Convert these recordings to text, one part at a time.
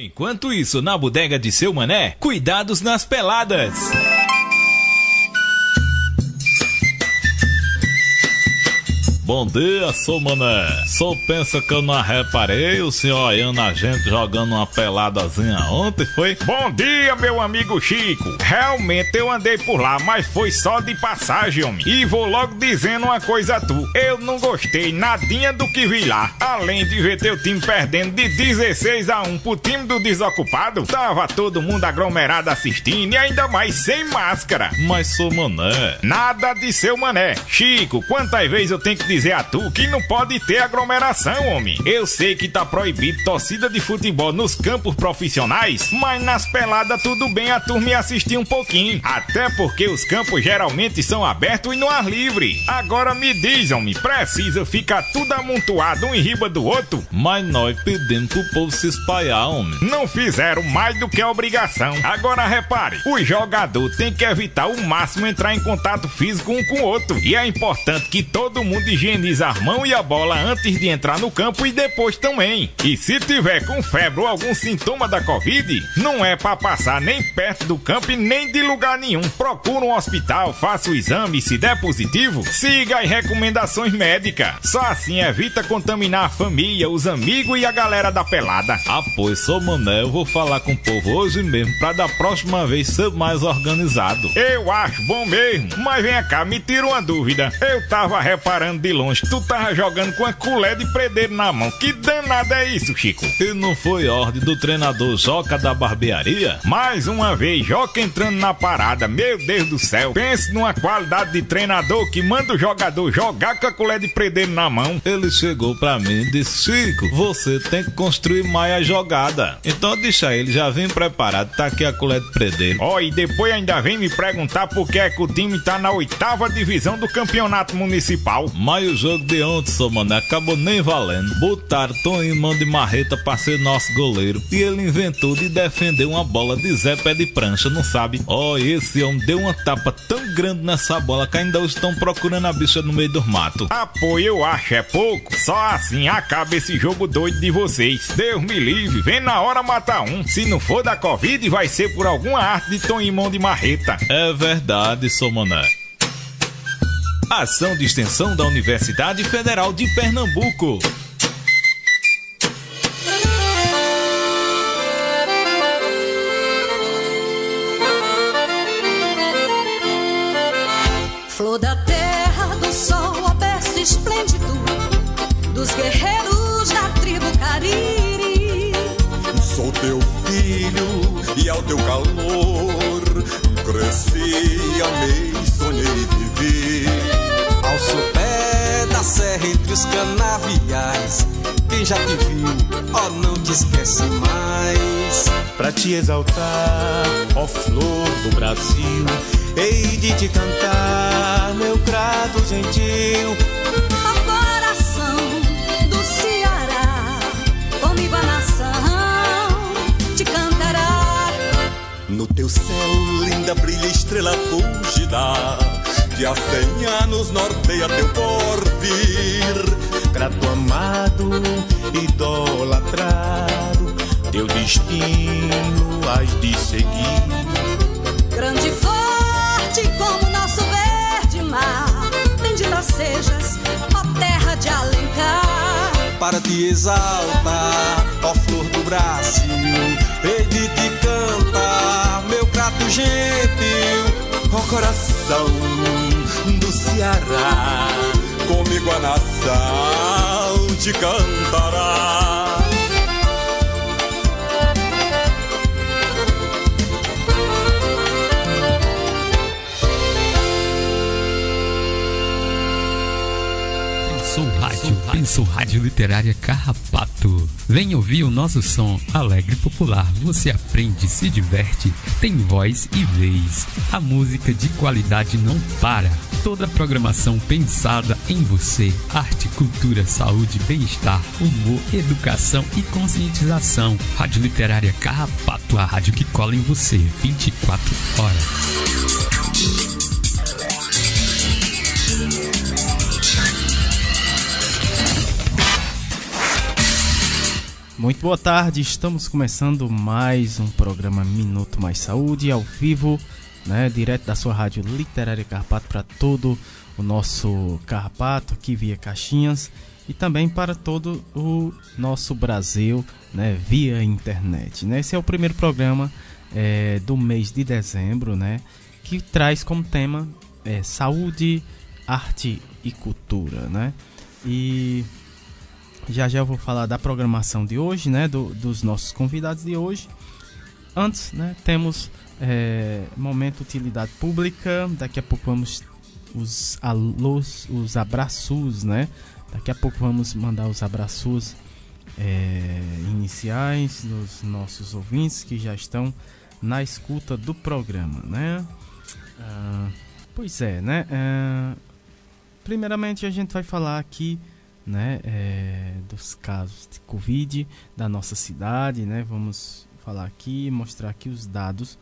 Enquanto isso, na bodega de seu mané, cuidados nas peladas. Bom dia, sou mané. Só pensa que eu não reparei o senhor olhando a gente jogando uma peladazinha ontem, foi? Bom dia, meu amigo Chico. Realmente eu andei por lá, mas foi só de passagem, homem. E vou logo dizendo uma coisa a tu. Eu não gostei nadinha do que vi lá. Além de ver teu time perdendo de 16 a 1 pro time do desocupado, tava todo mundo aglomerado assistindo e ainda mais sem máscara. Mas sou mané. Nada de seu mané. Chico, quantas vezes eu tenho que dizer dizer a tu que não pode ter aglomeração, homem. Eu sei que tá proibido torcida de futebol nos campos profissionais, mas nas peladas tudo bem a turma assistir um pouquinho. Até porque os campos geralmente são abertos e no ar livre. Agora me diz, homem, precisa ficar tudo amontoado um em riba do outro? Mas nós pedimos pro povo se espalhar, homem. Não fizeram mais do que a obrigação. Agora repare, o jogador tem que evitar o máximo entrar em contato físico um com o outro. E é importante que todo mundo higienize higieniza a mão e a bola antes de entrar no campo e depois também. E se tiver com febre ou algum sintoma da Covid, não é para passar nem perto do campo e nem de lugar nenhum. Procura um hospital, faça o exame e se der positivo, siga as recomendações médicas. Só assim evita contaminar a família, os amigos e a galera da pelada. Ah, pois, sou mané, eu vou falar com o povo hoje mesmo pra da próxima vez ser mais organizado. Eu acho bom mesmo, mas vem cá, me tira uma dúvida. Eu tava reparando de longe, tu tava jogando com a colher de predeiro na mão. Que danada é isso, Chico? E não foi ordem do treinador Joca da barbearia? Mais uma vez, Joca entrando na parada. Meu Deus do céu. Pense numa qualidade de treinador que manda o jogador jogar com a colher de predeiro na mão. Ele chegou pra mim e disse: Chico, você tem que construir mais a jogada. Então deixa ele, já vem preparado. Tá aqui a colher de predeiro. Ó, oh, e depois ainda vem me perguntar por que é que o time tá na oitava divisão do campeonato municipal. Mas o jogo de ontem, seu mano, acabou nem valendo. Botaram Tom em mão de marreta pra ser nosso goleiro. E ele inventou de defender uma bola de Zé Pé de prancha, não sabe? Ó, oh, esse homem deu uma tapa tão grande nessa bola que ainda estão procurando a bicha no meio do mato. Apoio, eu acho é pouco. Só assim acaba esse jogo doido de vocês. Deus me livre, vem na hora matar um. Se não for da Covid, vai ser por alguma arte de Tom mão de marreta. É verdade, seu mané. Ação de extensão da Universidade Federal de Pernambuco. Flor da terra, do sol, a berço esplêndido dos guerreiros da tribo Cariri. Sou teu filho e ao teu calor cresci, amei, vivi. Ao sopé da serra entre os canaviais, quem já te viu, ó, oh, não te esquece mais. Pra te exaltar, ó flor do Brasil, hei de te cantar, meu grato gentil. Ó coração do Ceará, comigo a nação te cantará. No teu céu, linda, brilha estrela fugida que há cem anos norteia teu porvir. Grato amado, idolatrado, teu destino has de seguir. Grande e forte como nosso verde mar, bendita sejas, ó terra de Alencar. Para te exaltar, ó flor do Brasil, de te cantar, meu grato gentil ó coração do Ceará, comigo a nação te cantará. Pensou Rádio Literária Carrapato. Vem ouvir o nosso som alegre e popular. Você aprende, se diverte, tem voz e vez. A música de qualidade não para. Toda a programação pensada em você. Arte, cultura, saúde, bem-estar, humor, educação e conscientização. Rádio Literária Carrapato, a rádio que cola em você 24 horas. Muito boa tarde, estamos começando mais um programa Minuto Mais Saúde ao vivo, né, direto da sua rádio Literária Carpato para todo o nosso Carpato aqui via Caixinhas e também para todo o nosso Brasil, né, via internet. Né? Esse é o primeiro programa é, do mês de dezembro, né, que traz como tema é, saúde, arte e cultura, né? E já já eu vou falar da programação de hoje, né? Do, dos nossos convidados de hoje. Antes, né? Temos é, momento utilidade pública. Daqui a pouco vamos os alôs, os abraços, né? Daqui a pouco vamos mandar os abraços é, iniciais dos nossos ouvintes que já estão na escuta do programa, né? Ah, pois é, né? Ah, primeiramente a gente vai falar aqui né, é, dos casos de Covid da nossa cidade, né? Vamos falar aqui, mostrar aqui os dados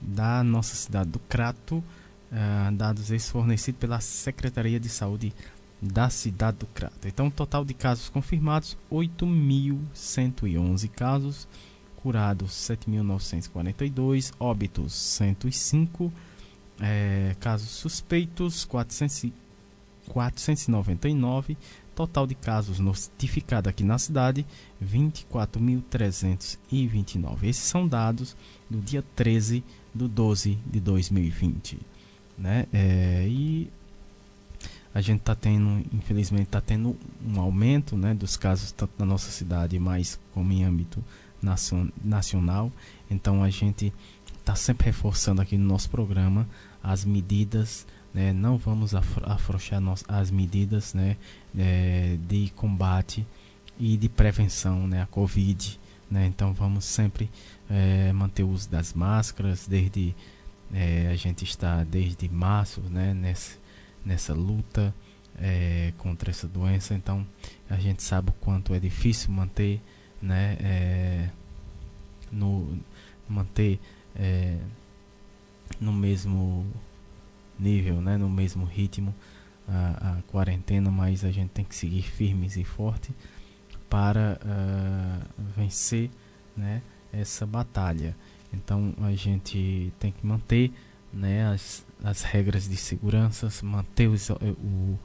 da nossa cidade do Crato, uh, dados esses fornecidos pela Secretaria de Saúde da cidade do Crato. Então, total de casos confirmados 8.111 casos, curados 7.942, óbitos 105, é, casos suspeitos 400, 499 Total de casos notificados aqui na cidade, 24.329. Esses são dados do dia 13 de 12 de 2020. Né? É, e a gente está tendo, infelizmente, está tendo um aumento né, dos casos tanto na nossa cidade, mas como em âmbito nacional. Então a gente está sempre reforçando aqui no nosso programa as medidas né, não vamos afrouxar as medidas né, é, de combate e de prevenção né, à Covid. Né, então vamos sempre é, manter o uso das máscaras, desde é, a gente está desde março né, nessa, nessa luta é, contra essa doença, então a gente sabe o quanto é difícil manter né, é, no, manter é, no mesmo nível, né, no mesmo ritmo a, a quarentena, mas a gente tem que seguir firmes e fortes para uh, vencer né, essa batalha. Então a gente tem que manter né, as, as regras de segurança, manter o, o,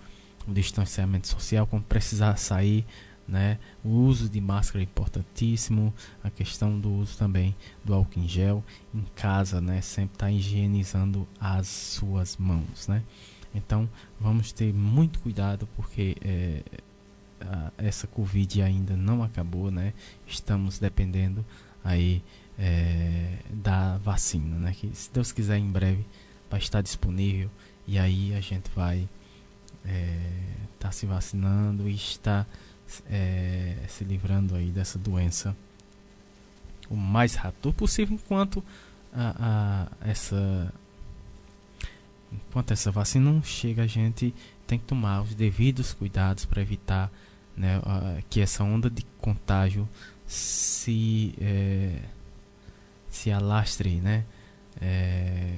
distanciamento social quando precisar sair. Né? O uso de máscara é importantíssimo, a questão do uso também do álcool em gel em casa, né? Sempre estar tá higienizando as suas mãos, né? Então vamos ter muito cuidado porque é, a, essa Covid ainda não acabou, né? Estamos dependendo aí é, da vacina, né? Que se Deus quiser em breve vai estar disponível e aí a gente vai estar é, tá se vacinando e está é, se livrando aí dessa doença o mais rápido possível enquanto a, a, essa enquanto essa vacina não chega a gente tem que tomar os devidos cuidados para evitar né, a, que essa onda de contágio se é, se alastre né é,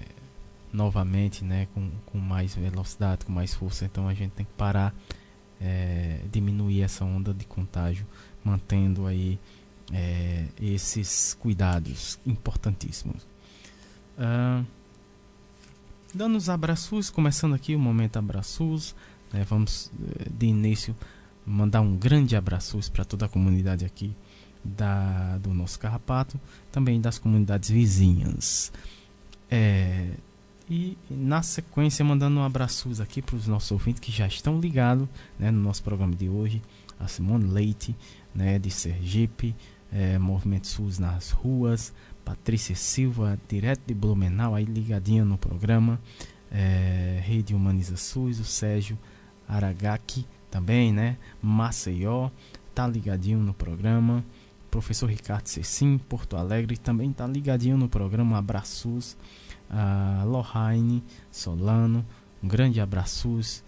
novamente né com, com mais velocidade com mais força. Então a gente tem que parar é, diminuir essa onda de contágio, mantendo aí é, esses cuidados importantíssimos. Uh, dando os abraços, começando aqui o momento abraços, né, vamos eh, de início mandar um grande abraço para toda a comunidade aqui da, do nosso Carrapato, também das comunidades vizinhas. É, e na sequência, mandando um abraço aqui para os nossos ouvintes que já estão ligados né, no nosso programa de hoje. A Simone Leite, né, de Sergipe, é, Movimento SUS nas ruas. Patrícia Silva, direto de Blumenau, aí ligadinha no programa. É, Rede Humaniza SUS, o Sérgio Aragaki também, né? Maceió, tá ligadinho no programa. Professor Ricardo Cecim, Porto Alegre, também tá ligadinho no programa Abraços a Lohane Solano. Um grande abraço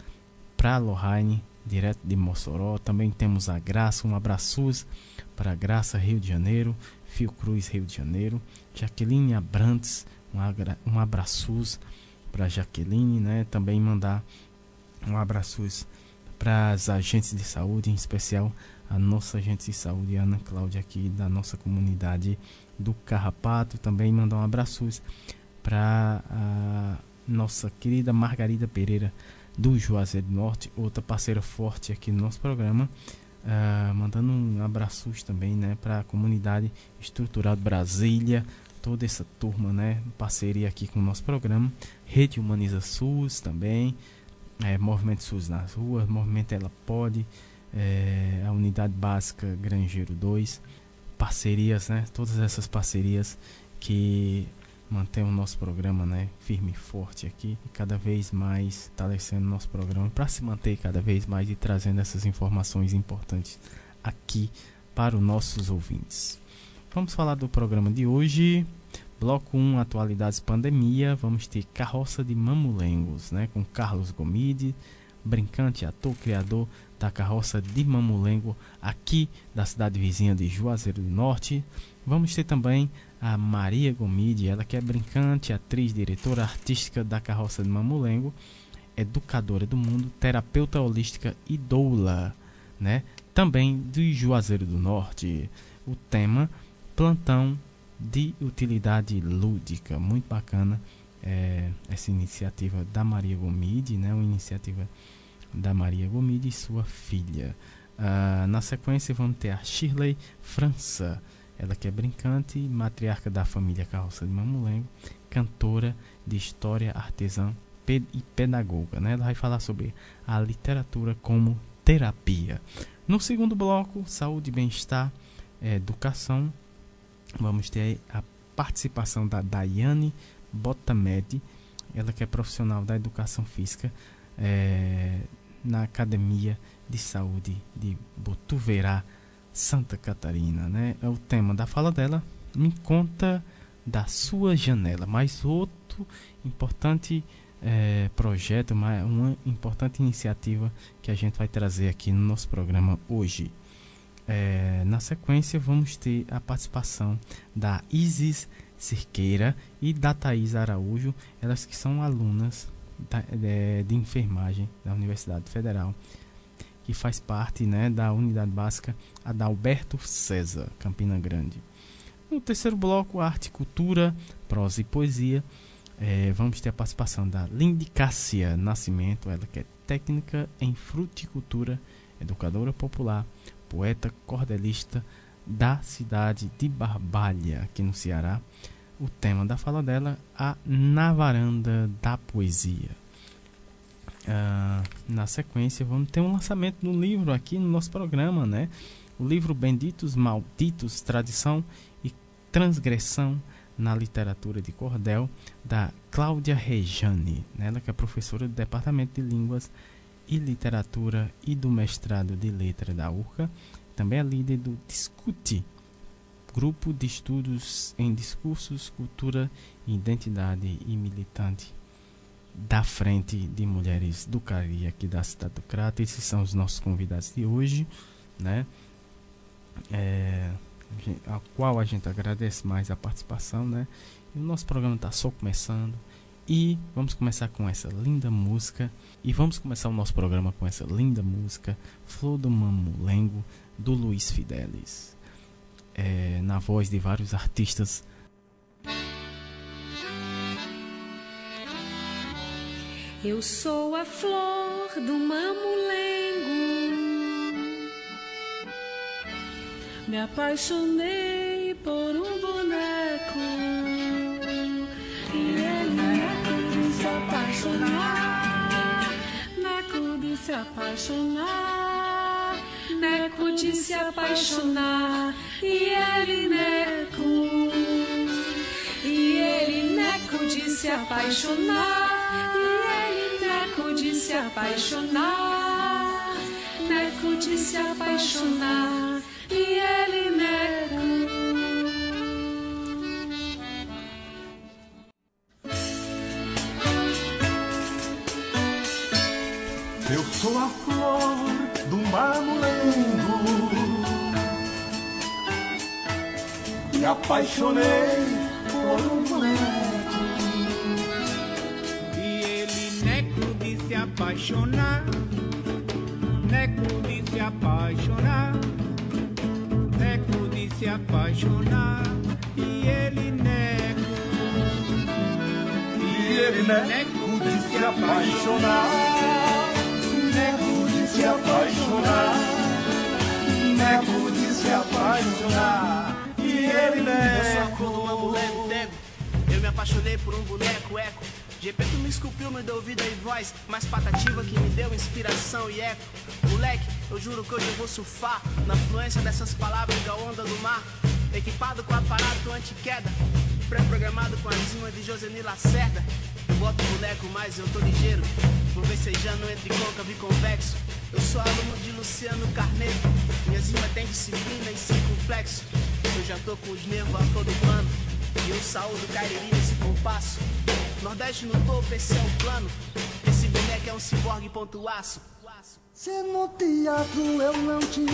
para Lohane, direto de Mossoró. Também temos a Graça, um abraço para a Graça, Rio de Janeiro. Fiocruz, Rio de Janeiro. Jaqueline Abrantes, um, um abraço para Jaqueline, né? Também mandar um abraço para as agentes de saúde, em especial a nossa agente de saúde, Ana Cláudia, aqui da nossa comunidade do Carrapato. Também mandar um abraço para a nossa querida Margarida Pereira do Juazeiro do Norte, outra parceira forte aqui no nosso programa. Uh, mandando um abraço também né, para a comunidade estruturada Brasília, toda essa turma, né, parceria aqui com o nosso programa. Rede Humaniza SUS também, é, Movimento SUS nas ruas, Movimento Ela Pode, é, a Unidade Básica Grangeiro 2, parcerias, né, todas essas parcerias que mantém o nosso programa né, firme e forte aqui e cada vez mais fortalecendo nosso programa para se manter cada vez mais e trazendo essas informações importantes aqui para os nossos ouvintes. Vamos falar do programa de hoje. Bloco 1, Atualidades Pandemia. Vamos ter Carroça de Mamulengos, né, com Carlos Gomide, brincante, ator, criador da Carroça de Mamulengo, aqui da cidade vizinha de Juazeiro do Norte. Vamos ter também a Maria Gomide, ela que é brincante, atriz, diretora artística da Carroça de Mamulengo, educadora do mundo, terapeuta holística e doula, né? Também do Juazeiro do Norte. O tema plantão de utilidade lúdica, muito bacana é, essa iniciativa da Maria Gomide, né? Uma iniciativa da Maria Gomide e sua filha. Uh, na sequência vamos ter a Shirley França ela que é brincante, matriarca da família Carroça de Mamulengo, cantora de história, artesã e pedagoga. Né? Ela vai falar sobre a literatura como terapia. No segundo bloco, saúde, bem-estar, é, educação, vamos ter a participação da Daiane Botamed, ela que é profissional da educação física é, na Academia de Saúde de Botuverá, Santa Catarina, né? É o tema da fala dela. Me conta da sua janela. Mais outro importante é, projeto, uma, uma importante iniciativa que a gente vai trazer aqui no nosso programa hoje. É, na sequência, vamos ter a participação da Isis Cirqueira e da Thaís Araújo, elas que são alunas da, de, é, de enfermagem da Universidade Federal que faz parte né, da unidade básica Adalberto César, Campina Grande. No terceiro bloco, arte, cultura, prosa e poesia. É, vamos ter a participação da Lindicácia Nascimento, ela que é técnica em fruticultura, educadora popular, poeta cordelista da cidade de Barbalha, aqui no Ceará. O tema da fala dela, a Na Varanda da Poesia. Uh, na sequência, vamos ter um lançamento do livro aqui no nosso programa, né? O livro Benditos Malditos, Tradição e Transgressão na Literatura de Cordel, da Cláudia Rejane, né? ela que é professora do Departamento de Línguas e Literatura e do Mestrado de Letra da URCA. Também é líder do Discute, Grupo de Estudos em Discursos, Cultura, Identidade e Militante da Frente de Mulheres do Cari, aqui da cidade do Crato. Esses são os nossos convidados de hoje, né? É, a qual a gente agradece mais a participação, né? E o nosso programa está só começando. E vamos começar com essa linda música. E vamos começar o nosso programa com essa linda música, Flor do Mamulengo, do Luiz Fidelis. É, na voz de vários artistas Eu sou a flor do mamulengo. Me apaixonei por um boneco. E ele neco de se apaixonar. Neco de se apaixonar. Neco de se apaixonar. E ele neco. E ele neco de se apaixonar se apaixonar, Neco de se apaixonar, e ele Neco. Eu sou a flor do mamulengo, me apaixonei por um apaixonar, neco de se apaixonar. Neco de se apaixonar. E ele nego. E ele neco de se apaixonar. Neco de se apaixonar. Neco de se apaixonar. E ele nego. Eu me apaixonei por um boneco eco. Gepeto me esculpiu, me deu vida e voz mais patativa que me deu inspiração e eco. Moleque, eu juro que hoje eu vou surfar na fluência dessas palavras da onda do mar. Equipado com aparato anti-queda, pré-programado com a enzima de Joseni Lacerda. Eu boto boneco, mas eu tô ligeiro. Vou vecejando entre côncavo e convexo. Eu sou aluno de Luciano Carneiro. Minha zima tem disciplina e circunflexo. Eu já tô com os nervos a todo plano. E eu saúdo Cariri nesse compasso. Nordeste no topo, esse é o plano. Esse boneco é um ciborgue ponto aço. Se no teatro eu não te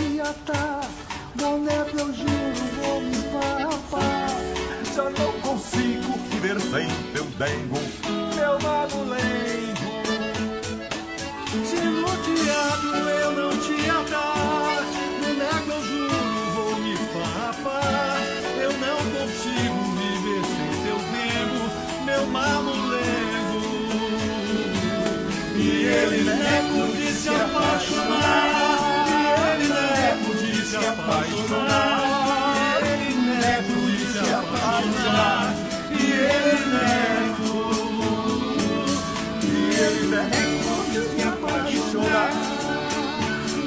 tá, boneco eu juro vou me farrapar. Já não consigo viver sem teu dengo, meu mamulengo. Se no teatro eu não te tá, boneco eu juro vou me farrapar. Eu não consigo meu mamulengo. E ele nego de se apaixonar. E ele nego de se apaixonar. E ele nego de se apaixonar. E ele nego. E ele nego de se apaixonar.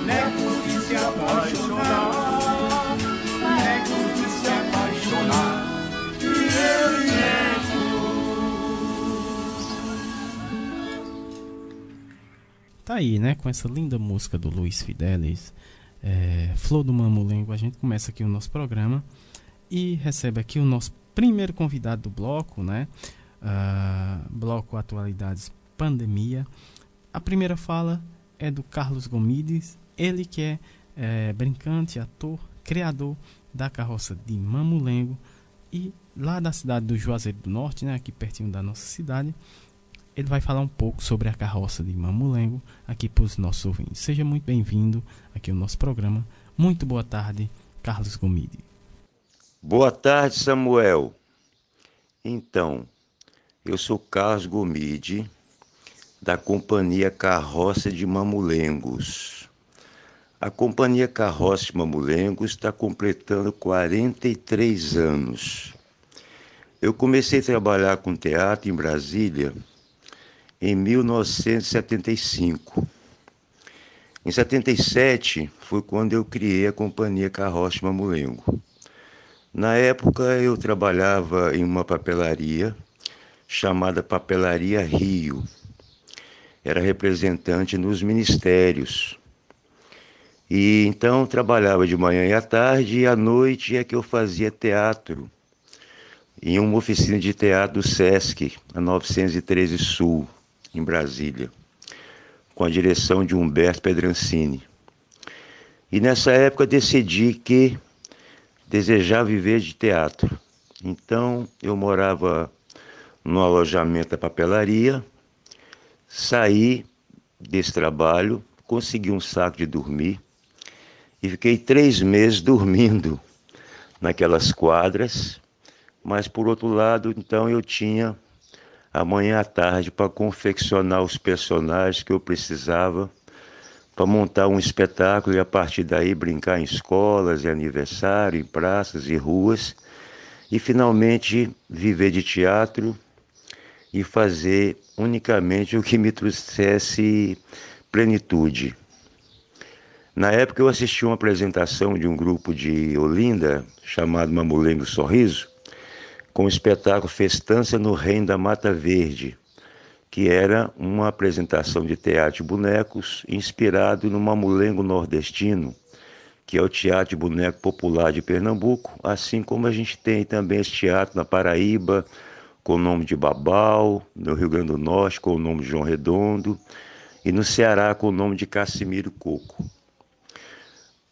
Nego de se apaixonar. Tá aí, né? Com essa linda música do Luiz Fidelis, é, Flor do Mamulengo, a gente começa aqui o nosso programa e recebe aqui o nosso primeiro convidado do bloco, né? Ah, bloco Atualidades Pandemia. A primeira fala é do Carlos Gomides, ele que é, é brincante, ator, criador da carroça de Mamulengo e lá da cidade do Juazeiro do Norte, né? Aqui pertinho da nossa cidade ele vai falar um pouco sobre a carroça de Mamulengo aqui para os nossos ouvintes. Seja muito bem-vindo aqui ao nosso programa. Muito boa tarde, Carlos Gomide. Boa tarde, Samuel. Então, eu sou Carlos Gomide, da Companhia Carroça de Mamulengos. A Companhia Carroça de Mamulengos está completando 43 anos. Eu comecei a trabalhar com teatro em Brasília em 1975. Em 77 foi quando eu criei a companhia Carroça Mamulengo. Na época eu trabalhava em uma papelaria chamada Papelaria Rio. Era representante nos ministérios. E então trabalhava de manhã e à tarde e à noite é que eu fazia teatro em uma oficina de teatro do SESC, a 913 Sul em Brasília, com a direção de Humberto Pedrancini. E nessa época decidi que desejava viver de teatro. Então eu morava no alojamento da papelaria, saí desse trabalho, consegui um saco de dormir e fiquei três meses dormindo naquelas quadras, mas por outro lado, então eu tinha amanhã à tarde para confeccionar os personagens que eu precisava para montar um espetáculo e a partir daí brincar em escolas, em aniversário, em praças e ruas e finalmente viver de teatro e fazer unicamente o que me trouxesse plenitude. Na época eu assisti uma apresentação de um grupo de Olinda chamado Mamulengo Sorriso com o espetáculo Festança no Reino da Mata Verde, que era uma apresentação de teatro de bonecos inspirado no mamulengo nordestino, que é o teatro de boneco popular de Pernambuco, assim como a gente tem também esse teatro na Paraíba, com o nome de Babal, no Rio Grande do Norte, com o nome de João Redondo, e no Ceará, com o nome de Cassimiro Coco.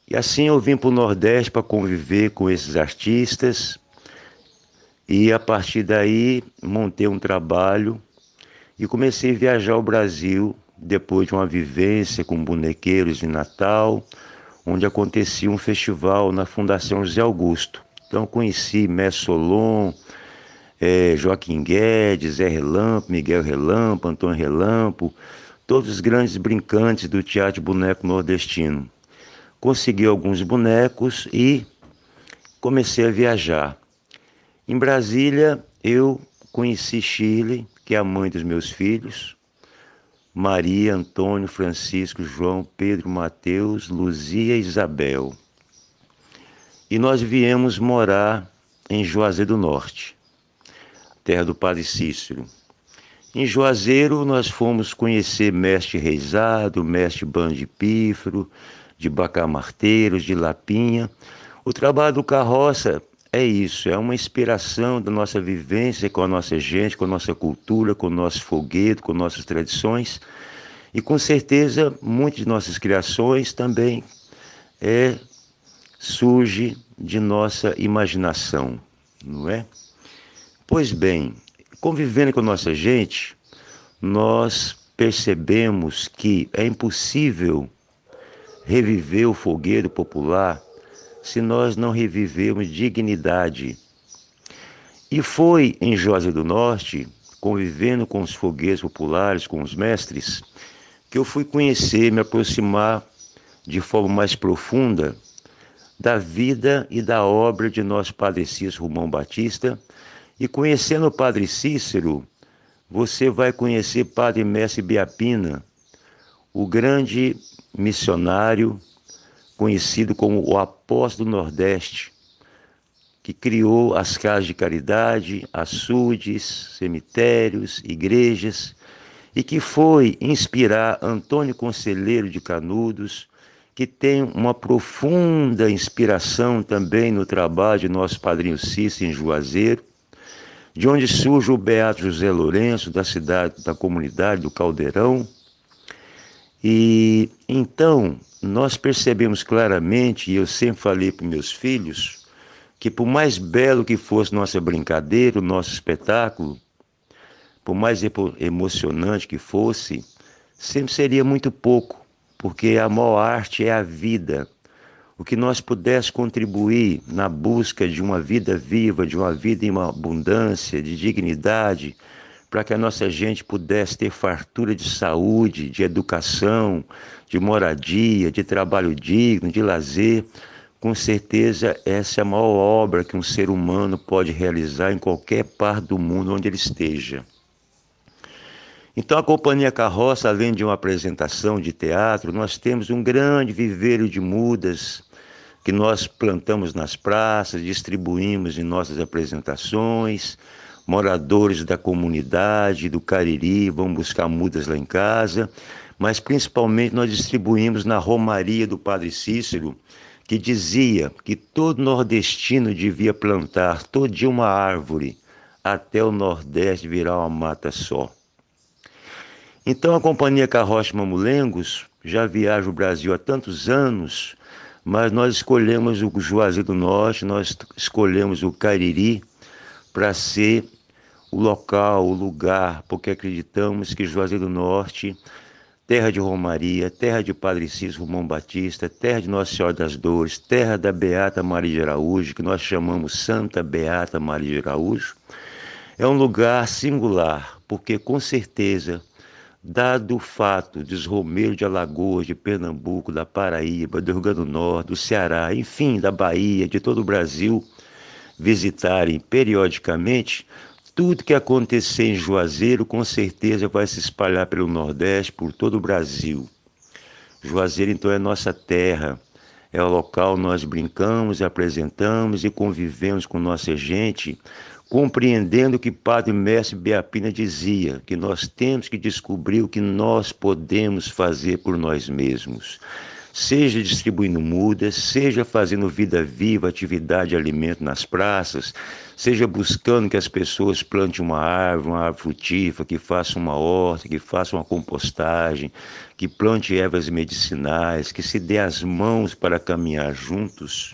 E assim eu vim para o Nordeste para conviver com esses artistas, e a partir daí montei um trabalho e comecei a viajar ao Brasil depois de uma vivência com bonequeiros em Natal, onde acontecia um festival na Fundação José Augusto. Então conheci Mestre Solon, é, Joaquim Guedes, Zé Relampo, Miguel Relampo, Antônio Relampo, todos os grandes brincantes do teatro boneco nordestino. Consegui alguns bonecos e comecei a viajar. Em Brasília, eu conheci Chile, que é a mãe dos meus filhos, Maria, Antônio, Francisco, João, Pedro, Mateus, Luzia e Isabel. E nós viemos morar em Juazeiro do Norte, terra do Padre Cícero. Em Juazeiro, nós fomos conhecer mestre Reisado, mestre Bando de Pífero, de Bacamarteiros, de Lapinha. O trabalho do carroça é isso, é uma inspiração da nossa vivência com a nossa gente, com a nossa cultura, com o nosso foguete, com nossas tradições. E com certeza, muitas de nossas criações também é, surge de nossa imaginação, não é? Pois bem, convivendo com a nossa gente, nós percebemos que é impossível reviver o fogueiro popular se nós não revivermos dignidade. E foi em Juazeiro do Norte, convivendo com os fogueiros populares, com os mestres, que eu fui conhecer, me aproximar de forma mais profunda da vida e da obra de nosso Padre Cícero Romão Batista. E conhecendo o Padre Cícero, você vai conhecer Padre Mestre Biapina, o grande missionário conhecido como o apóstolo do Nordeste, que criou as casas de caridade, açudes, cemitérios, igrejas, e que foi inspirar Antônio Conselheiro de Canudos, que tem uma profunda inspiração também no trabalho de nosso padrinho Cícero em Juazeiro, de onde surge o Beato José Lourenço, da cidade, da comunidade do Caldeirão. E então nós percebemos claramente, e eu sempre falei para meus filhos, que por mais belo que fosse nossa brincadeira, o nosso espetáculo, por mais emocionante que fosse, sempre seria muito pouco, porque a maior arte é a vida. O que nós pudéssemos contribuir na busca de uma vida viva, de uma vida em abundância, de dignidade, para que a nossa gente pudesse ter fartura de saúde, de educação, de moradia, de trabalho digno, de lazer. Com certeza, essa é a maior obra que um ser humano pode realizar em qualquer parte do mundo onde ele esteja. Então, a Companhia Carroça, além de uma apresentação de teatro, nós temos um grande viveiro de mudas que nós plantamos nas praças, distribuímos em nossas apresentações moradores da comunidade, do Cariri, vão buscar mudas lá em casa, mas principalmente nós distribuímos na Romaria do Padre Cícero, que dizia que todo nordestino devia plantar todo dia uma árvore, até o Nordeste virar uma mata só. Então a Companhia Carroça Mamulengos já viaja o Brasil há tantos anos, mas nós escolhemos o Juazeiro do Norte, nós escolhemos o Cariri para ser o local, o lugar, porque acreditamos que Juazeiro do Norte, terra de Romaria, terra de Padre Cícero Romão Batista, terra de Nossa Senhora das Dores, terra da Beata Maria de Araújo, que nós chamamos Santa Beata Maria de Araújo, é um lugar singular, porque com certeza, dado o fato dos Romeiros de Alagoas, de Pernambuco, da Paraíba, do Rio Grande do Norte, do Ceará, enfim, da Bahia, de todo o Brasil, visitarem periodicamente, tudo que acontecer em Juazeiro com certeza vai se espalhar pelo Nordeste, por todo o Brasil. Juazeiro então é nossa terra, é o local nós brincamos, apresentamos e convivemos com nossa gente, compreendendo o que Padre Mestre Beapina dizia, que nós temos que descobrir o que nós podemos fazer por nós mesmos seja distribuindo mudas, seja fazendo vida viva, atividade de alimento nas praças, seja buscando que as pessoas plantem uma árvore, uma árvore frutífera, que façam uma horta, que façam uma compostagem, que plante ervas medicinais, que se dê as mãos para caminhar juntos.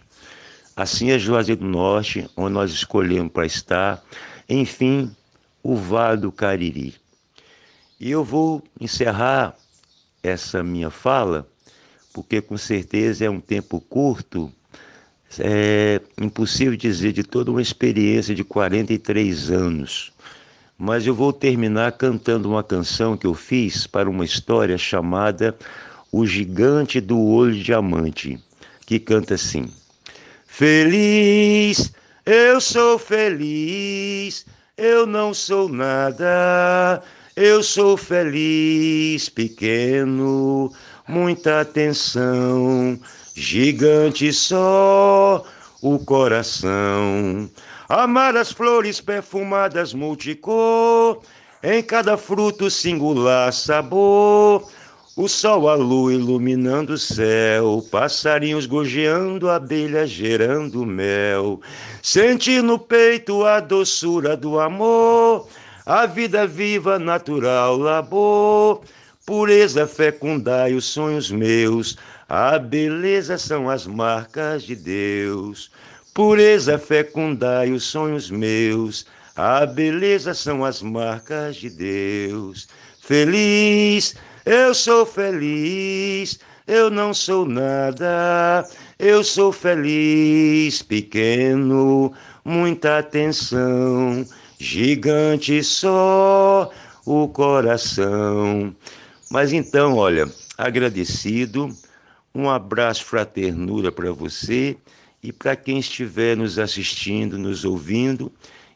Assim é Juazeiro do Norte, onde nós escolhemos para estar. Enfim, o Vale do Cariri. E eu vou encerrar essa minha fala porque com certeza é um tempo curto. É impossível dizer de toda uma experiência de 43 anos. Mas eu vou terminar cantando uma canção que eu fiz para uma história chamada O Gigante do Olho Diamante, que canta assim: Feliz, eu sou feliz, eu não sou nada, eu sou feliz, pequeno, muita atenção, gigante só o coração. Amar as flores perfumadas multicor, em cada fruto singular sabor. O sol, a lua iluminando o céu, passarinhos gorjeando, abelhas gerando mel. Sentir no peito a doçura do amor, a vida viva, natural labor. Pureza fecundai os sonhos meus, a beleza são as marcas de Deus. Pureza fecundai os sonhos meus, a beleza são as marcas de Deus. Feliz, eu sou feliz, eu não sou nada, eu sou feliz, pequeno, muita atenção, gigante só o coração. Mas então, olha, agradecido, um abraço fraternura para você e para quem estiver nos assistindo, nos ouvindo.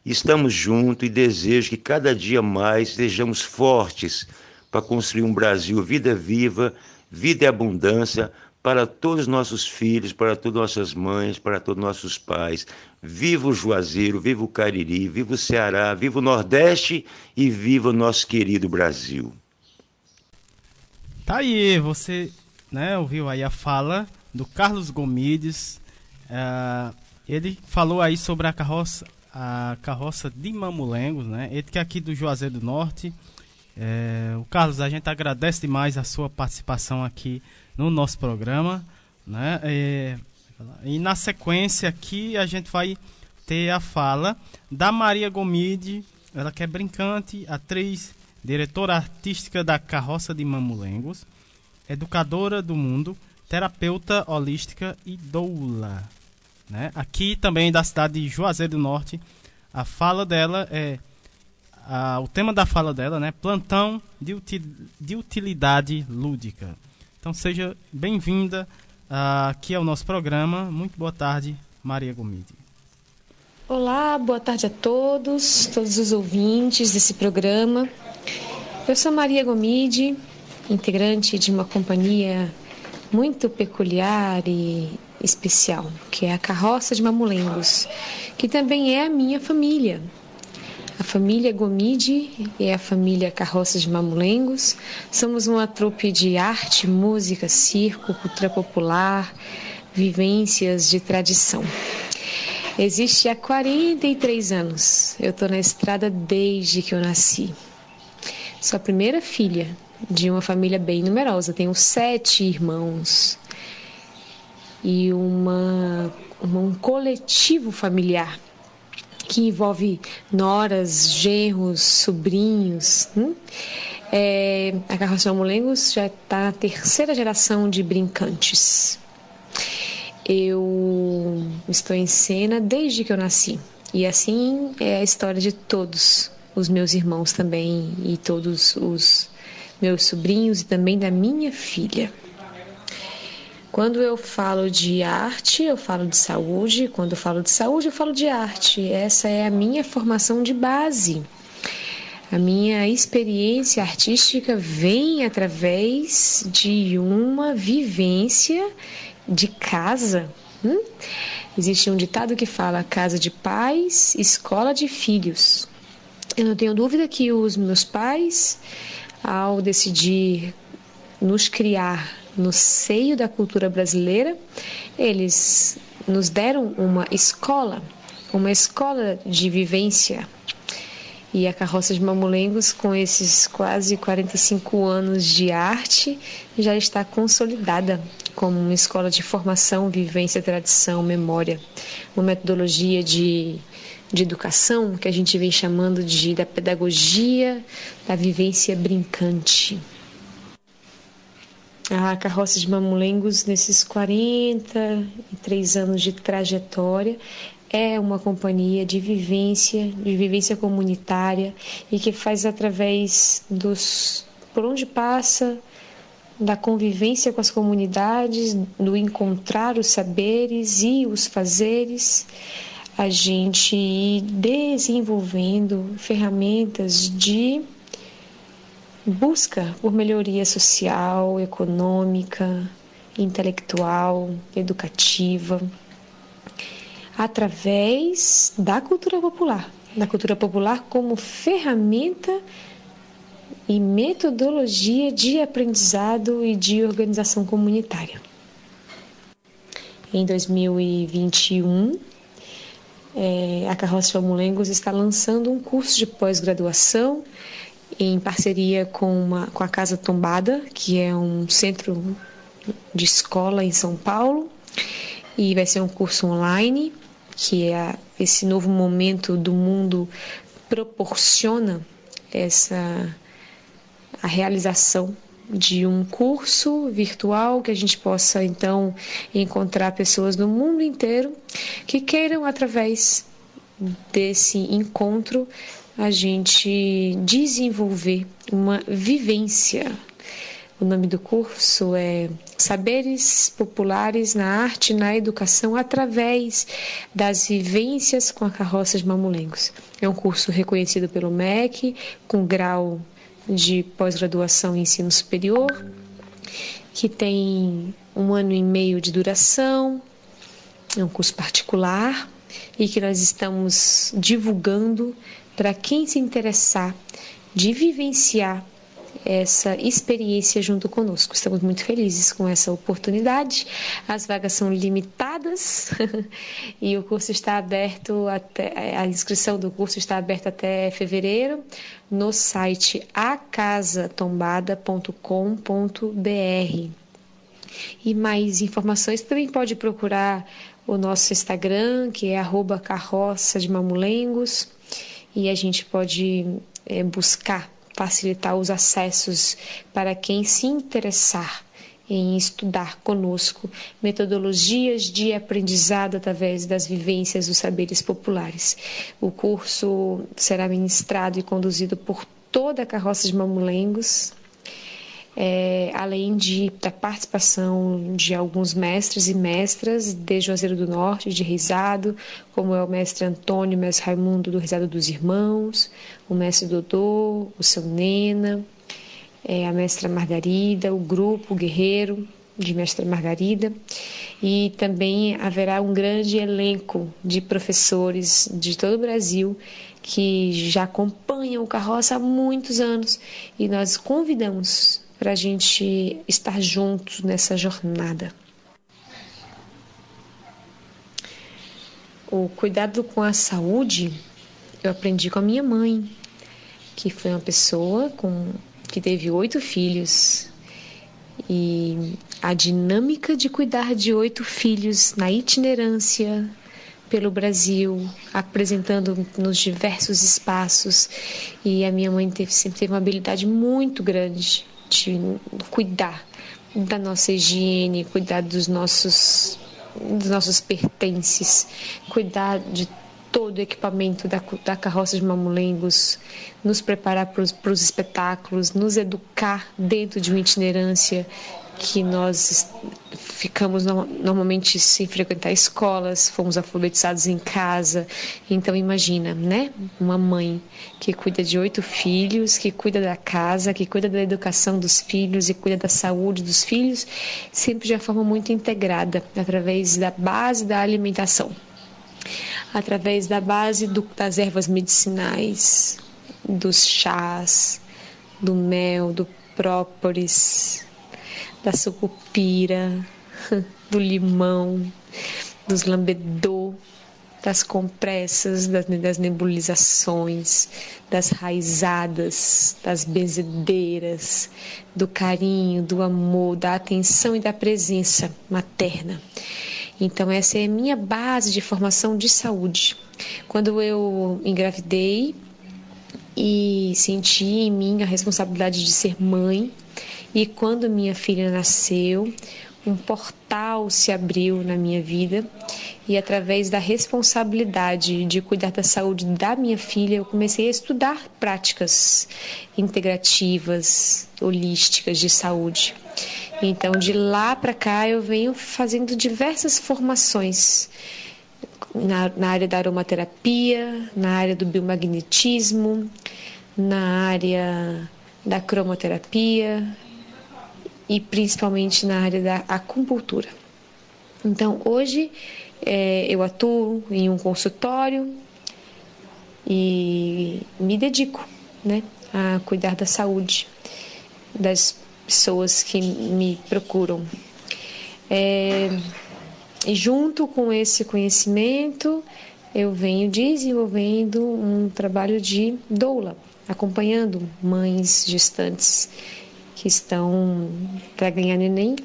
Estamos juntos e desejo que cada dia mais sejamos fortes para construir um Brasil vida viva, vida e abundância para todos os nossos filhos, para todas nossas mães, para todos nossos pais. Viva o Juazeiro, viva o Cariri, viva o Ceará, viva o Nordeste e viva o nosso querido Brasil. Tá aí, você né, ouviu aí a fala do Carlos Gomides. Uh, ele falou aí sobre a carroça, a carroça de Mamulengos, né? Ele que é aqui do Juazeiro do Norte. É, o Carlos, a gente agradece demais a sua participação aqui no nosso programa, né? É, e na sequência aqui a gente vai ter a fala da Maria Gomide, ela que é brincante, atriz, diretora artística da Carroça de Mamulengos, educadora do mundo, terapeuta holística e doula. Né? Aqui também da cidade de Juazeiro do Norte, a fala dela é a, o tema da fala dela, né? Plantão de, util, de utilidade lúdica. Então seja bem-vinda uh, aqui ao nosso programa. Muito boa tarde, Maria Gomide. Olá, boa tarde a todos, todos os ouvintes desse programa. Eu sou Maria Gomide, integrante de uma companhia muito peculiar e especial, que é a Carroça de Mamulengos, que também é a minha família. A família Gomide e a família Carroça de Mamulengos somos uma trupe de arte, música, circo, cultura popular, vivências de tradição. Existe há 43 anos. Eu estou na estrada desde que eu nasci. Sou a primeira filha de uma família bem numerosa. Tenho sete irmãos e uma, um coletivo familiar que envolve noras, genros, sobrinhos. Hum? É, a Carroça Mamulengos já está na terceira geração de brincantes. Eu estou em cena desde que eu nasci. E assim é a história de todos os meus irmãos também e todos os meus sobrinhos e também da minha filha. Quando eu falo de arte, eu falo de saúde. Quando eu falo de saúde, eu falo de arte. Essa é a minha formação de base. A minha experiência artística vem através de uma vivência de casa. Hum? Existe um ditado que fala casa de pais, escola de filhos. Eu não tenho dúvida que os meus pais, ao decidir nos criar no seio da cultura brasileira, eles nos deram uma escola, uma escola de vivência. E a Carroça de Mamulengos, com esses quase 45 anos de arte, já está consolidada como uma escola de formação, vivência, tradição, memória, uma metodologia de, de educação que a gente vem chamando de da pedagogia da vivência brincante. A Carroça de Mamulengos, nesses 43 anos de trajetória, é uma companhia de vivência, de vivência comunitária e que faz através dos por onde passa da convivência com as comunidades, do encontrar os saberes e os fazeres, a gente ir desenvolvendo ferramentas de busca por melhoria social, econômica, intelectual, educativa, através da cultura popular, da cultura popular como ferramenta e metodologia de aprendizado e de organização comunitária. Em 2021, é, a Carroça Famulengos está lançando um curso de pós-graduação em parceria com, uma, com a Casa Tombada, que é um centro de escola em São Paulo, e vai ser um curso online, que é esse novo momento do mundo proporciona essa a realização de um curso virtual que a gente possa então encontrar pessoas do mundo inteiro que queiram através desse encontro a gente desenvolver uma vivência. O nome do curso é Saberes Populares na Arte e na Educação através das vivências com a carroça de mamulengos. É um curso reconhecido pelo MEC, com grau de pós-graduação em ensino superior, que tem um ano e meio de duração, é um curso particular e que nós estamos divulgando para quem se interessar de vivenciar essa experiência junto conosco. Estamos muito felizes com essa oportunidade. As vagas são limitadas e o curso está aberto até a inscrição do curso está aberta até fevereiro no site acasatombada.com.br. E mais informações também pode procurar o nosso Instagram, que é arroba carroça de mamulengos, e a gente pode é, buscar facilitar os acessos para quem se interessar em estudar conosco metodologias de aprendizado através das vivências dos saberes populares. O curso será ministrado e conduzido por toda a carroça de mamulengos, é, além de, da participação de alguns mestres e mestras de Juazeiro do Norte, de Risado, como é o mestre Antônio, o mestre Raimundo do Risado dos Irmãos, o mestre Dodô, o seu Nena, é, a mestra Margarida, o grupo Guerreiro de mestra Margarida, e também haverá um grande elenco de professores de todo o Brasil que já acompanham o Carroça há muitos anos. E nós convidamos para a gente estar juntos nessa jornada. O cuidado com a saúde eu aprendi com a minha mãe, que foi uma pessoa com, que teve oito filhos. E a dinâmica de cuidar de oito filhos na itinerância pelo Brasil, apresentando nos diversos espaços. E a minha mãe teve, sempre teve uma habilidade muito grande cuidar da nossa higiene, cuidar dos nossos dos nossos pertences, cuidar de todo o equipamento da, da carroça de mamulengos, nos preparar para os espetáculos, nos educar dentro de uma itinerância que nós ficamos no, normalmente sem frequentar escolas, fomos alfabetizados em casa. Então imagina, né? Uma mãe que cuida de oito filhos, que cuida da casa, que cuida da educação dos filhos e cuida da saúde dos filhos, sempre de uma forma muito integrada, através da base da alimentação, através da base do, das ervas medicinais, dos chás, do mel, do própolis, da sucupira, do limão, dos lambedô, das compressas, das, das, nebulizações, das raizadas, das benzedeiras, do carinho, do amor, da atenção e da presença materna. Então, essa é a minha base de formação de saúde. Quando eu engravidei e senti em mim a responsabilidade de ser mãe, E quando minha filha nasceu, um portal se abriu na minha vida e através da responsabilidade de cuidar da saúde da minha filha, eu comecei a estudar práticas integrativas, holísticas de saúde. Então, de lá para cá, eu venho fazendo diversas formações na, na área da aromaterapia, na área do biomagnetismo, na área da cromoterapia e principalmente na área da acupuntura. Então, hoje é, eu atuo em um consultório e me dedico né, a cuidar da saúde das pessoas que me procuram. É, e junto com esse conhecimento, eu venho desenvolvendo um trabalho de doula, acompanhando mães gestantes que estão para ganhar neném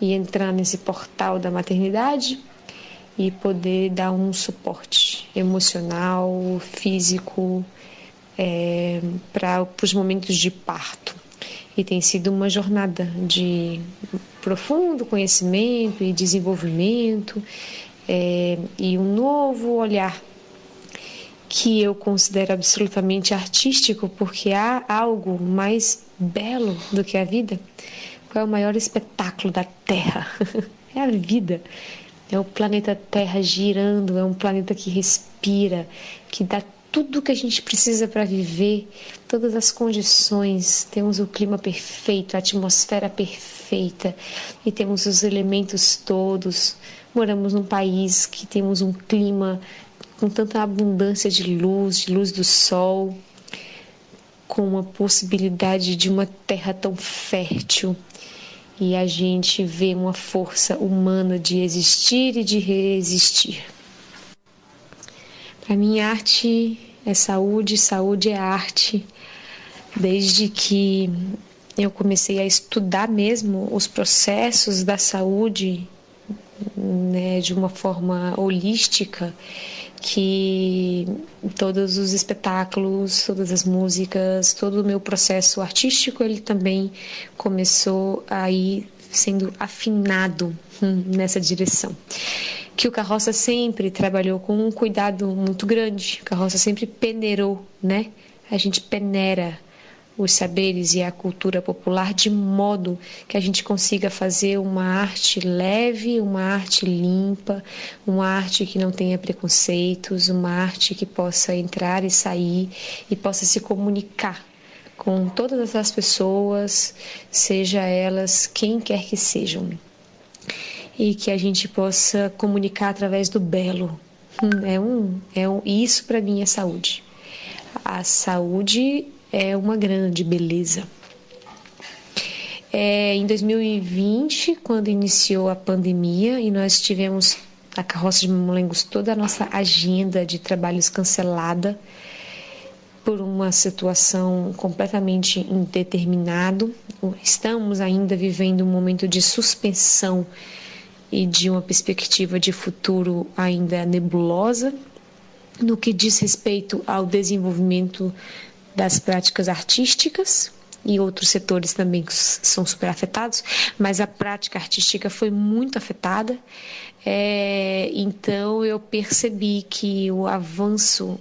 e entrar nesse portal da maternidade e poder dar um suporte emocional, físico é, para os momentos de parto. E tem sido uma jornada de profundo conhecimento e desenvolvimento é, e um novo olhar que eu considero absolutamente artístico, porque há algo mais belo do que a vida. Qual é o maior espetáculo da Terra? é a vida. É o planeta Terra girando, é um planeta que respira, que dá tudo que a gente precisa para viver, todas as condições. Temos o clima perfeito, a atmosfera perfeita e temos os elementos todos. Moramos num país que temos um clima com tanta abundância de luz, de luz do sol, com a possibilidade de uma terra tão fértil e a gente vê uma força humana de existir e de resistir. Para mim, arte é saúde, saúde é arte. Desde que eu comecei a estudar mesmo os processos da saúde né, de uma forma holística, que todos os espetáculos, todas as músicas, todo o meu processo artístico, ele também começou a ir sendo afinado hum, nessa direção. Que o Carroça sempre trabalhou com um cuidado muito grande, o Carroça sempre peneirou, né? A gente peneira os saberes e a cultura popular de modo que a gente consiga fazer uma arte leve, uma arte limpa, uma arte que não tenha preconceitos, uma arte que possa entrar e sair e possa se comunicar com todas as pessoas, seja elas quem quer que sejam. E que a gente possa comunicar através do belo. Hum, é um, é um, isso para mim é saúde. A saúde é uma grande beleza. É, em 2020, quando iniciou a pandemia e nós tivemos a carroça de Mamolengos toda a nossa agenda de trabalhos cancelada por uma situação completamente indeterminado. Estamos ainda vivendo um momento de suspensão e de uma perspectiva de futuro ainda nebulosa no que diz respeito ao desenvolvimento das práticas artísticas e outros setores também são super afetados, mas a prática artística foi muito afetada. É, então eu percebi que o avanço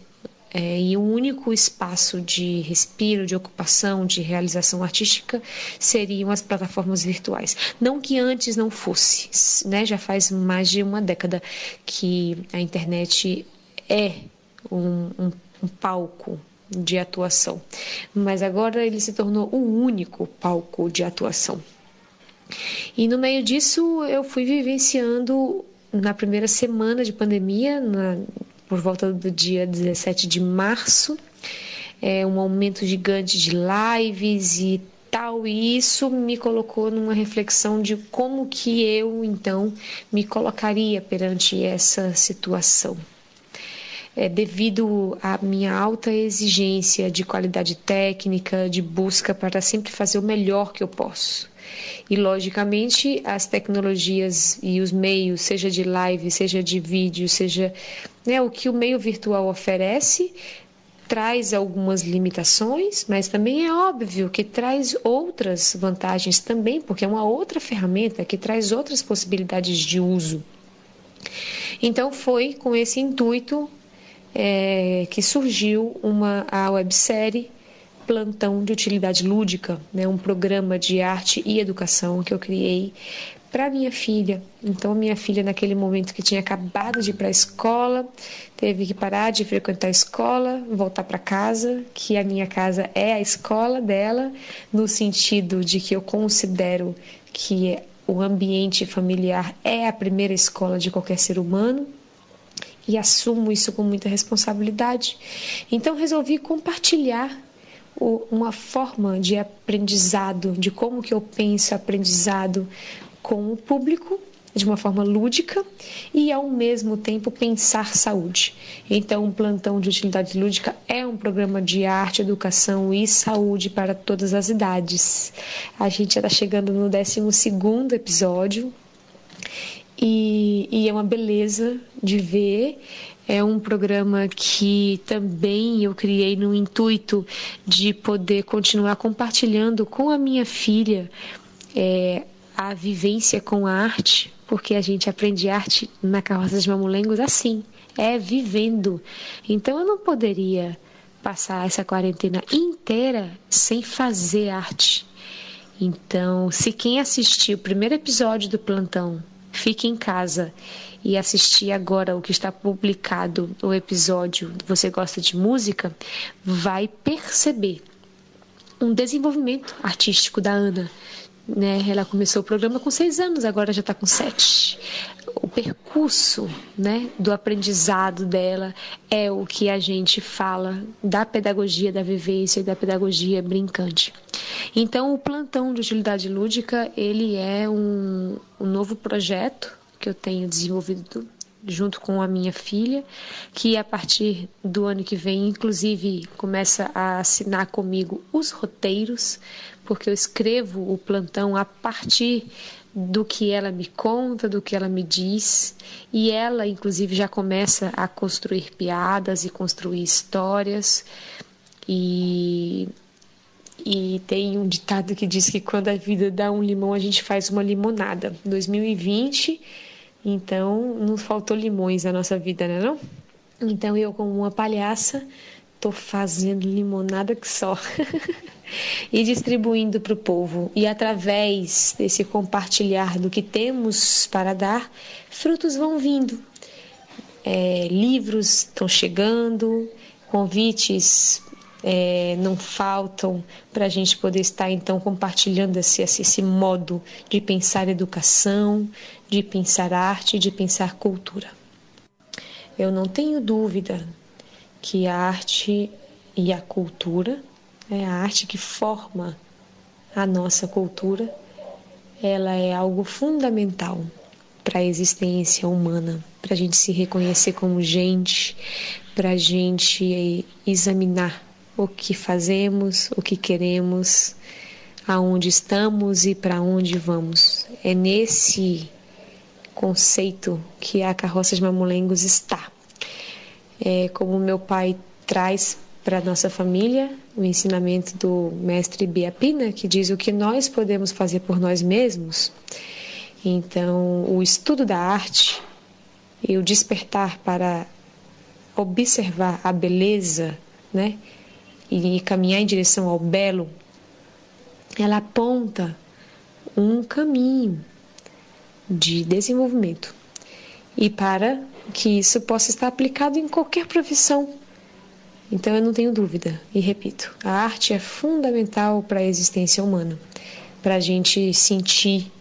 é, e o único espaço de respiro, de ocupação, de realização artística seriam as plataformas virtuais. Não que antes não fosse, né? já faz mais de uma década que a internet é um, um, um palco de atuação, mas agora ele se tornou o único palco de atuação. E no meio disso eu fui vivenciando na primeira semana de pandemia, na, por volta do dia 17 de março, é, um aumento gigante de lives e tal, e isso me colocou numa reflexão de como que eu então me colocaria perante essa situação é, devido à minha alta exigência de qualidade técnica, de busca para sempre fazer o melhor que eu posso. E, logicamente, as tecnologias e os meios, seja de live, seja de vídeo, seja né, o que o meio virtual oferece, traz algumas limitações, mas também é óbvio que traz outras vantagens também, porque é uma outra ferramenta que traz outras possibilidades de uso. Então foi com esse intuito é, que surgiu uma a websérie Plantão de Utilidade Lúdica, né, um programa de arte e educação que eu criei para minha filha. Então, minha filha, naquele momento que tinha acabado de ir para a escola, teve que parar de frequentar a escola, voltar para casa, que a minha casa é a escola dela, no sentido de que eu considero que o ambiente familiar é a primeira escola de qualquer ser humano e assumo isso com muita responsabilidade. Então, resolvi compartilhar uma forma de aprendizado, de como que eu penso aprendizado com o público de uma forma lúdica e ao mesmo tempo pensar saúde. Então, o um plantão de utilidade lúdica é um programa de arte, educação e saúde para todas as idades. A gente já está chegando no 12 episódio e, e é uma beleza de ver. É um programa que também eu criei no intuito de poder continuar compartilhando com a minha filha é, a vivência com a arte, porque a gente aprende arte na carroça de mamulengos assim, é vivendo. Então eu não poderia passar essa quarentena inteira sem fazer arte. Então, se quem assistiu o primeiro episódio do plantão fique em casa e assistir agora o que está publicado, o episódio Você Gosta de Música, vai perceber um desenvolvimento artístico da Ana né? Ela começou o programa com seis anos, agora já está com sete. O percurso né, do aprendizado dela é o que a gente fala da pedagogia da vivência e da pedagogia brincante. Então, o plantão de utilidade lúdica ele é um, um novo projeto que eu tenho desenvolvido junto com a minha filha, que a partir do ano que vem, inclusive, começa a assinar comigo os roteiros porque eu escrevo o plantão a partir do que ela me conta, do que ela me diz, e ela, inclusive, já começa a construir piadas e construir histórias. E, e tem um ditado que diz que quando a vida dá um limão, a gente faz uma limonada. 2020, então não faltou limões na nossa vida, né? Não? Então eu, como uma palhaça, tô fazendo limonada que só. e distribuindo para o povo. E através desse compartilhar do que temos para dar, frutos vão vindo. É, livros estão chegando, convites é, não faltam para a gente poder estar então compartilhando esse, esse modo de pensar educação, de pensar arte, de pensar cultura. Eu não tenho dúvida que a arte e a cultura é a arte que forma a nossa cultura, ela é algo fundamental para a existência humana, para a gente se reconhecer como gente, para a gente examinar o que fazemos, o que queremos, aonde estamos e para onde vamos. É nesse conceito que a carroça de mamulengos está. É como meu pai traz para nossa família o ensinamento do mestre Biapina, que diz o que nós podemos fazer por nós mesmos. Então, o estudo da arte e o despertar para observar a beleza, né, e caminhar em direção ao belo, ela aponta um caminho de desenvolvimento. E para que isso possa estar aplicado em qualquer profissão então eu não tenho dúvida, e repito, a arte é fundamental para a existência humana, para a gente sentir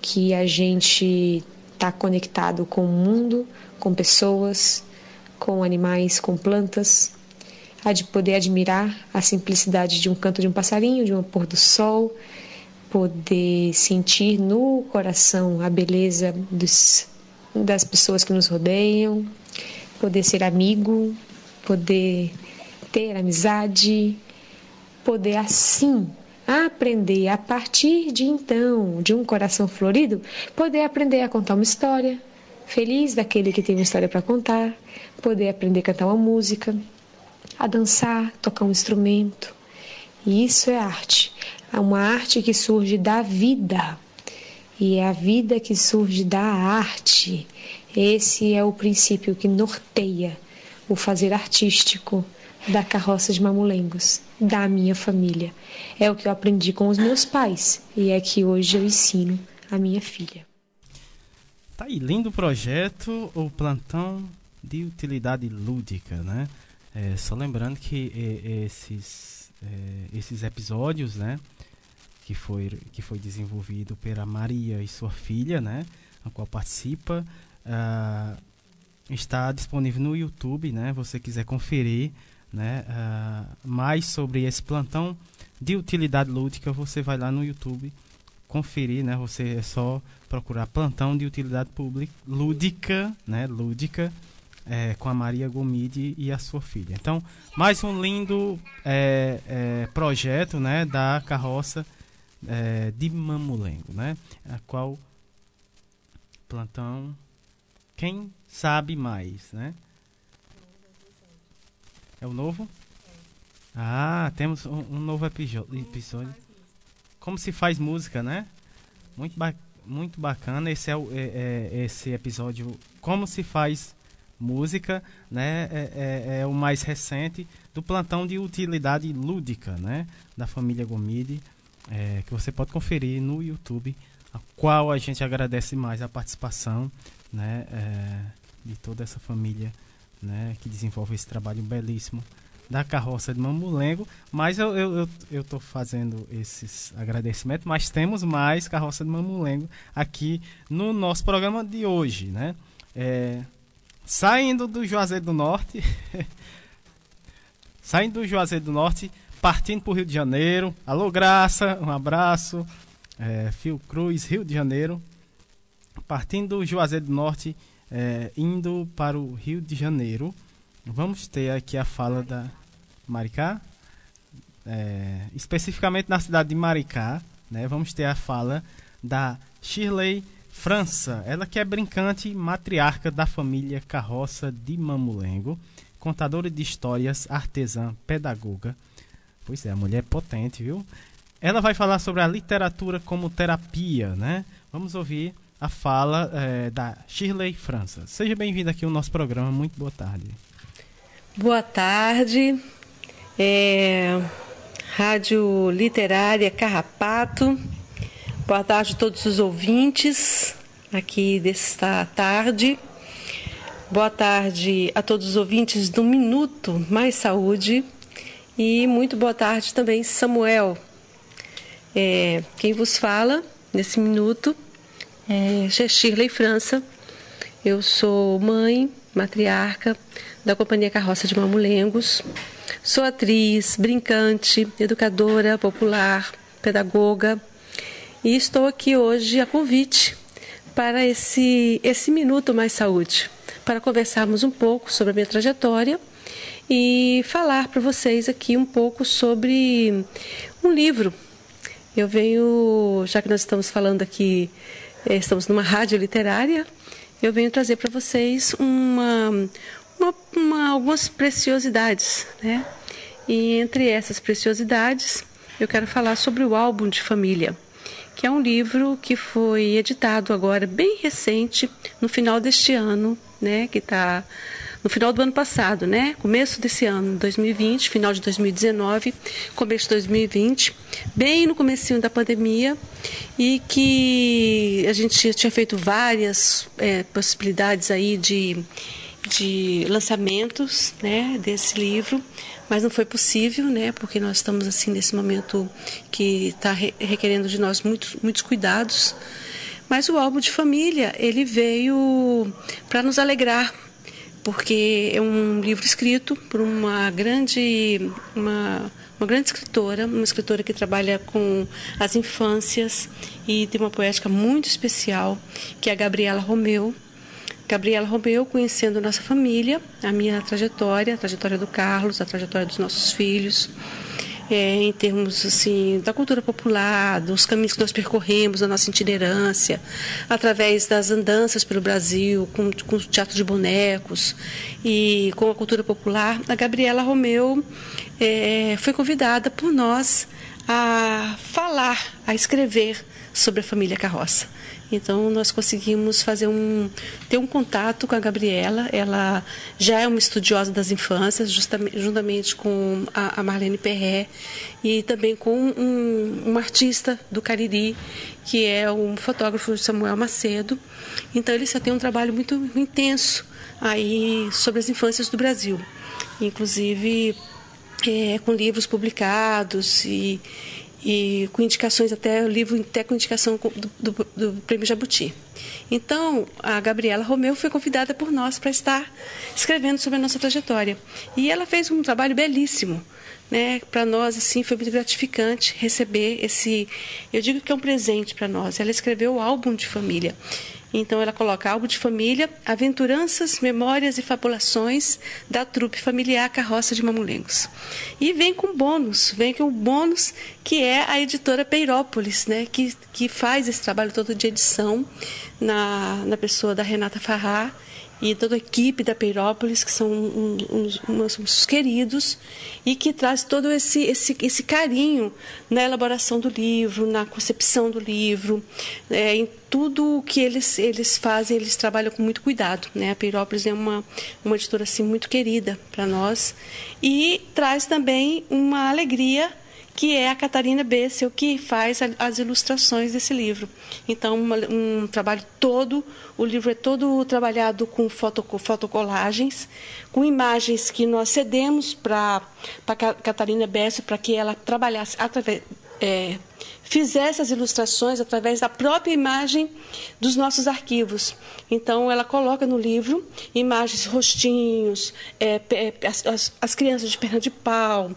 que a gente está conectado com o mundo, com pessoas, com animais, com plantas, a de poder admirar a simplicidade de um canto de um passarinho, de um pôr do sol, poder sentir no coração a beleza dos, das pessoas que nos rodeiam, poder ser amigo, poder ter amizade, poder assim aprender a partir de então, de um coração florido, poder aprender a contar uma história, feliz daquele que tem uma história para contar, poder aprender a cantar uma música, a dançar, tocar um instrumento. E isso é arte. É uma arte que surge da vida. E é a vida que surge da arte. Esse é o princípio que norteia o fazer artístico da carroça de mamulengos, da minha família. É o que eu aprendi com os meus pais e é que hoje eu ensino a minha filha. Tá aí, lindo projeto, o plantão de utilidade lúdica, né? É, só lembrando que é, esses, é, esses episódios, né? Que foi, que foi desenvolvido pela Maria e sua filha, né? A qual participa. Uh, está disponível no YouTube, né? Você quiser conferir, né? Uh, mais sobre esse plantão de utilidade lúdica, você vai lá no YouTube conferir, né? Você é só procurar plantão de utilidade pública lúdica, né? Lúdica é, com a Maria Gomide e a sua filha. Então, mais um lindo é, é, projeto, né? Da carroça é, de Mamulengo, né? A qual plantão quem sabe mais, né? É o novo? Ah, temos um, um novo episódio. Como se faz música, né? Muito, ba muito bacana. Esse é, o, é, é, esse episódio. Como se faz música, né? É, é, é, o mais recente do plantão de utilidade lúdica, né? Da família Gomide, é, que você pode conferir no YouTube, a qual a gente agradece mais a participação, né? É, de toda essa família, né? Que desenvolve esse trabalho belíssimo da carroça de Mamulengo, mas eu, eu, eu, eu tô fazendo esses agradecimentos, mas temos mais carroça de Mamulengo aqui no nosso programa de hoje, né? É, saindo do Juazeiro do Norte, saindo do Juazeiro do Norte, partindo para o Rio de Janeiro. Alô, Graça, um abraço. É, Fio Cruz, Rio de Janeiro. Partindo do Juazeiro do Norte, é, indo para o Rio de Janeiro. Vamos ter aqui a fala da Maricá, é, especificamente na cidade de Maricá. Né, vamos ter a fala da Shirley França, ela que é brincante matriarca da família Carroça de Mamulengo, contadora de histórias, artesã, pedagoga. Pois é, a mulher é potente, viu? Ela vai falar sobre a literatura como terapia, né? Vamos ouvir a fala é, da Shirley França. Seja bem-vinda aqui ao nosso programa. Muito boa tarde. Boa tarde. É, Rádio Literária Carrapato. Boa tarde a todos os ouvintes aqui desta tarde. Boa tarde a todos os ouvintes do Minuto Mais Saúde. E muito boa tarde também, Samuel. É, quem vos fala nesse minuto é Shirley França. Eu sou mãe, matriarca da Companhia Carroça de Mamulengos. Sou atriz, brincante, educadora popular, pedagoga e estou aqui hoje a convite para esse, esse Minuto Mais Saúde, para conversarmos um pouco sobre a minha trajetória e falar para vocês aqui um pouco sobre um livro. Eu venho, já que nós estamos falando aqui, eh, estamos numa rádio literária, eu venho trazer para vocês uma, uma, uma, algumas preciosidades, né? E entre essas preciosidades, eu quero falar sobre o álbum de família que é um livro que foi editado agora, bem recente, no final deste ano, né, que está no final do ano passado, né? Começo desse ano, 2020, final de 2019, começo de 2020, bem no comecinho da pandemia e que a gente tinha feito várias é, possibilidades aí de, de lançamentos, né, desse livro mas não foi possível, né? Porque nós estamos assim nesse momento que está requerendo de nós muitos, muitos cuidados. Mas o álbum de família ele veio para nos alegrar, porque é um livro escrito por uma grande uma uma grande escritora, uma escritora que trabalha com as infâncias e tem uma poética muito especial, que é a Gabriela Romeu. Gabriela Romeu, conhecendo nossa família, a minha trajetória, a trajetória do Carlos, a trajetória dos nossos filhos, é, em termos assim da cultura popular, dos caminhos que nós percorremos, da nossa itinerância, através das andanças pelo Brasil, com, com o teatro de bonecos e com a cultura popular. A Gabriela Romeu é, foi convidada por nós a falar, a escrever sobre a família Carroça. Então nós conseguimos fazer um ter um contato com a Gabriela. Ela já é uma estudiosa das infâncias, justamente, juntamente com a, a Marlene Perré e também com um, um, artista do Cariri, que é um fotógrafo Samuel Macedo. Então eles já têm um trabalho muito intenso aí sobre as infâncias do Brasil, inclusive é, com livros publicados e e com indicações até o livro até com indicação do, do, do, Prêmio Jabuti. Então, a Gabriela Romeu foi convidada por nós para estar escrevendo sobre a nossa trajetória. E ela fez um trabalho belíssimo. Né? Para nós, assim, foi muito gratificante receber esse. Eu digo que é um presente para nós. Ela escreveu o álbum de família. Então ela coloca algo de família, aventuranças, memórias e fabulações da trupe familiar Carroça de Mamulengos. E vem com bônus, vem com o bônus que é a editora Peirópolis, né, que, que faz esse trabalho todo de edição na, na pessoa da Renata Farrar e toda a equipe da Peirópolis, que são uns, uns, uns, queridos, e que traz todo esse, esse, esse carinho na elaboração do livro, na concepção do livro, é, em tudo o que eles, eles fazem, eles trabalham com muito cuidado. Né? A Peirópolis é uma, uma editora assim, muito querida para nós e traz também uma alegria que é a Catarina Bessel, que faz as ilustrações desse livro. Então, um trabalho todo, o livro é todo trabalhado com foto, fotocolagens, com imagens que nós cedemos para Catarina Bessel, para que ela trabalhasse através. É, fizesse as ilustrações através da própria imagem dos nossos arquivos. Então, ela coloca no livro imagens, rostinhos, é, as, as crianças de perna de pau,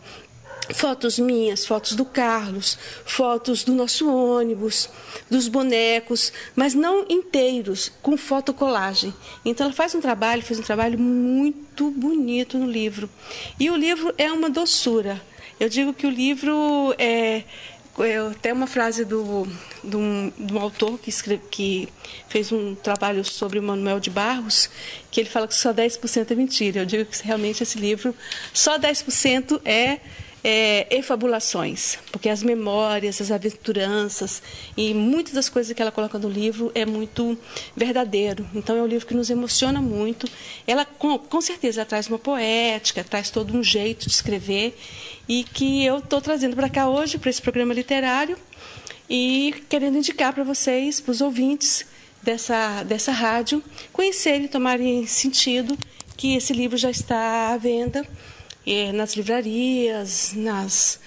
fotos minhas, fotos do Carlos, fotos do nosso ônibus, dos bonecos, mas não inteiros, com fotocolagem. Então ela faz um trabalho, fez um trabalho muito bonito no livro. E o livro é uma doçura. Eu digo que o livro é eu tenho uma frase do, do, um, do um autor que, escreve, que fez um trabalho sobre o Manuel de Barros, que ele fala que só 10% é mentira. Eu digo que realmente esse livro, só 10% é é, porque as memórias, as aventuranças e muitas das coisas que ela coloca no livro é muito verdadeiro. Então é um livro que nos emociona muito. Ela com, com certeza traz uma poética, traz todo um jeito de escrever e que eu estou trazendo para cá hoje para esse programa literário e querendo indicar para vocês, para os ouvintes dessa dessa rádio, conhecerem, tomarem sentido que esse livro já está à venda nas livrarias, nas,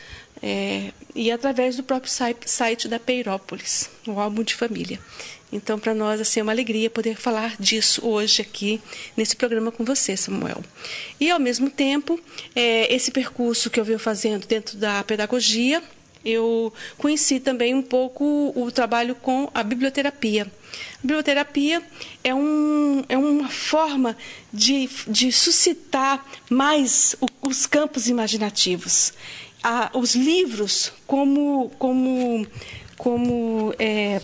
é, e através do próprio site da Peirópolis, o álbum de família. Então, para nós, assim, é uma alegria poder falar disso hoje aqui nesse programa com você, Samuel. E, ao mesmo tempo, é, esse percurso que eu venho fazendo dentro da pedagogia, eu conheci também um pouco o trabalho com a biblioterapia. A biblioterapia é, um, é uma forma de, de suscitar mais o, os campos imaginativos. Ah, os livros como, como, como é,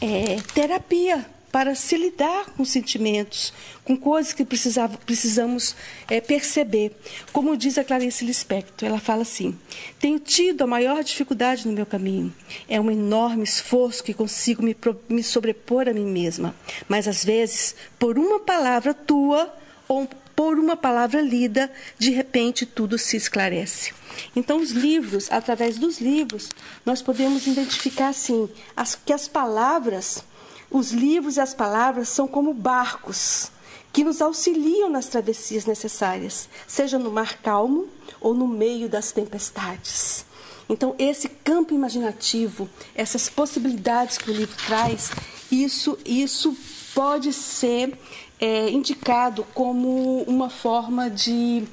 é, terapia para se lidar com sentimentos, com coisas que precisamos é, perceber. Como diz a Clarice Lispector, ela fala assim: Tenho tido a maior dificuldade no meu caminho. É um enorme esforço que consigo me, me sobrepor a mim mesma. Mas às vezes, por uma palavra tua ou por uma palavra lida, de repente tudo se esclarece. Então, os livros, através dos livros, nós podemos identificar assim as, que as palavras os livros e as palavras são como barcos que nos auxiliam nas travessias necessárias, seja no mar calmo ou no meio das tempestades. Então, esse campo imaginativo, essas possibilidades que o livro traz, isso, isso pode ser é, indicado como uma forma de,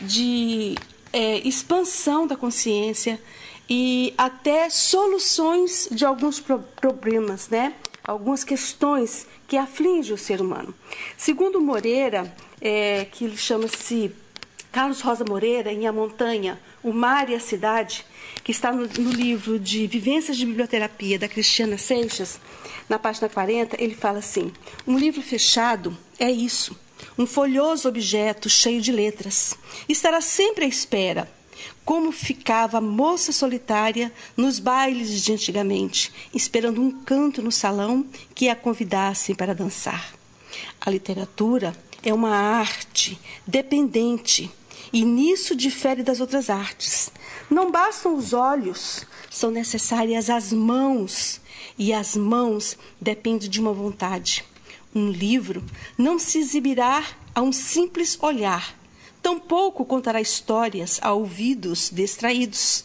de é, expansão da consciência e até soluções de alguns problemas, né? Algumas questões que afligem o ser humano. Segundo Moreira, é, que chama-se Carlos Rosa Moreira, em A Montanha, o Mar e a Cidade, que está no, no livro de Vivências de Biblioterapia da Cristiana Seixas, na página 40, ele fala assim: um livro fechado é isso, um folhoso objeto cheio de letras. Estará sempre à espera. Como ficava a moça solitária nos bailes de antigamente, esperando um canto no salão que a convidassem para dançar. A literatura é uma arte dependente e nisso difere das outras artes. Não bastam os olhos, são necessárias as mãos, e as mãos dependem de uma vontade. Um livro não se exibirá a um simples olhar, tampouco contará histórias a ouvidos distraídos.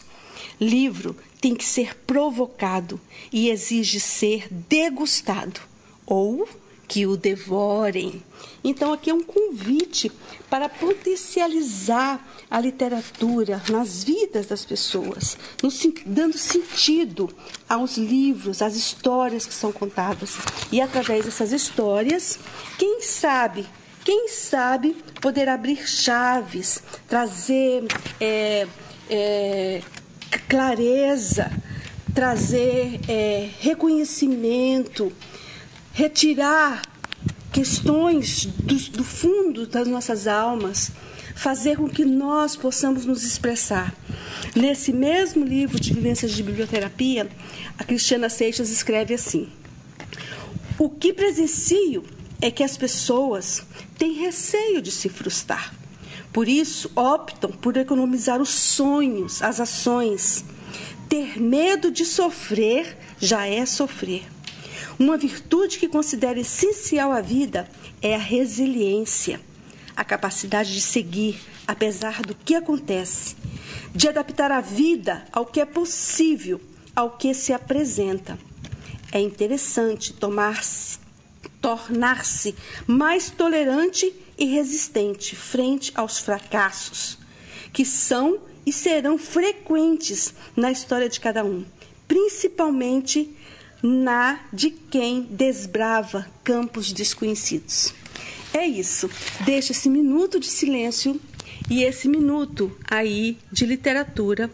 Livro tem que ser provocado e exige ser degustado ou que o devorem. Então, aqui é um convite para potencializar a literatura nas vidas das pessoas, dando sentido aos livros, às histórias que são contadas. E através dessas histórias, quem sabe, quem sabe poder abrir chaves, trazer é, é, clareza, trazer é, reconhecimento retirar questões do, do fundo das nossas almas, fazer com que nós possamos nos expressar. Nesse mesmo livro de Vivências de Biblioterapia, a Cristiana Seixas escreve assim: O que presencio é que as pessoas têm receio de se frustrar. Por isso, optam por economizar os sonhos, as ações. Ter medo de sofrer já é sofrer. Uma virtude que considero essencial à vida é a resiliência, a capacidade de seguir apesar do que acontece, de adaptar a vida ao que é possível, ao que se apresenta. É interessante tomar-se, tornar-se mais tolerante e resistente frente aos fracassos, que são e serão frequentes na história de cada um, principalmente na de quem desbrava campos desconhecidos. É isso. Deixa esse minuto de silêncio e esse minuto aí de literatura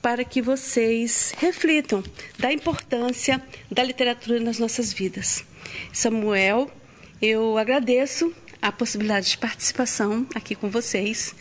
para que vocês reflitam da importância da literatura nas nossas vidas. Samuel, eu agradeço a possibilidade de participação aqui com vocês.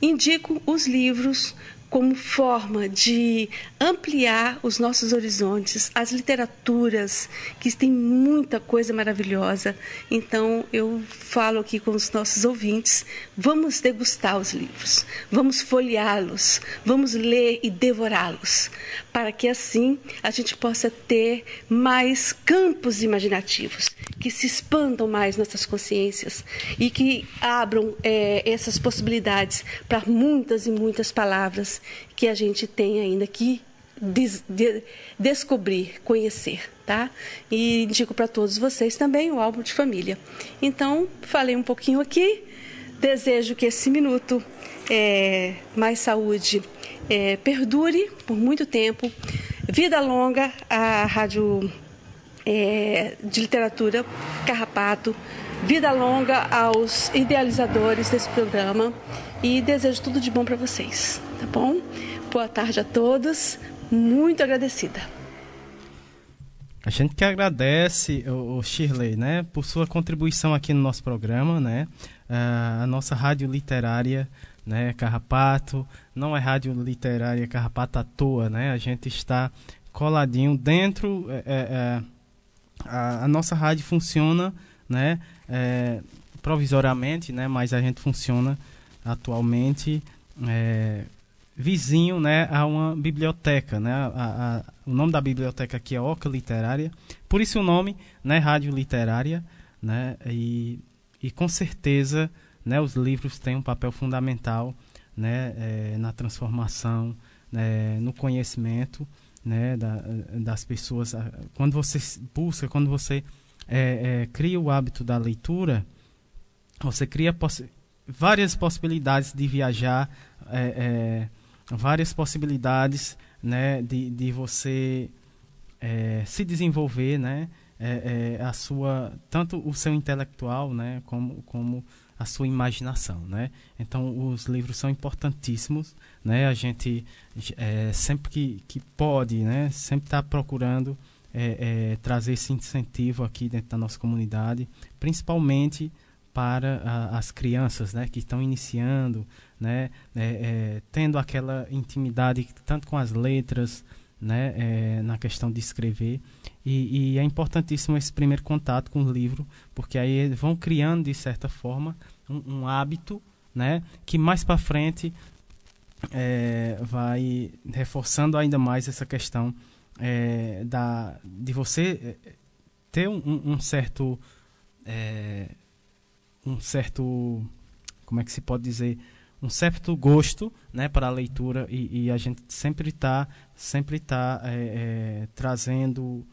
Indico os livros como forma de ampliar os nossos horizontes, as literaturas, que tem muita coisa maravilhosa. Então, eu falo aqui com os nossos ouvintes: vamos degustar os livros, vamos folheá-los, vamos ler e devorá-los, para que assim a gente possa ter mais campos imaginativos, que se expandam mais nossas consciências e que abram é, essas possibilidades para muitas e muitas palavras que a gente tem ainda que des, de, descobrir, conhecer, tá? E indico para todos vocês também o álbum de família. Então, falei um pouquinho aqui, desejo que esse minuto é, mais saúde é, perdure por muito tempo. Vida longa à Rádio é, de Literatura Carrapato. Vida longa aos idealizadores desse programa e desejo tudo de bom para vocês, tá bom? Boa tarde a todos, muito agradecida. A gente que agradece o, Shirley, né, por sua contribuição aqui no nosso programa, né, uh, a nossa rádio literária, né, Carrapato, não é rádio literária Carrapato à toa, né, a gente está coladinho dentro, é, é, a, a, nossa rádio funciona, né, é, provisoriamente, né, mas a gente funciona atualmente é, vizinho né, a uma biblioteca. Né? A, a, o nome da biblioteca aqui é Oca Literária, por isso o nome, né, Rádio Literária, né, e, e com certeza né, os livros têm um papel fundamental né, é, na transformação, né, no conhecimento né, da, das pessoas. Quando você busca, quando você é, é, cria o hábito da leitura, você cria várias possibilidades de viajar, é, várias possibilidades né, de, de você é, se desenvolver, né, é, é, a sua tanto o seu intelectual, né, como, como a sua imaginação, né? Então os livros são importantíssimos, né? A gente é, sempre que, que pode, né? Sempre está procurando é, é, trazer esse incentivo aqui dentro da nossa comunidade, principalmente para a, as crianças, né? Que estão iniciando, né? É, é, tendo aquela intimidade tanto com as letras, né? É, na questão de escrever e, e, é importantíssimo esse primeiro contato com o livro, porque aí vão criando de certa forma um, um hábito, né? Que mais para frente é, vai reforçando ainda mais essa questão é, da de você é, ter um, um certo é, um certo como é que se pode dizer um certo gosto né para a leitura e, e a gente sempre está sempre tá é, é, trazendo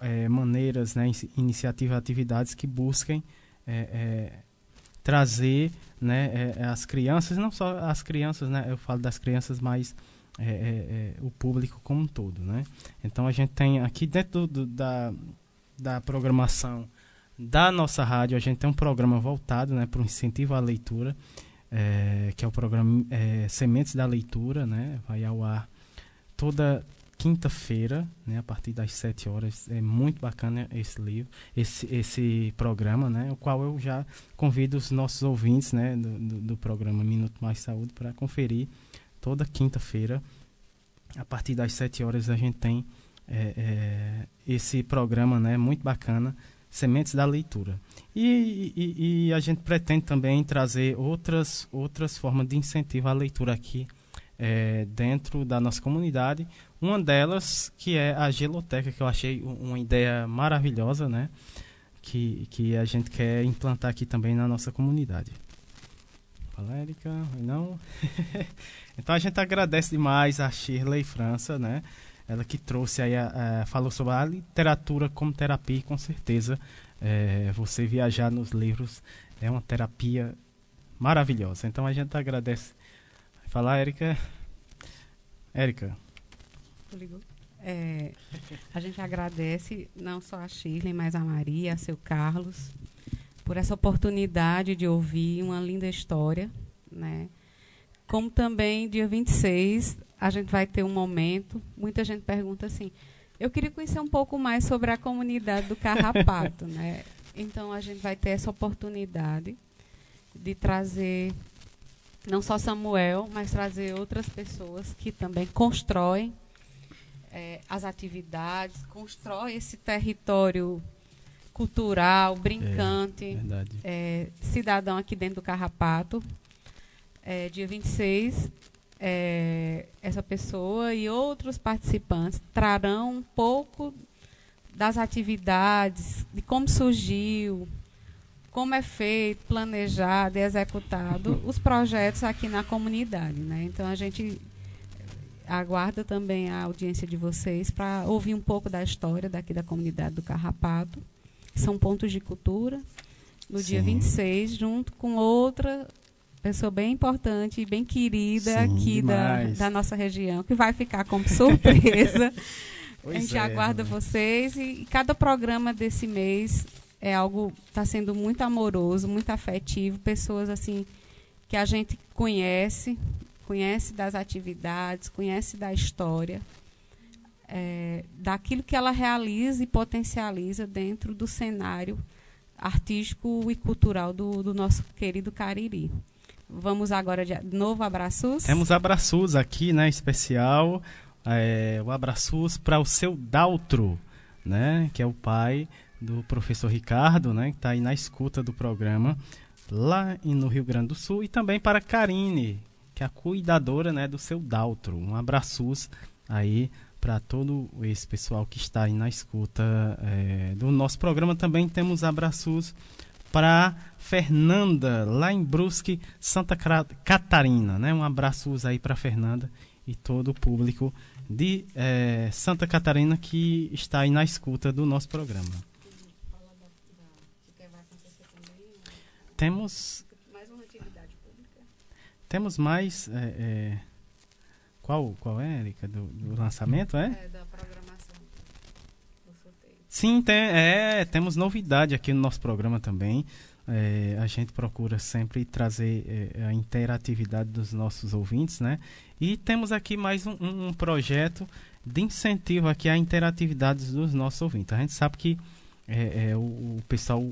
é, maneiras, né, iniciativas, atividades que busquem é, é, trazer né, é, as crianças, não só as crianças, né, eu falo das crianças, mas o público como um todo. Né? Então a gente tem aqui dentro do, da, da programação da nossa rádio, a gente tem um programa voltado né, para o incentivo à leitura, que é o programa Sementes da Leitura, né, vai ao ar toda quinta-feira, né, a partir das 7 horas. É muito bacana esse livro, esse, esse programa, né, o qual eu já convido os nossos ouvintes né, do, do, do programa Minuto Mais Saúde para conferir toda quinta-feira. A partir das 7 horas a gente tem é, é, esse programa né, muito bacana, Sementes da Leitura. E, e, e, a gente pretende também trazer outras, outras formas de incentivo à leitura aqui é, dentro da nossa comunidade. Uma delas que é a geloteca, que eu achei uma ideia maravilhosa, né? Que, que a gente quer implantar aqui também na nossa comunidade. Fala, Érica. Não? então a gente agradece demais a Shirley França, né? Ela que trouxe aí, a, a, falou sobre a literatura como terapia e com certeza é, você viajar nos livros é uma terapia maravilhosa. Então a gente agradece Fala, Érica. Érica. É, a gente agradece não só a Shirley, mas a Maria, a seu Carlos, por essa oportunidade de ouvir uma linda história, né? Como também dia 26 a gente vai ter um momento, muita gente pergunta assim: "Eu queria conhecer um pouco mais sobre a comunidade do Carrapato", né? Então a gente vai ter essa oportunidade de trazer não só Samuel, mas trazer outras pessoas que também constroem é, as atividades, constrói esse território cultural, brincante, é, é, cidadão aqui dentro do Carrapato. É, dia 26, é, essa pessoa e outros participantes trarão um pouco das atividades, de como surgiu, como é feito, planejado e executado os projetos aqui na comunidade. Né? Então a gente aguarda também a audiência de vocês para ouvir um pouco da história daqui da comunidade do Carrapato. São pontos de cultura. No Sim. dia 26, junto com outra pessoa bem importante e bem querida Sim, aqui da, da, nossa região, que vai ficar como surpresa. a gente é, aguarda né? vocês e, e cada programa desse mês é algo está sendo muito amoroso, muito afetivo, pessoas assim que a gente conhece, conhece das atividades, conhece da história, é, daquilo que ela realiza e potencializa dentro do cenário artístico e cultural do, do nosso querido Cariri. Vamos agora de novo abraços. Temos abraços aqui, né, especial. É, o abraços para o seu Daltro, né, que é o pai do professor Ricardo, né, que está aí na escuta do programa, lá no Rio Grande do Sul, e também para Karine, que é a cuidadora né, do seu Daltro. Um abraço aí para todo esse pessoal que está aí na escuta é, do nosso programa. Também temos abraços para Fernanda, lá em Brusque, Santa Catarina. Né? Um abraço aí para Fernanda e todo o público de é, Santa Catarina que está aí na escuta do nosso programa. temos. Mais uma atividade pública. Temos mais. É, é, qual, qual é, Erika? Do, do, lançamento, é? É, da programação do sorteio. Sim, tem, é, temos novidade aqui no nosso programa também. É, a gente procura sempre trazer é, a interatividade dos nossos ouvintes, né? E temos aqui mais um, um, projeto de incentivo aqui à interatividade dos nossos ouvintes. A gente sabe que é, é o, o, pessoal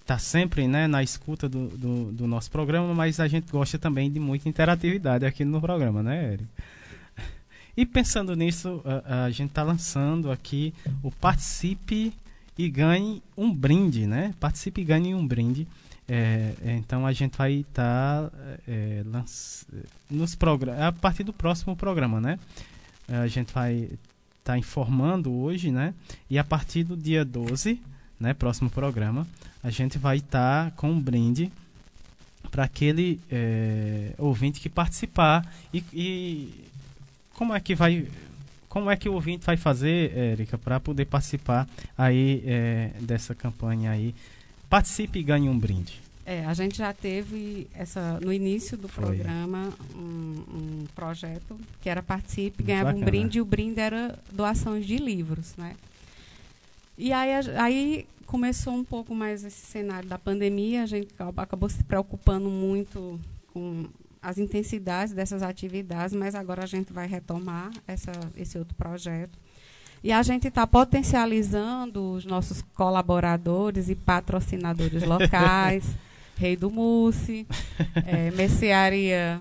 está é, sempre né, na escuta do, do, do, nosso programa, mas a gente gosta também de muita interatividade aqui no programa, né, Eric? E pensando nisso, a, a gente está lançando aqui o Participe e ganhe um brinde, né? Participe e ganhe um brinde. É, então a gente vai estar tá, é, nos programas a partir do próximo programa, né? A gente vai estar tá informando hoje, né? E a partir do dia 12, né? Próximo programa, a gente vai estar tá com um brinde para aquele é, ouvinte que participar e, e como é que vai como é que o ouvinte vai fazer, Érica, para poder participar aí é, dessa campanha aí? Participe e ganhe um brinde. É, a gente já teve essa no início do programa um, um, projeto que era participe, Muito ganhava bacana. um brinde e o brinde era doações de livros, né? E aí, aí começou um pouco mais esse cenário da pandemia, a gente acabou se preocupando muito com as intensidades dessas atividades, mas agora a gente vai retomar essa, esse outro projeto. E a gente está potencializando os nossos colaboradores e patrocinadores locais, Rei do Mousse, é, Mercearia.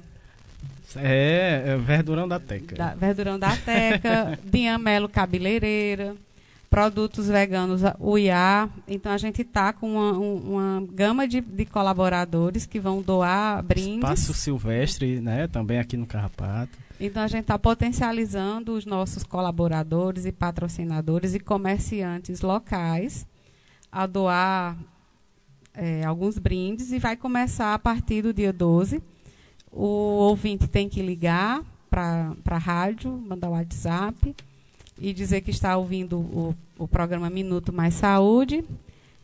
É, é, Verdurão da Teca. Da, Verdurão da Teca, Diamelo Cabeleireira, produtos veganos UIA. Então a gente está com uma, uma gama de, de, colaboradores que vão doar brindes. Espaço Silvestre, né? Também aqui no Carrapato. Então a gente está potencializando os nossos colaboradores e patrocinadores e comerciantes locais a doar é, alguns brindes e vai começar a partir do dia 12. O ouvinte tem que ligar para a rádio, mandar o WhatsApp e dizer que está ouvindo o, o programa Minuto Mais Saúde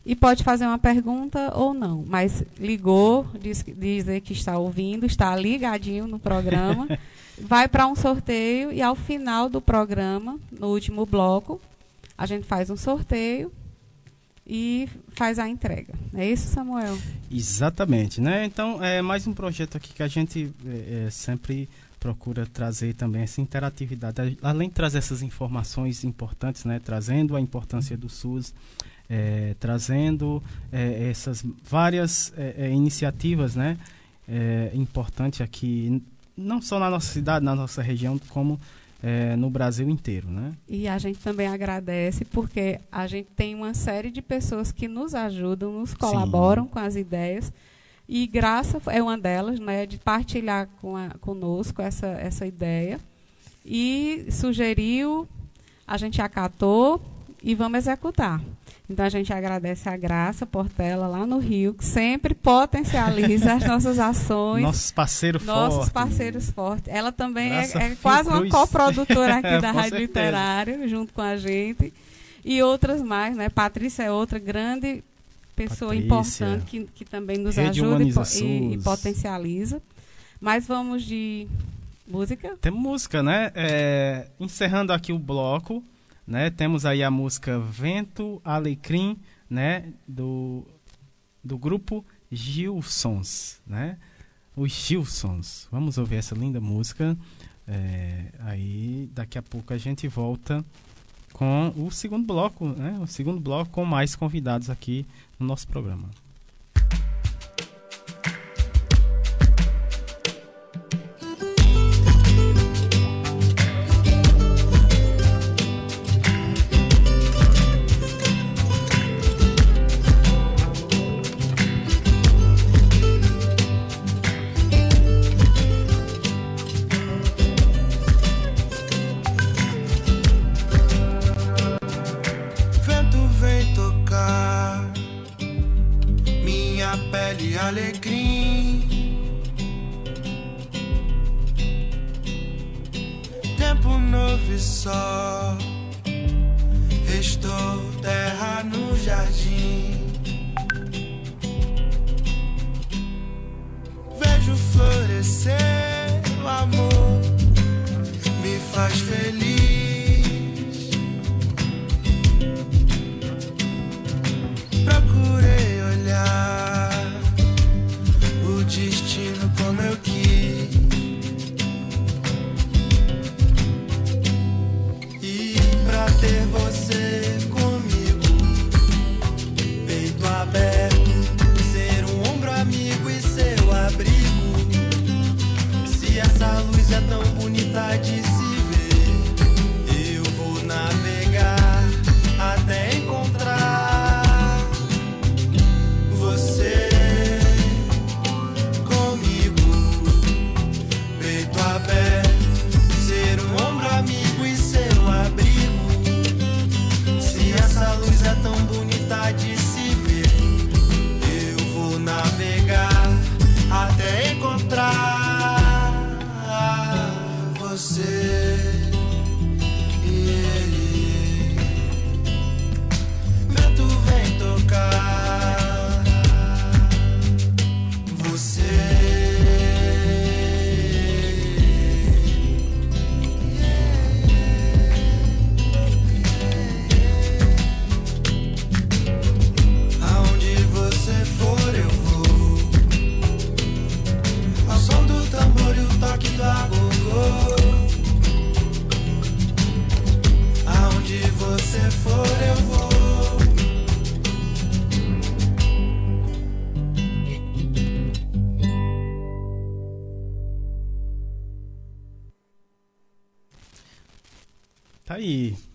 e pode fazer uma pergunta ou não, mas ligou, diz, dizer que está ouvindo, está ligadinho no programa, vai para um sorteio e ao final do programa, no último bloco, a gente faz um sorteio e faz a entrega. É isso, Samuel? Exatamente, né? Então é mais um projeto aqui que a gente é, é sempre procura trazer também essa interatividade, além de trazer essas informações importantes, né, trazendo a importância do SUS, é, trazendo é, essas várias é, é iniciativas, né, é, importantes aqui, não só na nossa cidade, na nossa região, como é, no Brasil inteiro, né? E a gente também agradece porque a gente tem uma série de pessoas que nos ajudam, nos colaboram Sim. com as ideias e Graça é uma delas, né, de partilhar com a, conosco essa, essa ideia. E sugeriu, a gente acatou e vamos executar. Então a gente agradece a Graça Portela lá no Rio, que sempre potencializa as nossas ações. Nossos parceiros fortes. Nossos parceiros fortes. Ela também é, é quase uma coprodutora aqui da Rádio Literária, junto com a gente. E outras mais, né? Patrícia é outra grande pessoa Patrícia, importante que, que também nos ajuda e, e, e, potencializa. Mas vamos de música? Tem música, né? É, encerrando aqui o bloco, né? Temos aí a música Vento Alecrim, né? Do, do grupo Gilsons, né? Os Gilsons. Vamos ouvir essa linda música. É, aí daqui a pouco a gente volta com o segundo bloco, né? O segundo bloco com mais convidados aqui no nosso programa.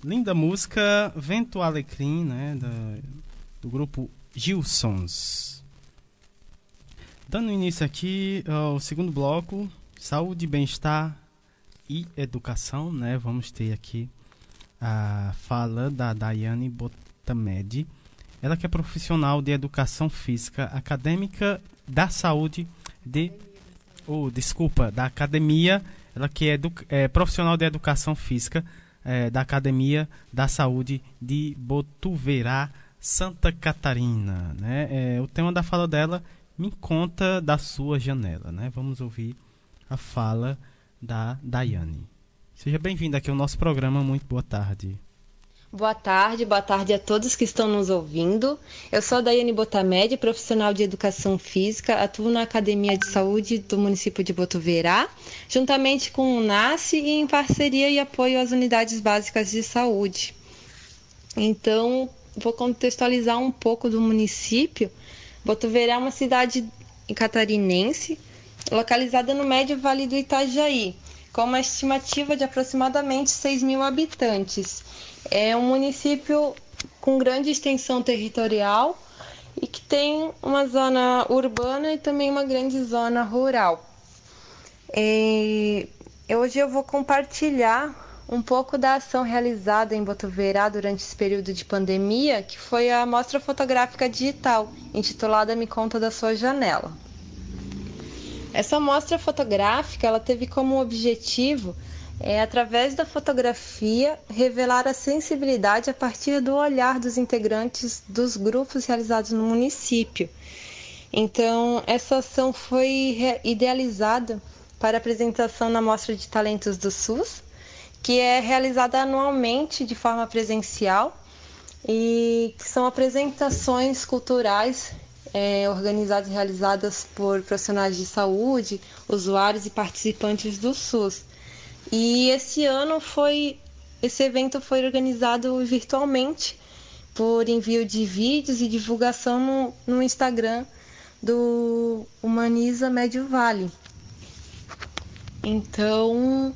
Linda música Vento Alecrim, né, da, do grupo Gilsons. Dando início aqui ao segundo bloco, saúde, bem-estar e educação, né? Vamos ter aqui a fala da Daiane Botamed. Ela que é profissional de educação física, acadêmica da saúde de oh, desculpa, da academia, ela que é, é profissional de educação física é, da Academia da Saúde de Botuverá, Santa Catarina. Né? É, o tema da fala dela me conta da sua janela. Né? Vamos ouvir a fala da Daiane. Seja bem-vinda aqui ao nosso programa. Muito boa tarde. Boa tarde, boa tarde a todos que estão nos ouvindo. Eu sou a Daiane Botamed, profissional de educação física, atuo na Academia de Saúde do município de Botuverá, juntamente com o NASCE e em parceria e apoio às unidades básicas de saúde. Então, vou contextualizar um pouco do município. Botuverá é uma cidade catarinense, localizada no médio vale do Itajaí, com uma estimativa de aproximadamente 6 mil habitantes é um município com grande extensão territorial e que tem uma zona urbana e também uma grande zona rural. E hoje eu vou compartilhar um pouco da ação realizada em Botuverá durante esse período de pandemia, que foi a mostra fotográfica digital, intitulada Me Conta da Sua Janela. Essa mostra fotográfica ela teve como objetivo é, através da fotografia, revelar a sensibilidade a partir do olhar dos integrantes dos grupos realizados no município. Então, essa ação foi idealizada para apresentação na Mostra de Talentos do SUS, que é realizada anualmente de forma presencial e que são apresentações culturais é, organizadas e realizadas por profissionais de saúde, usuários e participantes do SUS. E esse ano foi esse evento foi organizado virtualmente por envio de vídeos e divulgação no, no Instagram do Humaniza Médio Vale. Então,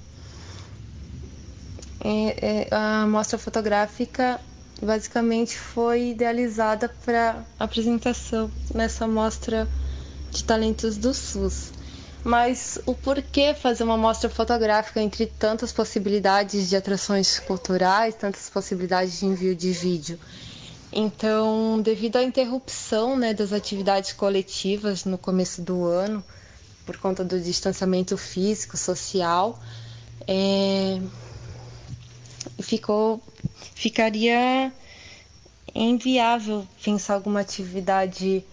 é, é, a mostra fotográfica basicamente foi idealizada para apresentação nessa mostra de talentos do SUS. Mas o porquê fazer uma mostra fotográfica entre tantas possibilidades de atrações culturais, tantas possibilidades de envio de vídeo? Então, devido à interrupção né, das atividades coletivas no começo do ano, por conta do distanciamento físico, social, é, ficou, ficaria inviável pensar alguma atividade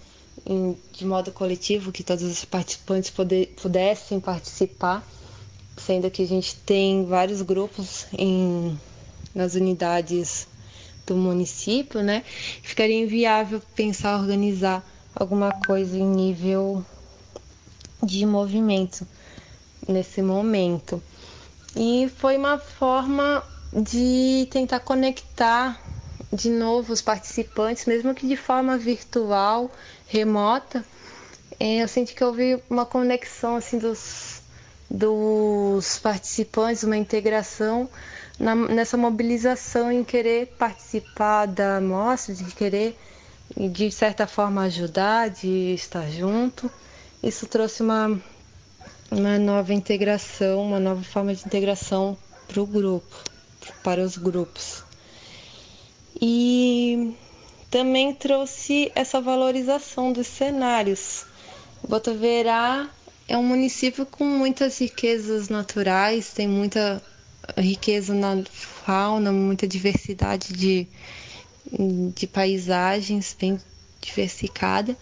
em, de modo coletivo, que todos os participantes poder, pudessem participar, sendo que a gente tem vários grupos em, nas unidades do município, né? Ficaria inviável pensar organizar alguma coisa em nível de movimento nesse momento. E foi uma forma de tentar conectar de novo os participantes, mesmo que de forma virtual, remota, é, eu senti que houve uma conexão assim dos, dos participantes, uma integração na, nessa mobilização em querer participar da mostra, de querer de certa forma ajudar, de estar junto. Isso trouxe uma, uma nova integração, uma nova forma de integração para o grupo, para os grupos. E também trouxe essa valorização dos cenários. Botuverá é um município com muitas riquezas naturais, tem muita riqueza na fauna, muita diversidade de, de paisagens bem diversificada.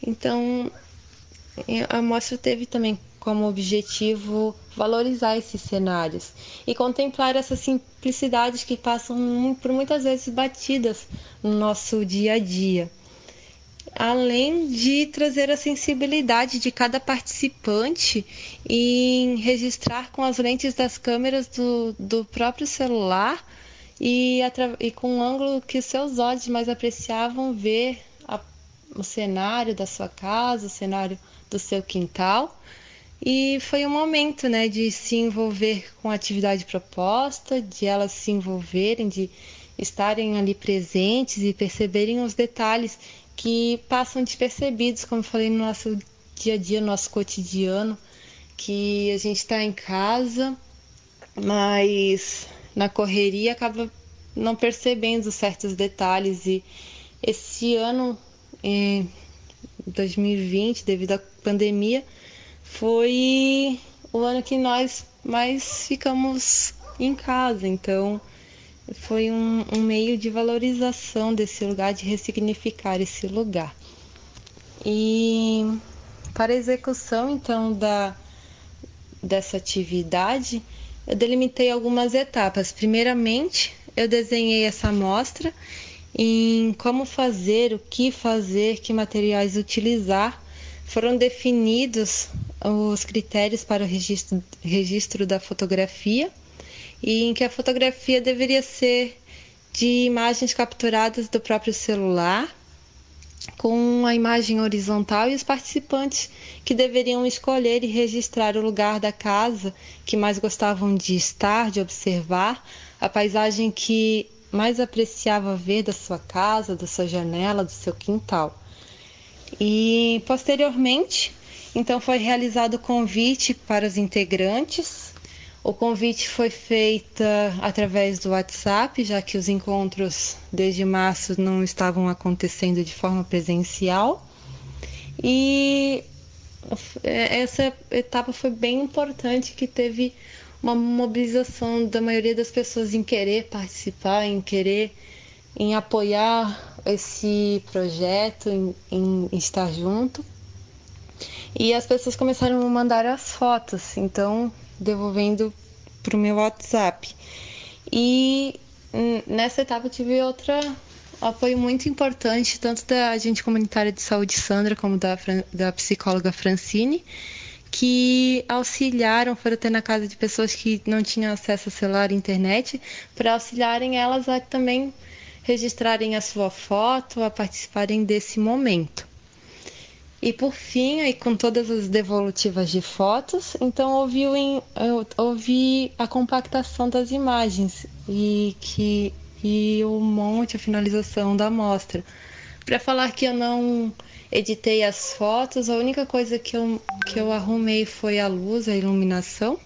Então, a mostra teve também como objetivo valorizar esses cenários e contemplar essas simplicidades que passam por muitas vezes batidas no nosso dia a dia. Além de trazer a sensibilidade de cada participante em registrar com as lentes das câmeras do, do próprio celular e, e com um ângulo que seus olhos mais apreciavam ver a, o cenário da sua casa, o cenário do seu quintal e foi um momento, né, de se envolver com a atividade proposta, de elas se envolverem, de estarem ali presentes e perceberem os detalhes que passam despercebidos, como falei no nosso dia a dia, no nosso cotidiano, que a gente está em casa, mas na correria acaba não percebendo certos detalhes. E esse ano, em 2020, devido à pandemia, foi o ano que nós mais ficamos em casa, então foi um, um meio de valorização desse lugar, de ressignificar esse lugar. E para a execução então da dessa atividade, eu delimitei algumas etapas. Primeiramente, eu desenhei essa amostra em como fazer, o que fazer, que materiais utilizar. Foram definidos os critérios para o registro, registro da fotografia e em que a fotografia deveria ser de imagens capturadas do próprio celular, com a imagem horizontal e os participantes que deveriam escolher e registrar o lugar da casa que mais gostavam de estar, de observar, a paisagem que mais apreciava ver da sua casa, da sua janela, do seu quintal. E posteriormente, então foi realizado o convite para os integrantes. O convite foi feito através do WhatsApp, já que os encontros desde março não estavam acontecendo de forma presencial. E essa etapa foi bem importante, que teve uma mobilização da maioria das pessoas em querer participar, em querer, em apoiar esse projeto, em, em estar junto. E as pessoas começaram a mandar as fotos, então devolvendo para o meu WhatsApp. E nessa etapa eu tive outra apoio muito importante, tanto da agente comunitária de saúde Sandra, como da, da psicóloga Francine, que auxiliaram, foram ter na casa de pessoas que não tinham acesso a celular e internet, para auxiliarem elas a também registrarem a sua foto, a participarem desse momento. E por fim, aí com todas as devolutivas de fotos, então houve, houve a compactação das imagens e que e o monte, a finalização da amostra. Para falar que eu não editei as fotos, a única coisa que eu, que eu arrumei foi a luz, a iluminação,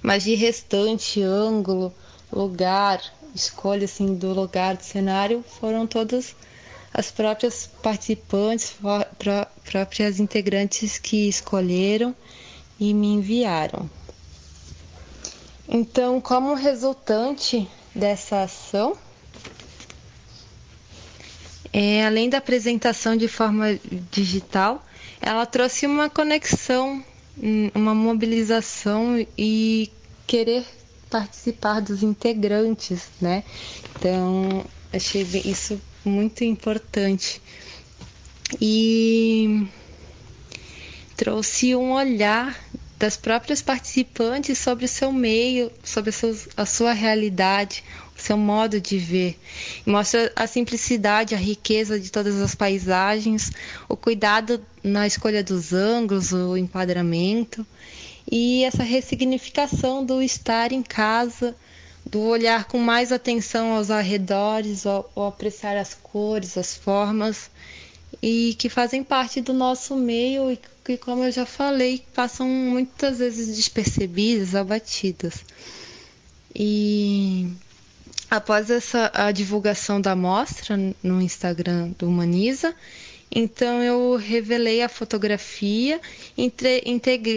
mas de restante, ângulo, lugar, escolha assim do lugar do cenário foram todas as próprias participantes, próprias integrantes que escolheram e me enviaram. Então, como resultante dessa ação, é, além da apresentação de forma digital, ela trouxe uma conexão, uma mobilização e querer participar dos integrantes, né? Então, achei isso muito importante. E trouxe um olhar das próprias participantes sobre o seu meio, sobre a sua realidade, o seu modo de ver. mostra a simplicidade, a riqueza de todas as paisagens, o cuidado na escolha dos ângulos, o enquadramento e essa ressignificação do estar em casa do olhar com mais atenção aos arredores, ao, ao apreciar as cores, as formas e que fazem parte do nosso meio e que, como eu já falei, passam muitas vezes despercebidas, abatidas. E após essa a divulgação da mostra no Instagram do Humaniza, Então eu revelei a fotografia, entre,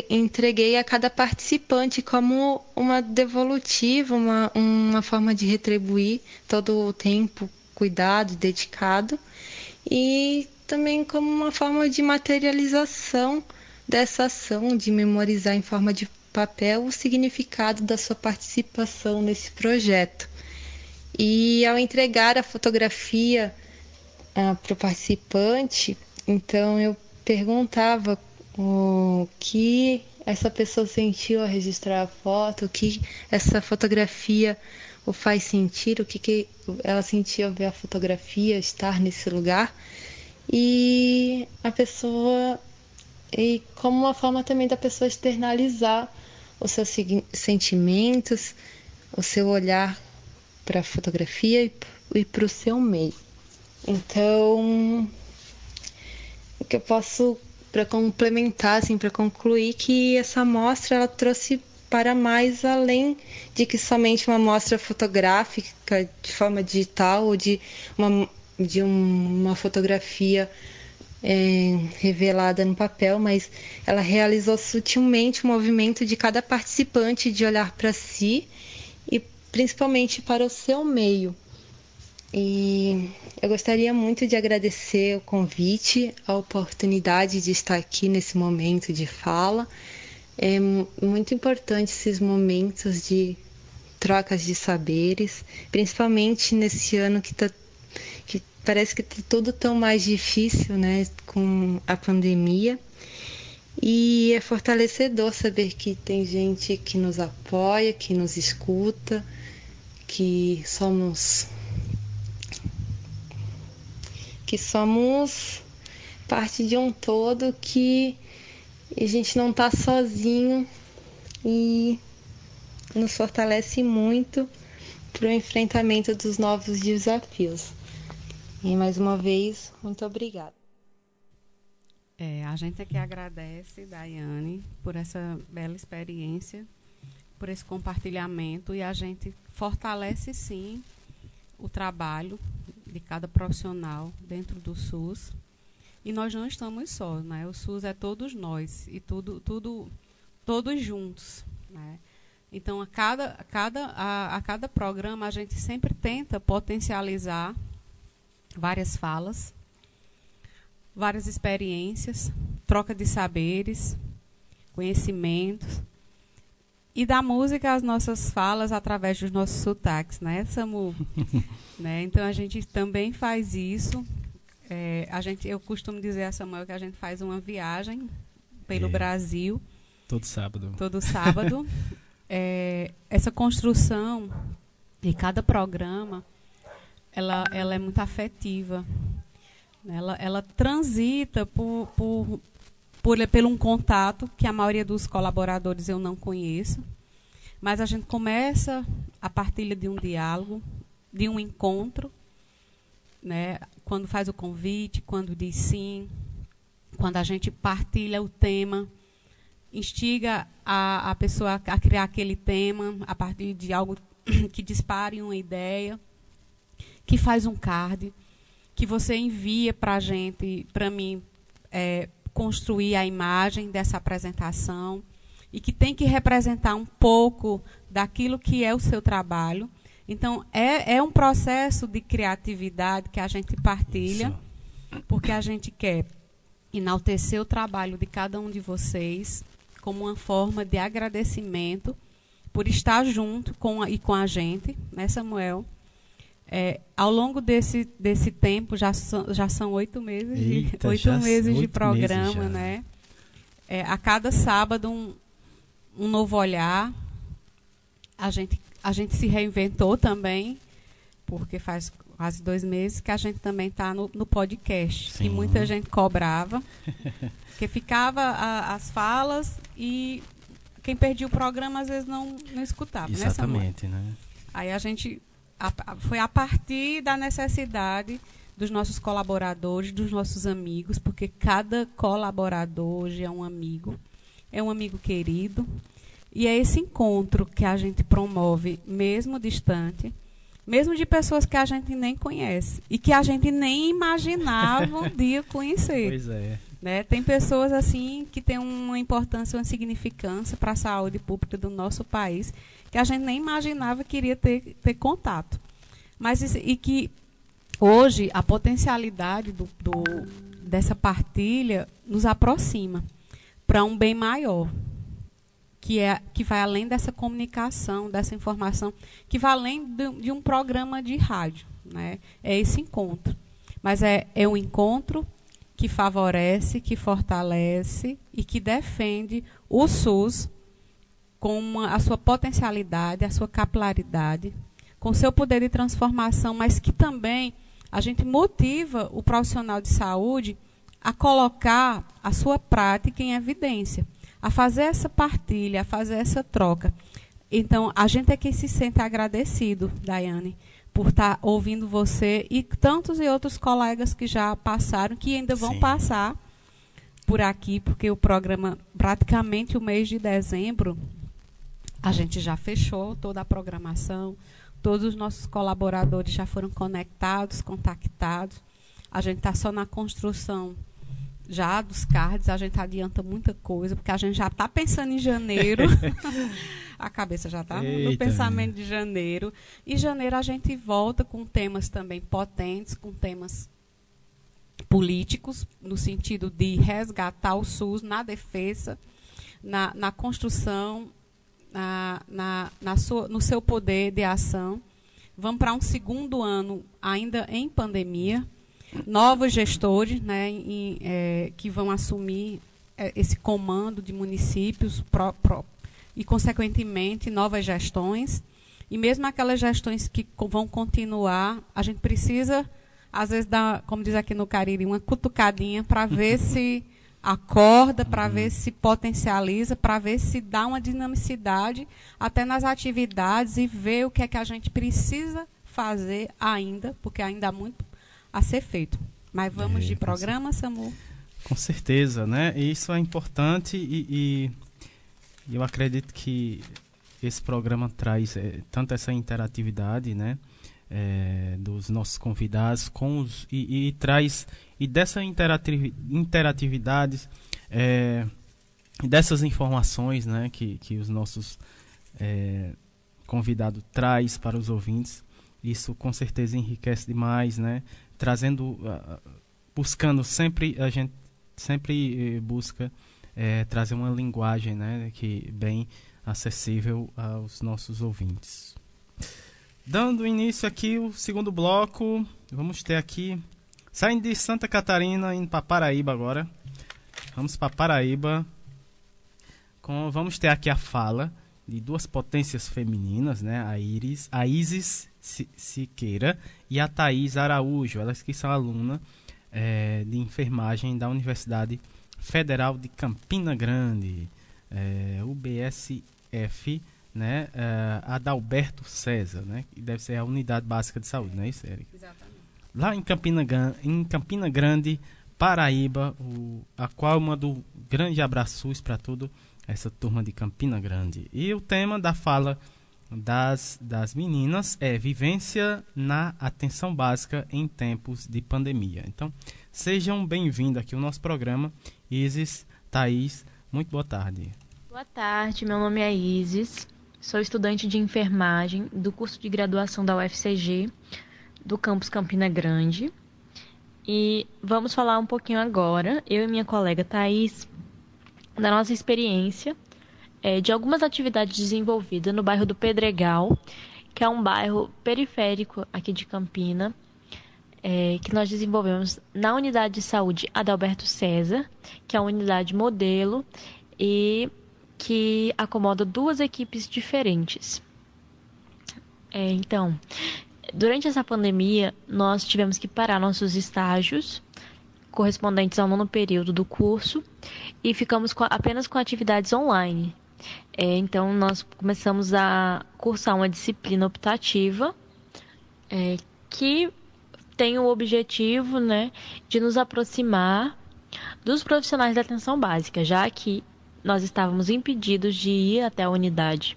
entreguei a cada participante como uma devolutiva, uma, uma forma de retribuir todo o tempo cuidado, dedicado, e também como uma forma de materialização dessa ação, de memorizar em forma de papel o significado da sua participação nesse projeto. E ao entregar a fotografia ah, para o participante, então eu perguntava o que essa pessoa sentiu ao registrar a foto, o que essa fotografia o faz sentir, o que, que ela sentiu ao ver a fotografia, estar nesse lugar. E a pessoa, e como uma forma também da pessoa externalizar os seus sentimentos, o seu olhar para a fotografia e, e para o seu meio. Então, o que eu posso para complementar, assim, para concluir que essa mostra ela trouxe para mais além de que somente uma mostra fotográfica de forma digital ou de uma, de uma fotografia é, revelada no papel, mas ela realizou sutilmente o movimento de cada participante de olhar para si e principalmente para o seu meio. E eu gostaria muito de agradecer o convite, a oportunidade de estar aqui nesse momento de fala. É muito importante esses momentos de trocas de saberes, principalmente nesse ano que, tá, que parece que tá tudo tão mais difícil, né, com a pandemia. E é fortalecedor saber que tem gente que nos apoia, que nos escuta, que somos que somos parte de um todo que a gente não está sozinho e nos fortalece muito para o enfrentamento dos novos desafios. E mais uma vez, muito obrigada. É, a gente aqui agradece, Daiane, por essa bela experiência, por esse compartilhamento e a gente fortalece sim o trabalho de cada profissional dentro do SUS. E nós não estamos só, né? O SUS é todos nós e tudo, tudo, todos juntos, né? Então a cada, a cada, a, a cada programa a gente sempre tenta potencializar várias falas, várias experiências, troca de saberes, conhecimentos e da música as nossas falas através dos nossos sotaques, né, Samu? né? Então a gente também faz isso. É, a gente, eu costumo dizer a Samuel que a gente faz uma viagem pelo é. Brasil. Todo sábado. Todo sábado. é, essa construção de cada programa, ela, ela é muito afetiva. Ela, ela transita por, por, por, pelo um contato que a maioria dos colaboradores eu não conheço. Mas a gente começa a partilha de um diálogo, de um encontro, né? quando faz o convite, quando diz sim, quando a gente partilha o tema, instiga a, a pessoa a criar aquele tema a partir de algo que dispare uma ideia, que faz um card, que você envia para a gente, para mim, é, construir a imagem dessa apresentação e que tem que representar um pouco daquilo que é o seu trabalho. Então, é, é um processo de criatividade que a gente partilha, Isso. porque a gente quer enaltecer o trabalho de cada um de vocês como uma forma de agradecimento por estar junto com a, e com a gente, né, Samuel? É, ao longo desse, desse tempo, já, so, já são oito meses, Eita, de, oito meses de programa, meses né? É, a cada sábado um, um novo olhar. A gente, a gente se reinventou também, porque faz quase dois meses que a gente também está no, no, podcast. Sim. E muita gente cobrava, que ficava a, as falas e quem perdia o programa às vezes não, não escutava. Né, Exatamente, né? Aí a gente a, foi a partir da necessidade dos nossos colaboradores, dos nossos amigos, porque cada colaborador hoje é um amigo, é um amigo querido. E é esse encontro que a gente promove, mesmo distante, mesmo de pessoas que a gente nem conhece e que a gente nem imaginava um dia conhecer. Pois é. Né? Tem pessoas assim que têm uma importância, uma significância para a saúde pública do nosso país que a gente nem imaginava que iria ter, ter contato. Mas e que hoje a potencialidade do, do dessa partilha nos aproxima para um bem maior, que é que vai além dessa comunicação, dessa informação, que vai além de, de um programa de rádio, né? É esse encontro, mas é, é um encontro que favorece, que fortalece e que defende o SUS com uma, a sua potencialidade, a sua capilaridade, com seu poder de transformação, mas que também a gente motiva o profissional de saúde a colocar a sua prática em evidência a fazer essa partilha, a fazer essa troca. Então, a gente é que se sente agradecido, Daiane, por estar tá ouvindo você e tantos e outros colegas que já passaram, que ainda vão Sim. passar por aqui, porque o programa, praticamente o mês de dezembro, a gente já fechou toda a programação, todos os nossos colaboradores já foram conectados, contactados. A gente está só na construção já dos cards, a gente adianta muita coisa, porque a gente já está pensando em janeiro. a cabeça já está no pensamento de janeiro. E janeiro a gente volta com temas também potentes, com temas políticos, no sentido de resgatar o SUS na defesa, na, na construção, na, na, na sua, no seu poder de ação. Vamos para um segundo ano ainda em pandemia novos gestores né, em, é, que vão assumir é, esse comando de municípios pro, pro, e, consequentemente, novas gestões. E mesmo aquelas gestões que vão continuar, a gente precisa, às vezes, dar, como diz aqui no Cariri, uma cutucadinha para ver se acorda, para ver se potencializa, para ver se dá uma dinamicidade até nas atividades e ver o que é que a gente precisa fazer ainda, porque ainda há muito a ser feito. Mas vamos é, de programa, Samu? Com certeza, né? Isso é importante e, e eu acredito que esse programa traz é, tanto essa interatividade, né? É, dos nossos convidados com os, e, e traz e dessa interatividade, é, dessas informações né, que, que os nossos é, traz para os ouvintes isso com certeza enriquece demais né trazendo, buscando sempre a gente sempre eh, busca é, trazer uma linguagem, né, que bem acessível aos nossos ouvintes. Dando início aqui o segundo bloco, vamos ter aqui saindo de Santa Catarina indo para Paraíba agora. Vamos para Paraíba. Com, vamos ter aqui a fala de duas potências femininas, né? A Iris, a Isis Siqueira e a Thaís Araújo, elas que são alunas é, de enfermagem da Universidade Federal de Campina Grande, é, UBSF, né? É, Adalberto César, né? Que deve ser a Unidade Básica de Saúde, não é isso, Eric? Exatamente. Lá em Campina, em Campina Grande, Paraíba, o, a qual eu mando grande abraços para todo essa turma de Campina Grande. E o tema da fala das, das meninas é vivência na atenção básica em tempos de pandemia. Então, sejam bem-vindos aqui ao nosso programa. Isis, Thaís, muito boa tarde. Boa tarde, meu nome é Isis, sou estudante de enfermagem do curso de graduação da UFCG, do campus Campina Grande. E vamos falar um pouquinho agora, eu e minha colega Thaís, da nossa experiência é, de algumas atividades desenvolvidas no bairro do Pedregal, que é um bairro periférico aqui de Campina, é, que nós desenvolvemos na unidade de saúde Adalberto César, que é a unidade modelo e que acomoda duas equipes diferentes. É, então, durante essa pandemia, nós tivemos que parar nossos estágios correspondentes ao nono período do curso e ficamos com, apenas com atividades online. É, então, nós começamos a cursar uma disciplina optativa é, que tem o objetivo né, de nos aproximar dos profissionais da atenção básica, já que nós estávamos impedidos de ir até a unidade.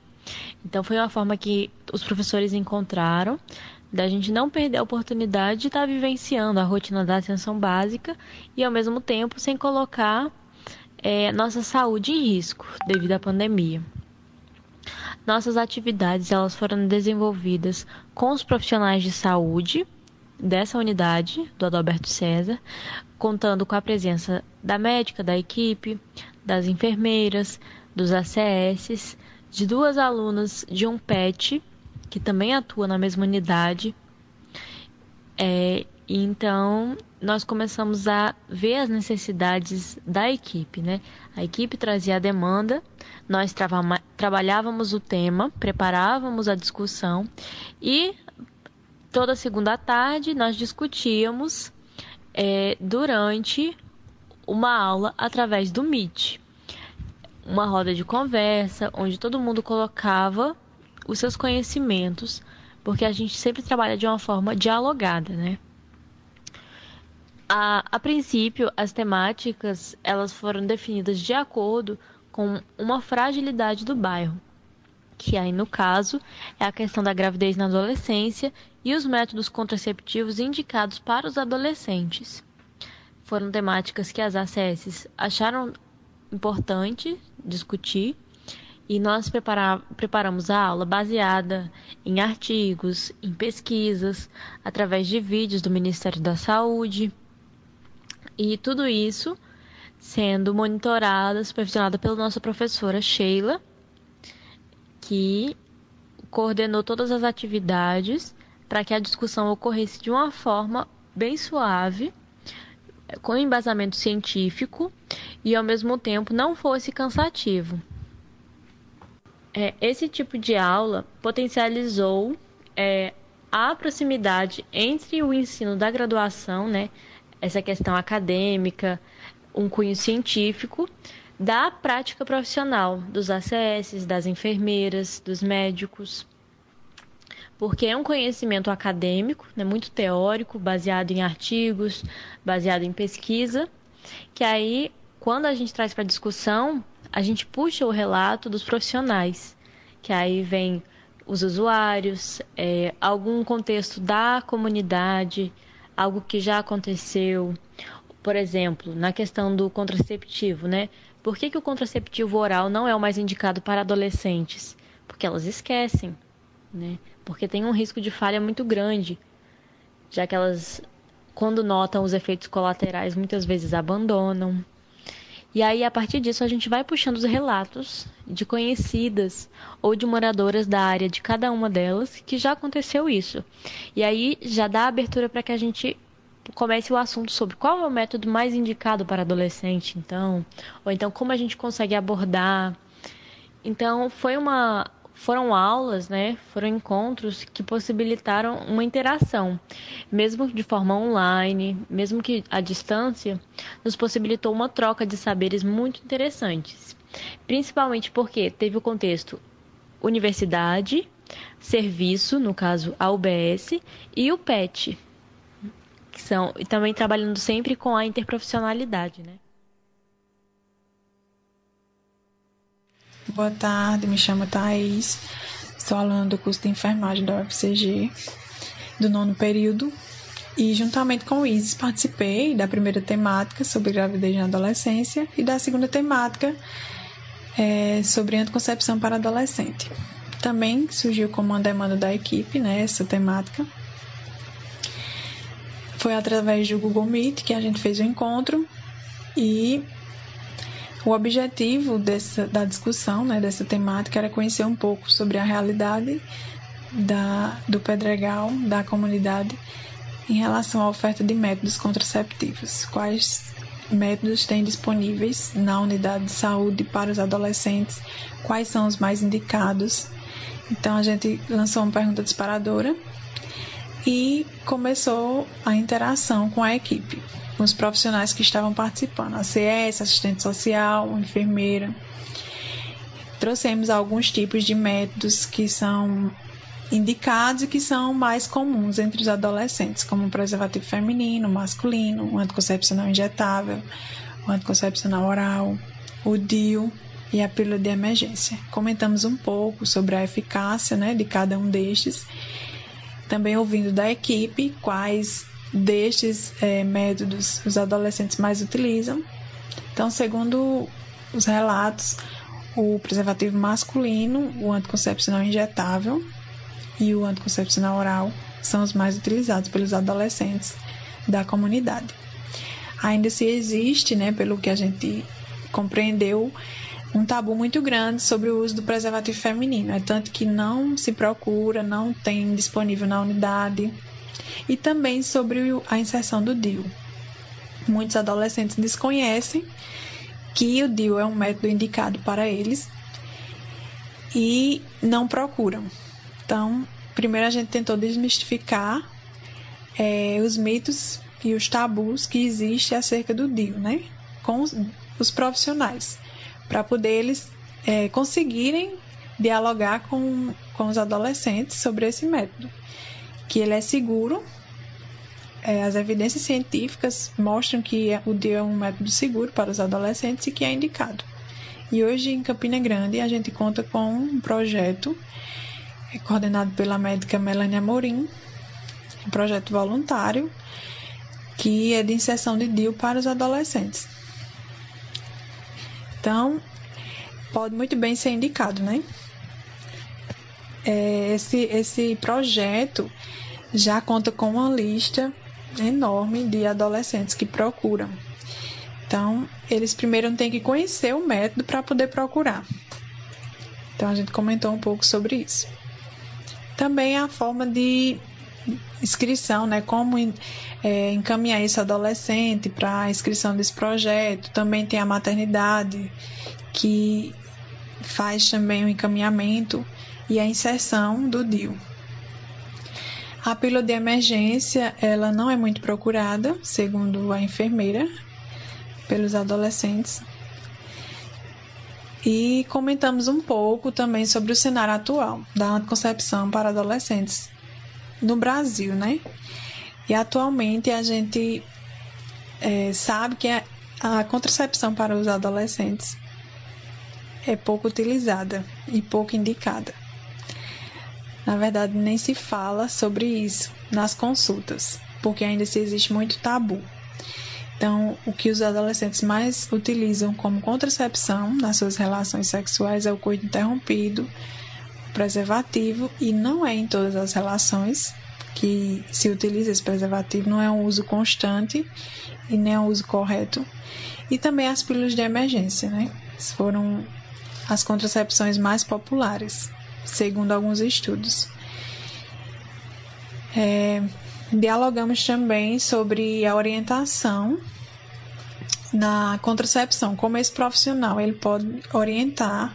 Então, foi uma forma que os professores encontraram da gente não perder a oportunidade de estar tá vivenciando a rotina da atenção básica e ao mesmo tempo sem colocar é, nossa saúde em risco devido à pandemia. Nossas atividades elas foram desenvolvidas com os profissionais de saúde dessa unidade do Adalberto César, contando com a presença da médica da equipe, das enfermeiras, dos ACS, de duas alunas de um PET, que também atua na mesma unidade. É, então, nós começamos a ver as necessidades da equipe, né? A equipe trazia a demanda, nós trabalhávamos o tema, preparávamos a discussão e toda segunda tarde nós discutíamos é, durante uma aula através do Meet. Uma roda de conversa, onde todo mundo colocava os seus conhecimentos, porque a gente sempre trabalha de uma forma dialogada, né? A, a princípio, as temáticas elas foram definidas de acordo com uma fragilidade do bairro que aí no caso é a questão da gravidez na adolescência e os métodos contraceptivos indicados para os adolescentes. Foram temáticas que as ACS acharam importante discutir e nós preparamos a aula baseada em artigos, em pesquisas, através de vídeos do Ministério da Saúde e tudo isso sendo monitorada, supervisionada pela nossa professora Sheila que coordenou todas as atividades para que a discussão ocorresse de uma forma bem suave, com embasamento científico e ao mesmo tempo não fosse cansativo. É, esse tipo de aula potencializou é, a proximidade entre o ensino da graduação, né, essa questão acadêmica, um cunho científico, da prática profissional dos ACS, das enfermeiras, dos médicos. Porque é um conhecimento acadêmico, né, muito teórico, baseado em artigos, baseado em pesquisa, que aí, quando a gente traz para discussão, a gente puxa o relato dos profissionais, que aí vem os usuários, é, algum contexto da comunidade, algo que já aconteceu. Por exemplo, na questão do contraceptivo, né? Por que, que o contraceptivo oral não é o mais indicado para adolescentes? Porque elas esquecem, né? Porque tem um risco de falha muito grande, já que elas, quando notam os efeitos colaterais, muitas vezes abandonam. E aí, a partir disso, a gente vai puxando os relatos de conhecidas ou de moradoras da área de cada uma delas que já aconteceu isso. E aí já dá abertura para que a gente comece o assunto sobre qual é o método mais indicado para adolescente, então, ou então como a gente consegue abordar. Então, foi uma foram aulas, né? Foram encontros que possibilitaram uma interação, mesmo de forma online, mesmo que à distância, nos possibilitou uma troca de saberes muito interessantes. Principalmente porque teve o contexto universidade, serviço, no caso a UBS, e o PET, que são e também trabalhando sempre com a interprofissionalidade, né? Boa tarde, me chamo Thaís, estou aluno do curso de enfermagem da UFCG, do nono período, e juntamente com o Isis participei da primeira temática sobre gravidez na adolescência e da segunda temática é, sobre anticoncepção para adolescente. Também surgiu como uma demanda da equipe, né, essa temática, foi através do Google Meet que a gente fez o encontro e o objetivo dessa, da discussão, né, dessa temática, era conhecer um pouco sobre a realidade da, do Pedregal, da comunidade, em relação à oferta de métodos contraceptivos. Quais métodos têm disponíveis na unidade de saúde para os adolescentes? Quais são os mais indicados? Então, a gente lançou uma pergunta disparadora e começou a interação com a equipe, com os profissionais que estavam participando, a CS, assistente social, enfermeira. Trouxemos alguns tipos de métodos que são indicados e que são mais comuns entre os adolescentes, como o preservativo feminino, masculino, o anticoncepcional injetável, o anticoncepcional oral, o DIU e a pílula de emergência. Comentamos um pouco sobre a eficácia né, de cada um destes também ouvindo da equipe quais destes é, métodos os adolescentes mais utilizam. Então, segundo os relatos, o preservativo masculino, o anticoncepcional injetável e o anticoncepcional oral são os mais utilizados pelos adolescentes da comunidade. Ainda se existe, né, pelo que a gente compreendeu, um tabu muito grande sobre o uso do preservativo feminino. É tanto que não se procura, não tem disponível na unidade. E também sobre a inserção do DIU. Muitos adolescentes desconhecem que o DIU é um método indicado para eles e não procuram. Então, primeiro a gente tentou desmistificar é, os mitos e os tabus que existem acerca do DIU, né? Com os, profissionais para poder eles é, conseguirem dialogar com, com os adolescentes sobre esse método, que ele é seguro. É, as evidências científicas mostram que o DIU é um método seguro para os adolescentes e que é indicado. E hoje em Campina Grande a gente conta com um projeto é, coordenado pela médica Melania Morim, um projeto voluntário que é de inserção de DIU para os adolescentes. Então, pode muito bem ser indicado, né? É, esse, esse projeto já conta com uma lista enorme de adolescentes que procuram. Então, eles primeiro têm que conhecer o método para poder procurar. Então, a gente comentou um pouco sobre isso. Também a forma de inscrição, né? Como é, encaminhar esse adolescente para a inscrição desse projeto. Também tem a maternidade, que faz também o encaminhamento e a inserção do DIU. A pílula de emergência, ela não é muito procurada, segundo a enfermeira, pelos adolescentes. E comentamos um pouco também sobre o cenário atual da anticoncepção para adolescentes no Brasil, né? E atualmente a gente é, sabe que a, a contracepção para os adolescentes é pouco utilizada e pouco indicada. Na verdade, nem se fala sobre isso nas consultas, porque ainda se existe muito tabu. Então, o que os adolescentes mais utilizam como contracepção nas suas relações sexuais é o coito interrompido, preservativo e não é em todas as relações que se utiliza esse preservativo, não é um uso constante e nem é um uso correto. E também as pílulas de emergência, né? Foram as contracepções mais populares, segundo alguns estudos. É, dialogamos também sobre a orientação na contracepção, como esse profissional ele pode orientar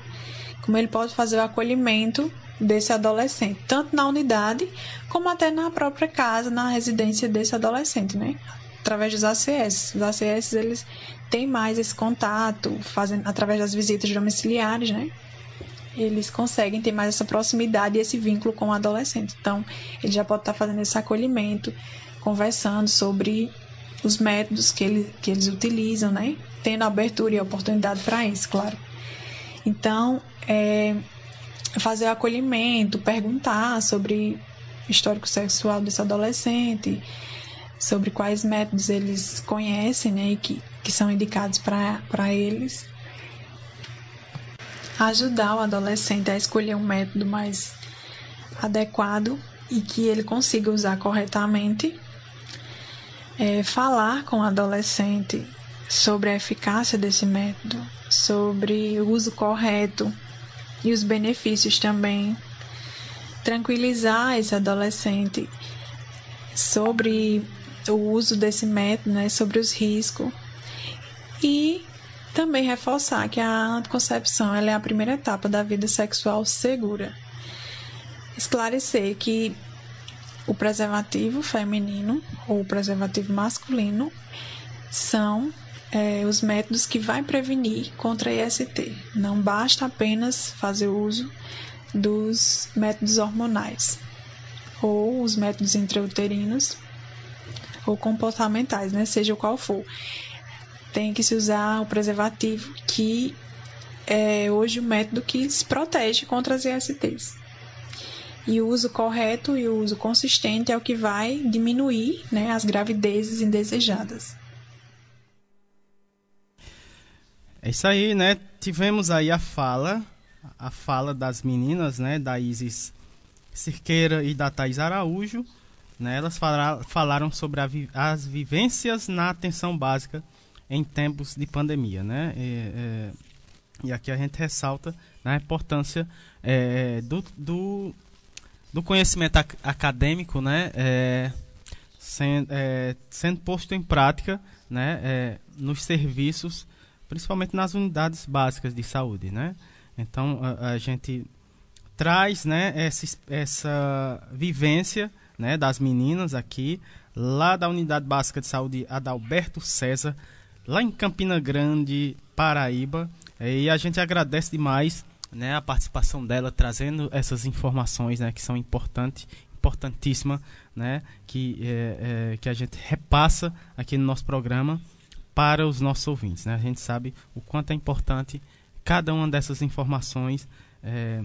como ele pode fazer o acolhimento desse adolescente, tanto na unidade como até na própria casa, na residência desse adolescente, né? Através dos ACS. Os ACS eles têm mais esse contato, fazem através das visitas domiciliares, né? Eles conseguem ter mais essa proximidade e esse vínculo com o adolescente. Então, ele já pode estar fazendo esse acolhimento, conversando sobre os métodos que, ele, que eles utilizam, né? Tendo abertura e oportunidade para isso, claro. Então, é, fazer o acolhimento, perguntar sobre o histórico sexual desse adolescente, sobre quais métodos eles conhecem né, e que, que são indicados para eles. Ajudar o adolescente a escolher um método mais adequado e que ele consiga usar corretamente. É, falar com o adolescente sobre a eficácia desse método, sobre o uso correto e os benefícios também. Tranquilizar esse adolescente sobre o uso desse método, né, sobre os riscos. E também reforçar que a anticoncepção é a primeira etapa da vida sexual segura. Esclarecer que o preservativo feminino ou o preservativo masculino são é, os métodos que vai prevenir contra a IST. Não basta apenas fazer uso dos métodos hormonais ou os métodos intrauterinos ou comportamentais, né? seja qual for. Tem que se usar o preservativo que é hoje o método que se protege contra as ISTs. E o uso correto e o uso consistente é o que vai diminuir né, as gravidezes indesejadas. É isso aí, né? Tivemos aí a fala, a fala das meninas, né? Da Isis Cirqueira e da Thais Araújo. Né? Elas falaram sobre vi as vivências na atenção básica em tempos de pandemia, né? E, é, e aqui a gente ressalta né, a importância é, do, do, do, conhecimento ac acadêmico, né? É, sendo, é, sendo posto em prática né, é, nos serviços principalmente nas unidades básicas de saúde, né? Então a, a gente traz, né, essa, essa vivência, né, das meninas aqui lá da unidade básica de saúde Adalberto César, lá em Campina Grande, Paraíba, e a gente agradece demais, né, a participação dela trazendo essas informações, né, que são importantes importantíssima, né, que, é, é, que a gente repassa aqui no nosso programa para os nossos ouvintes. Né? A gente sabe o quanto é importante cada uma dessas informações é,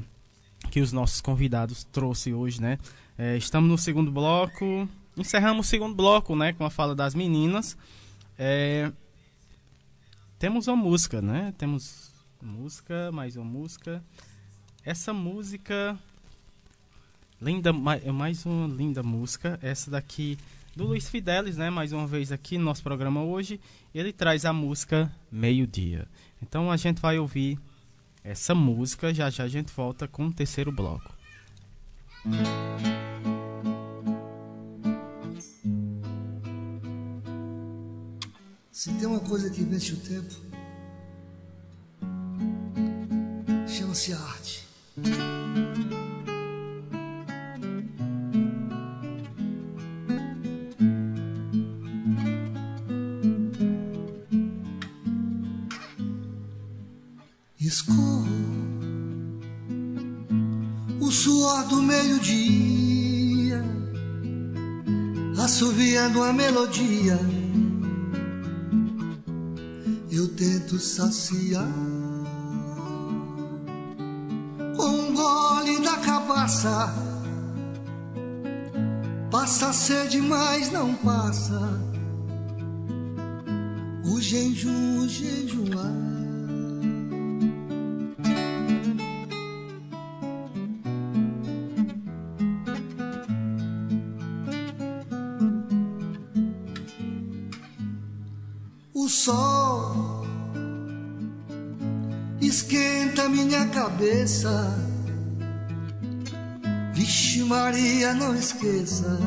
que os nossos convidados trouxe hoje. Né? É, estamos no segundo bloco, encerramos o segundo bloco né, com a fala das meninas. É, temos uma música, né? Temos música, mais uma música. Essa música linda, mais uma linda música. Essa daqui do Luiz Fidelis, né? Mais uma vez aqui no nosso programa hoje. Ele traz a música Meio Dia. Então a gente vai ouvir essa música, já já a gente volta com o terceiro bloco. Se tem uma coisa que vence o tempo, chama-se arte. escorro o suor do meio-dia, assoviando a melodia. Tento saciar com um gole da cabaça. Passa sede, mas não passa. O jejum, o jejuar. Esqueça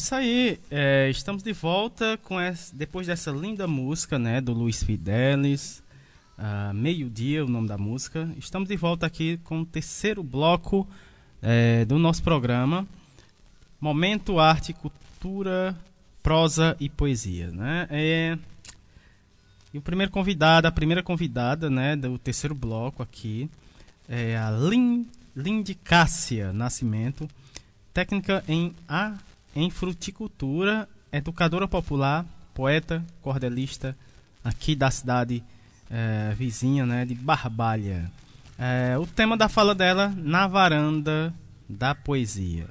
isso aí. É, estamos de volta com essa, depois dessa linda música, né, do Luiz Fidelis. Uh, Meio-dia, o nome da música. Estamos de volta aqui com o terceiro bloco é, do nosso programa. Momento Arte, Cultura, Prosa e Poesia, né? É, e o primeiro convidado, a primeira convidada, né, do terceiro bloco aqui é a Lin, Cássia Nascimento, técnica em a em fruticultura, educadora popular, poeta, cordelista aqui da cidade é, vizinha, né, de Barbalha. É, o tema da fala dela na varanda da poesia.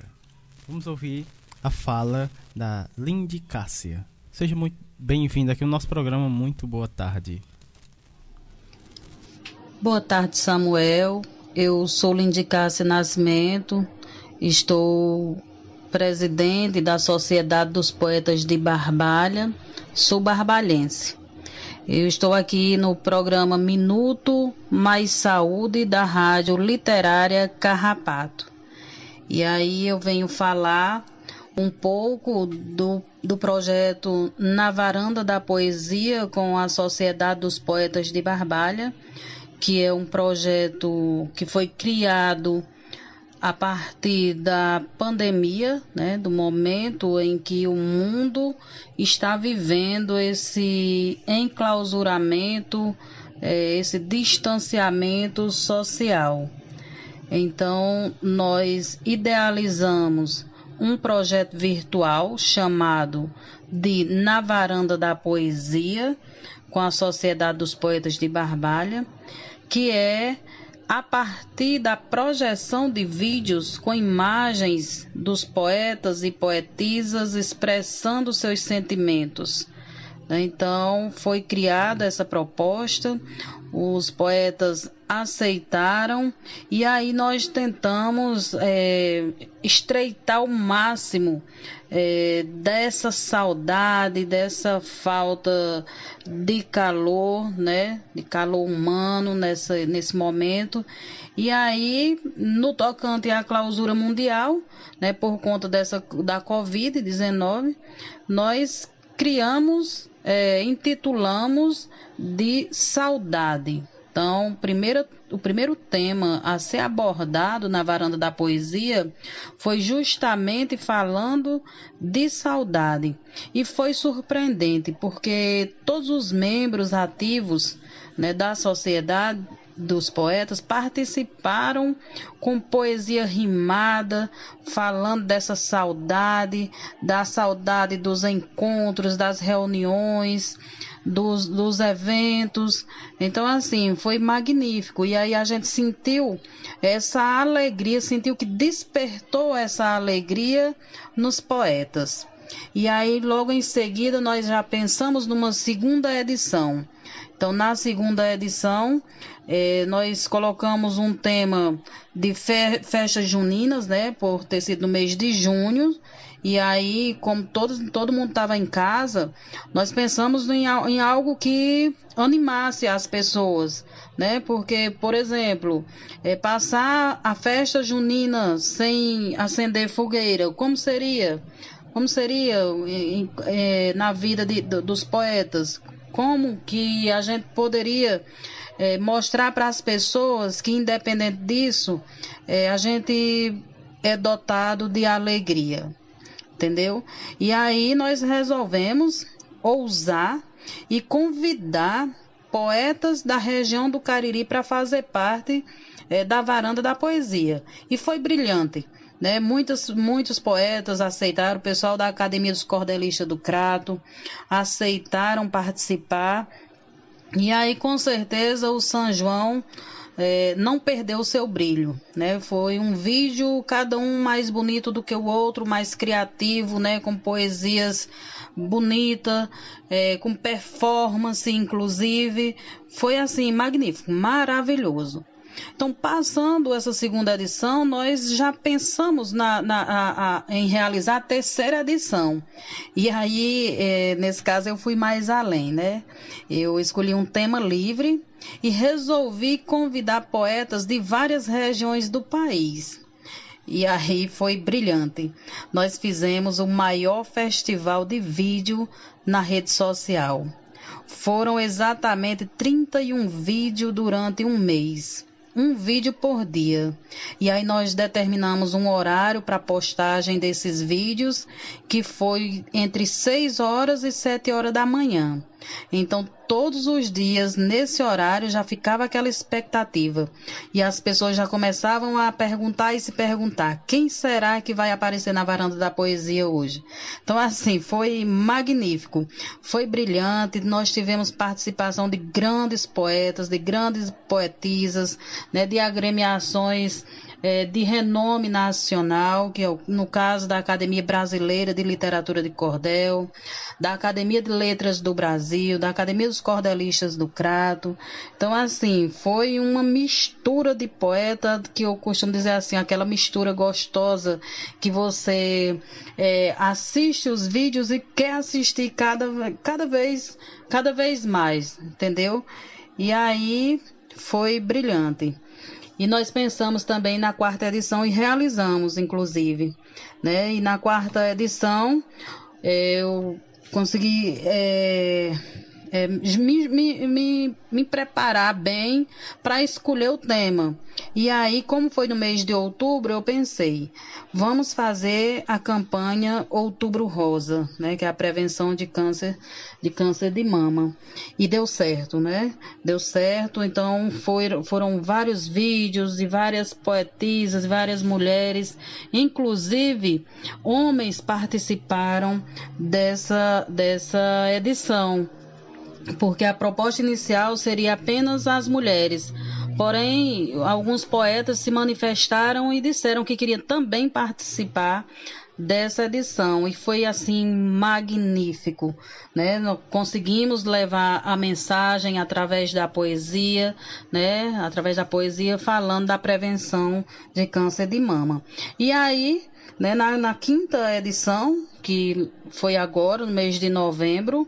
Vamos ouvir a fala da Lindy Cássia. Seja muito bem-vinda aqui no nosso programa. Muito boa tarde. Boa tarde, Samuel. Eu sou Lindy Cássia Nascimento. Estou presidente da Sociedade dos Poetas de Barbalha, sou barbalhense. Eu estou aqui no programa Minuto Mais Saúde da Rádio Literária Carrapato. E aí eu venho falar um pouco do, do projeto Na Varanda da Poesia com a Sociedade dos Poetas de Barbalha, que é um projeto que foi criado a partir da pandemia, né, do momento em que o mundo está vivendo esse enclausuramento, é, esse distanciamento social. Então, nós idealizamos um projeto virtual chamado de Na Varanda da Poesia, com a Sociedade dos Poetas de Barbalha, que é a partir da projeção de vídeos com imagens dos poetas e poetisas expressando seus sentimentos. Então, foi criada essa proposta, os poetas aceitaram. E aí nós tentamos é, estreitar o máximo é, dessa saudade, dessa falta de calor, né, de calor humano nessa, nesse momento. E aí, no tocante à clausura mundial, né, por conta dessa da Covid-19, nós criamos, é, intitulamos de saudade. Então, primeiro, o primeiro tema a ser abordado na varanda da poesia foi justamente falando de saudade. E foi surpreendente, porque todos os membros ativos né, da sociedade dos poetas participaram com poesia rimada, falando dessa saudade, da saudade dos encontros, das reuniões, dos, dos eventos. Então, assim, foi magnífico. E aí a gente sentiu essa alegria, sentiu que despertou essa alegria nos poetas. E aí, logo em seguida, nós já pensamos numa segunda edição. Então, na segunda edição, eh, nós colocamos um tema de fe festas juninas, né? Por ter sido no mês de junho. E aí, como todo, todo mundo estava em casa, nós pensamos em, em algo que animasse as pessoas, né? Porque, por exemplo, é, passar a festa junina sem acender fogueira, como seria? Como seria é, na vida de, dos poetas? como que a gente poderia é, mostrar para as pessoas que, independente disso, é, a gente é dotado de alegria, entendeu? E aí nós resolvemos ousar e convidar poetas da região do Cariri para fazer parte é, da varanda da poesia. E foi brilhante. Né? Muitos, muitos poetas aceitaram, o pessoal da Academia dos Cordelistas do Crato aceitaram participar. E aí, com certeza, o São João é, não perdeu o seu brilho, né? Foi um vídeo, cada um mais bonito do que o outro, mais criativo, né? Com poesias bonitas, é, com performance, inclusive. Foi assim, magnífico, maravilhoso. Então, passando essa segunda edição, nós já pensamos na, na a, a, em realizar a terceira edição. E aí, é, nesse caso, eu fui mais além, né? Eu escolhi um tema livre e resolvi convidar poetas de várias regiões do país. E aí foi brilhante. Nós fizemos o maior festival de vídeo na rede social. Foram exatamente 31 vídeos durante um mês um vídeo por dia. E aí nós determinamos um horário para postagem desses vídeos, que foi entre 6 horas e 7 horas da manhã. Então, todos os dias, nesse horário, já ficava aquela expectativa. E as pessoas já começavam a perguntar e se perguntar: quem será que vai aparecer na varanda da poesia hoje? Então, assim, foi magnífico, foi brilhante. Nós tivemos participação de grandes poetas, de grandes poetisas, né, de agremiações é, de renome nacional, que é no caso da Academia Brasileira de Literatura de Cordel, da Academia de Letras do Brasil, da Academia dos Cordelistas do Crato. Então, assim, foi uma mistura de poeta que eu costumo dizer assim, aquela mistura gostosa que você é, assiste os vídeos e quer assistir cada, cada vez, cada vez mais, entendeu? E aí foi brilhante. E nós pensamos também na quarta edição e realizamos, inclusive. Né? E na quarta edição eu consegui é, é, me, me, me, me, preparar bem para escolher o tema. E aí, como foi no mês de outubro, eu pensei, vamos fazer a campanha Outubro Rosa, né, que é a prevenção de câncer de câncer de mama. E deu certo, né? Deu certo. Então foram, foram vários vídeos e várias poetisas, várias mulheres, inclusive homens participaram dessa dessa edição porque a proposta inicial seria apenas as mulheres. Porém, alguns poetas se manifestaram e disseram que queriam também participar dessa edição e foi assim magnífico, né? Conseguimos levar a mensagem através da poesia, né? Através da poesia falando da prevenção de câncer de mama. E aí, né? Na, na quinta edição, que foi agora no mês de novembro,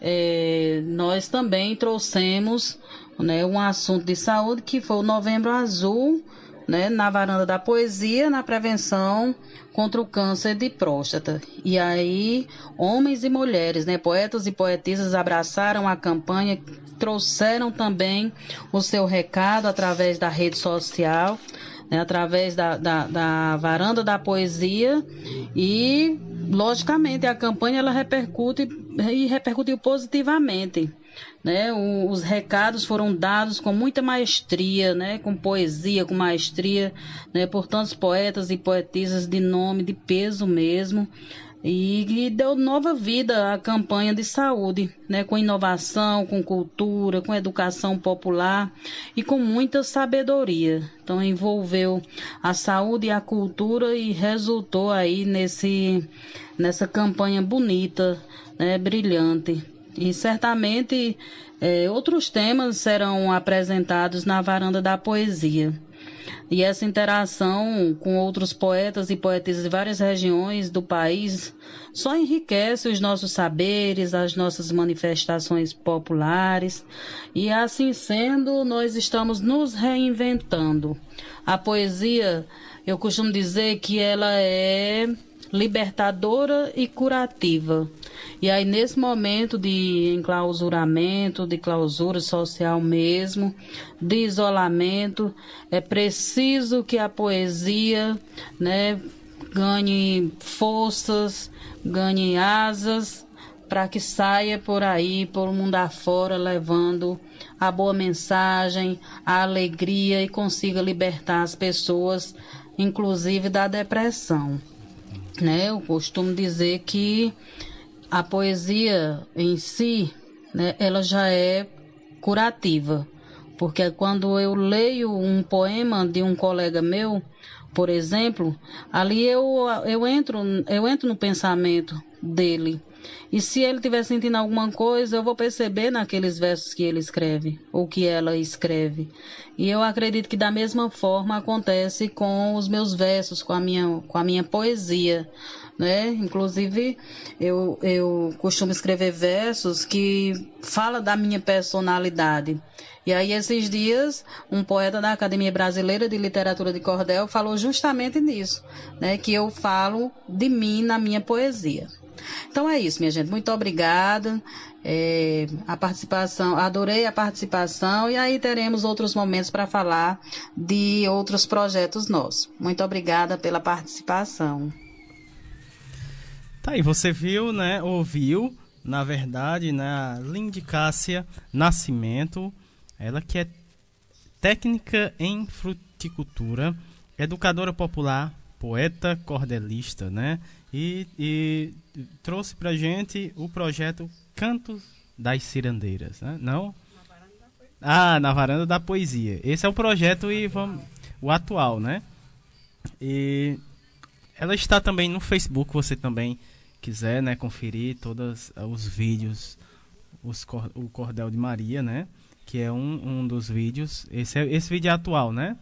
é, nós também trouxemos né, um assunto de saúde que foi o Novembro Azul, né, na varanda da poesia, na prevenção contra o câncer de próstata. E aí, homens e mulheres, né, poetas e poetisas abraçaram a campanha, trouxeram também o seu recado através da rede social, né, através da, da, da varanda da poesia. E logicamente a campanha ela repercute e repercutiu positivamente. Né? O, os recados foram dados com muita maestria, né? com poesia, com maestria, né? por tantos poetas e poetisas de nome, de peso mesmo. E, e, deu nova vida à campanha de saúde, né, com inovação, com cultura, com educação popular e com muita sabedoria. Então envolveu a saúde e a cultura e resultou aí nesse nessa campanha bonita, né, brilhante. E certamente é, outros temas serão apresentados na varanda da poesia. E essa interação com outros poetas e poetisas de várias regiões do país só enriquece os nossos saberes, as nossas manifestações populares. E assim sendo, nós estamos nos reinventando. A poesia, eu costumo dizer que ela é libertadora e curativa. E aí, nesse momento de enclausuramento, de clausura social mesmo, de isolamento, é preciso que a poesia né, ganhe forças, ganhe asas para que saia por aí, por mundo afora, levando a boa mensagem, a alegria e consiga libertar as pessoas, inclusive da depressão. Né? Eu costumo dizer que a poesia em si, né, ela já é curativa, porque quando eu leio um poema de um colega meu, por exemplo, ali eu, eu, entro, eu entro no pensamento dele. E se ele estiver sentindo alguma coisa, eu vou perceber naqueles versos que ele escreve, ou que ela escreve. E eu acredito que da mesma forma acontece com os meus versos, com a minha, com a minha poesia. Né? Inclusive, eu, eu costumo escrever versos que fala da minha personalidade. E aí, esses dias, um poeta da Academia Brasileira de Literatura de Cordel falou justamente nisso, né? Que eu falo de mim na minha poesia. Então é isso, minha gente. Muito obrigada. É, a participação, adorei a participação e aí teremos outros momentos para falar de outros projetos nossos. Muito obrigada pela participação. Tá aí, você viu, né? Ouviu, na verdade, né? Lindy Cássia Nascimento ela que é técnica em fruticultura, educadora popular, poeta cordelista, né? E, e trouxe pra gente o projeto Cantos das Cirandeiras, né? Não? Ah, na varanda da poesia. Esse é o projeto e vamos, o atual, né? E ela está também no Facebook, você também quiser, né, conferir todos os vídeos, os, o Cordel de Maria, né? que é um, um dos vídeos. Esse, é, esse vídeo é atual, né?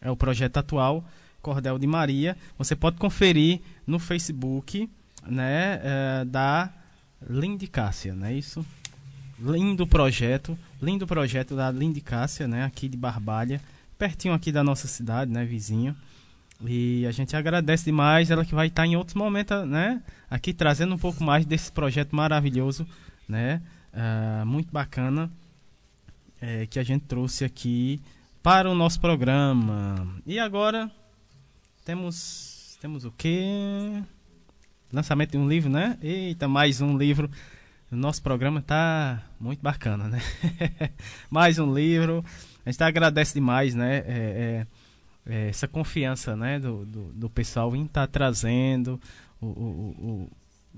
É o projeto atual Cordel de Maria. Você pode conferir no Facebook, né, é, da Lindy Cássia, não é isso? Lindo projeto, lindo projeto da Lindy Cássia, né, aqui de Barbalha, pertinho aqui da nossa cidade, né, vizinho. E a gente agradece demais ela que vai estar em outros momentos, né, aqui trazendo um pouco mais desse projeto maravilhoso, né? uh, muito bacana é, que a gente trouxe aqui para o nosso programa. E agora temos temos o que? Lançamento de um livro, né? Eita, mais um livro. O nosso programa tá muito bacana, né? mais um livro. A gente agradece demais, né? É, é, é, essa confiança, né? Do, do, do pessoal em estar tá trazendo o, o,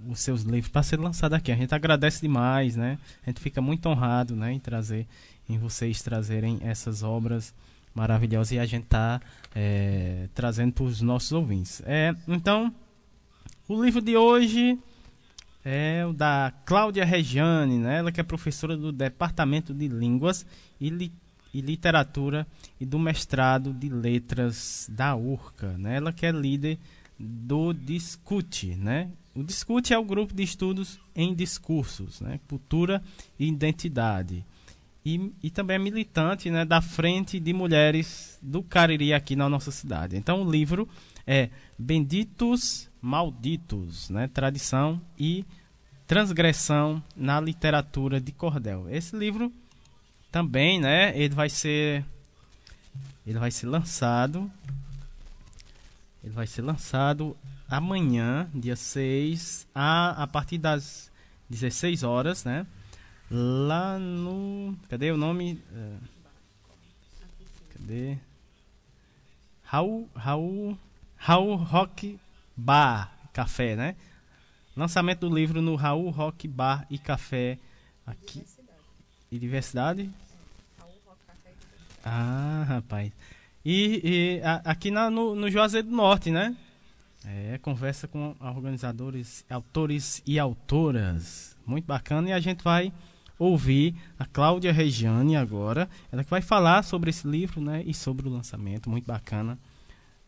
os seus livros para ser lançado aqui. A gente agradece demais, né? A gente fica muito honrado, né, em trazer, em vocês trazerem essas obras maravilhosas e a gente tá é, trazendo para os nossos ouvintes. É, então, o livro de hoje é o da Cláudia Regiane, né? Ela que é professora do Departamento de Línguas e, Li e Literatura e do mestrado de Letras da URCA, né? Ela que é líder do Discute, né? O Discute é o grupo de estudos em discursos, né? cultura e identidade. E, e também é militante né, da Frente de Mulheres do Cariri aqui na nossa cidade. Então o livro é Benditos Malditos, né? Tradição e Transgressão na Literatura de Cordel. Esse livro também, né, ele vai ser ele vai ser lançado ele vai ser lançado amanhã, dia 6, a, a partir das 16 horas, né? Lá no. Cadê o nome? Uh, cadê? Raul, Raul, Raul Rock Bar Café, né? Lançamento do livro no Raul Rock Bar e Café aqui. E diversidade? Ah, rapaz. E, e a, aqui na, no, no Juazeiro do Norte, né? É, conversa com organizadores, autores e autoras. Muito bacana. E a gente vai ouvir a Cláudia Regiane agora. Ela que vai falar sobre esse livro né, e sobre o lançamento. Muito bacana.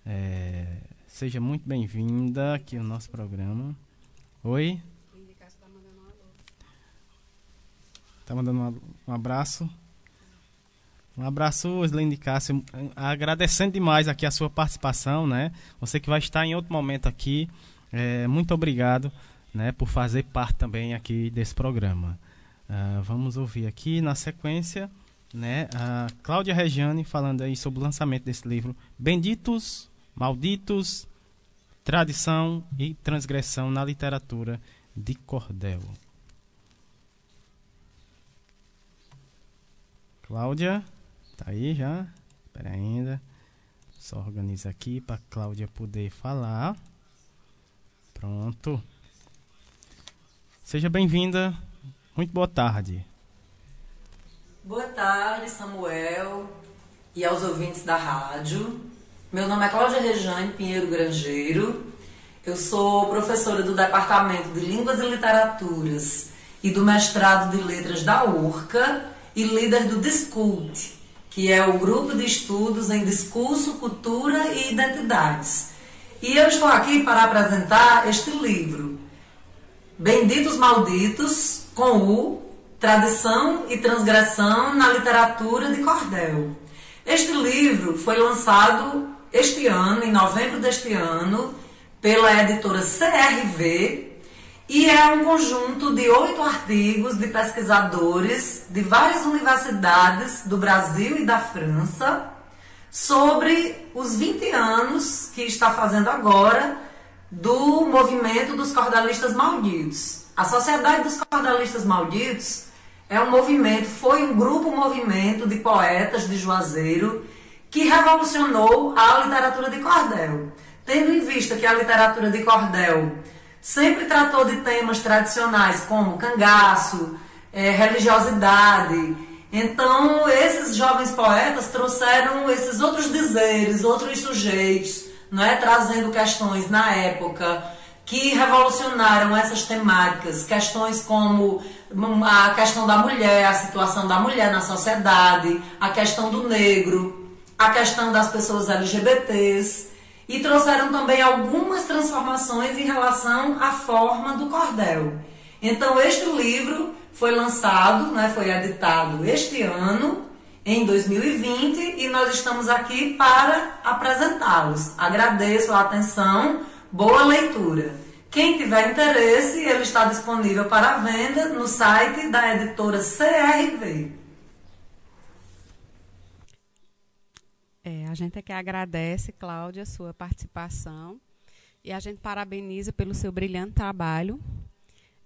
É, seja muito bem-vinda aqui no nosso programa. Oi? Tá mandando um abraço. Um abraço, Slende Cássio. Agradecendo demais aqui a sua participação, né? Você que vai estar em outro momento aqui. É, muito obrigado né, por fazer parte também aqui desse programa. Uh, vamos ouvir aqui na sequência né, a Cláudia Regiane falando aí sobre o lançamento desse livro Benditos, Malditos, Tradição e Transgressão na Literatura de cordel. Cláudia, tá aí já? Espera ainda. Só organiza aqui para Cláudia poder falar. Pronto. Seja bem-vinda. Muito boa tarde. Boa tarde, Samuel e aos ouvintes da rádio. Meu nome é Cláudia Rejane Pinheiro Grangeiro. Eu sou professora do Departamento de Línguas e Literaturas e do mestrado de Letras da URCA e líder do Discult, que é o grupo de estudos em discurso, cultura e identidades. E eu estou aqui para apresentar este livro, Benditos Malditos, com o Tradição e Transgressão na Literatura de Cordel. Este livro foi lançado este ano, em novembro deste ano, pela editora CRV, e é um conjunto de oito artigos de pesquisadores de várias universidades do Brasil e da França sobre os 20 anos que está fazendo agora do movimento dos cordelistas malditos. A Sociedade dos Cordelistas Malditos é um movimento, foi um grupo movimento de poetas de Juazeiro que revolucionou a literatura de cordel. Tendo em vista que a literatura de cordel sempre tratou de temas tradicionais como cangaço, é, religiosidade. Então, esses jovens poetas trouxeram esses outros dizeres, outros sujeitos, não é? trazendo questões na época que revolucionaram essas temáticas, questões como a questão da mulher, a situação da mulher na sociedade, a questão do negro, a questão das pessoas LGBTs e trouxeram também algumas transformações em relação à forma do cordel. Então, este livro foi lançado, né, foi editado este ano, em 2020, e nós estamos aqui para apresentá-los. Agradeço a atenção, boa leitura. Quem tiver interesse, ele está disponível para venda no site da editora CRV. É, a gente é que agradece, Cláudia, sua participação e a gente parabeniza pelo seu brilhante trabalho.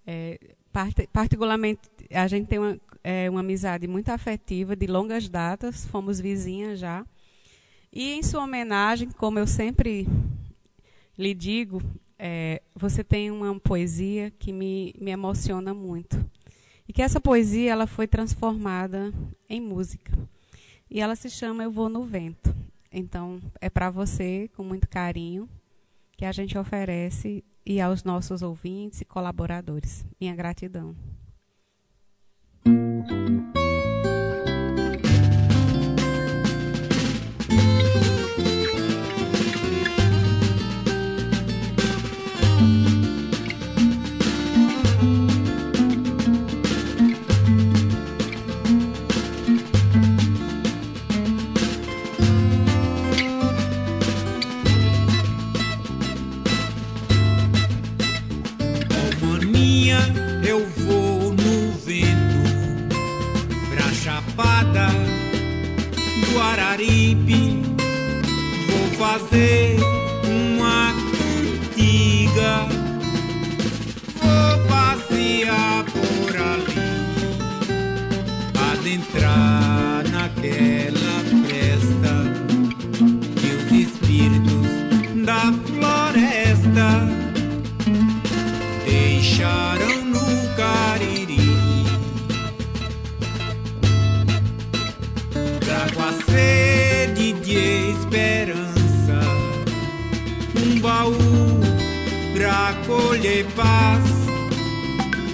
É, part particularmente, a gente tem uma, é, uma amizade muito afetiva, de longas datas, fomos vizinhas já. E em sua homenagem, como eu sempre lhe digo, é, você tem uma poesia que me, me emociona muito. E que essa poesia ela foi transformada em música. E ela se chama Eu Vou no Vento. Então, é para você, com muito carinho, que a gente oferece e aos nossos ouvintes e colaboradores. Minha gratidão. Fazer uma cantiga, vou passear por ali, adentrar naquela pra colher paz.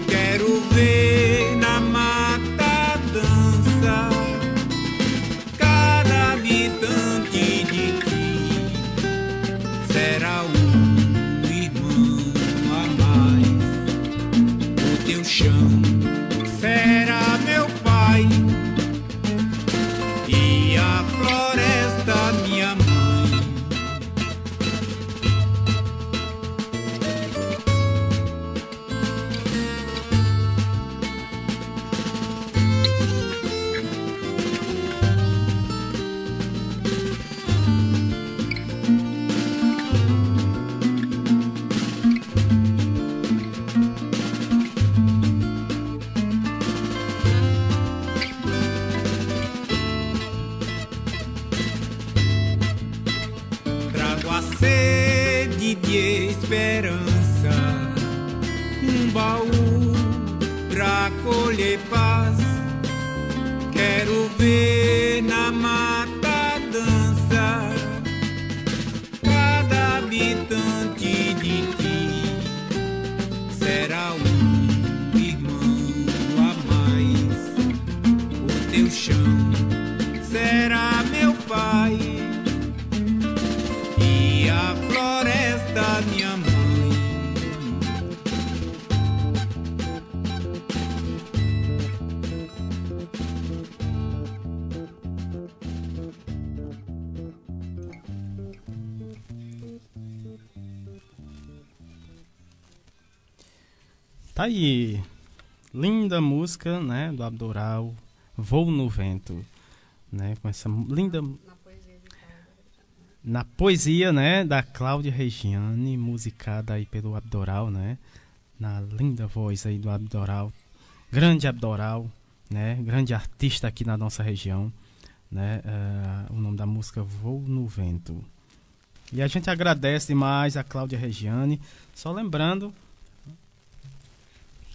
Quero ver na mata dança cada habitante de ti será um irmão a mais. O teu chão esperança, um baú pra colher paz. Quero ver Tá aí. Linda música, né, do Abdoral, Voo no Vento, né, com essa linda na poesia, né, da Cláudia Regiane, musicada aí pelo Abdoral, né, na linda voz aí do Abdoral, grande Abdoral, né, grande artista aqui na nossa região, né, uh, o nome da música Voo no Vento. E a gente agradece demais a Cláudia Regiane, só lembrando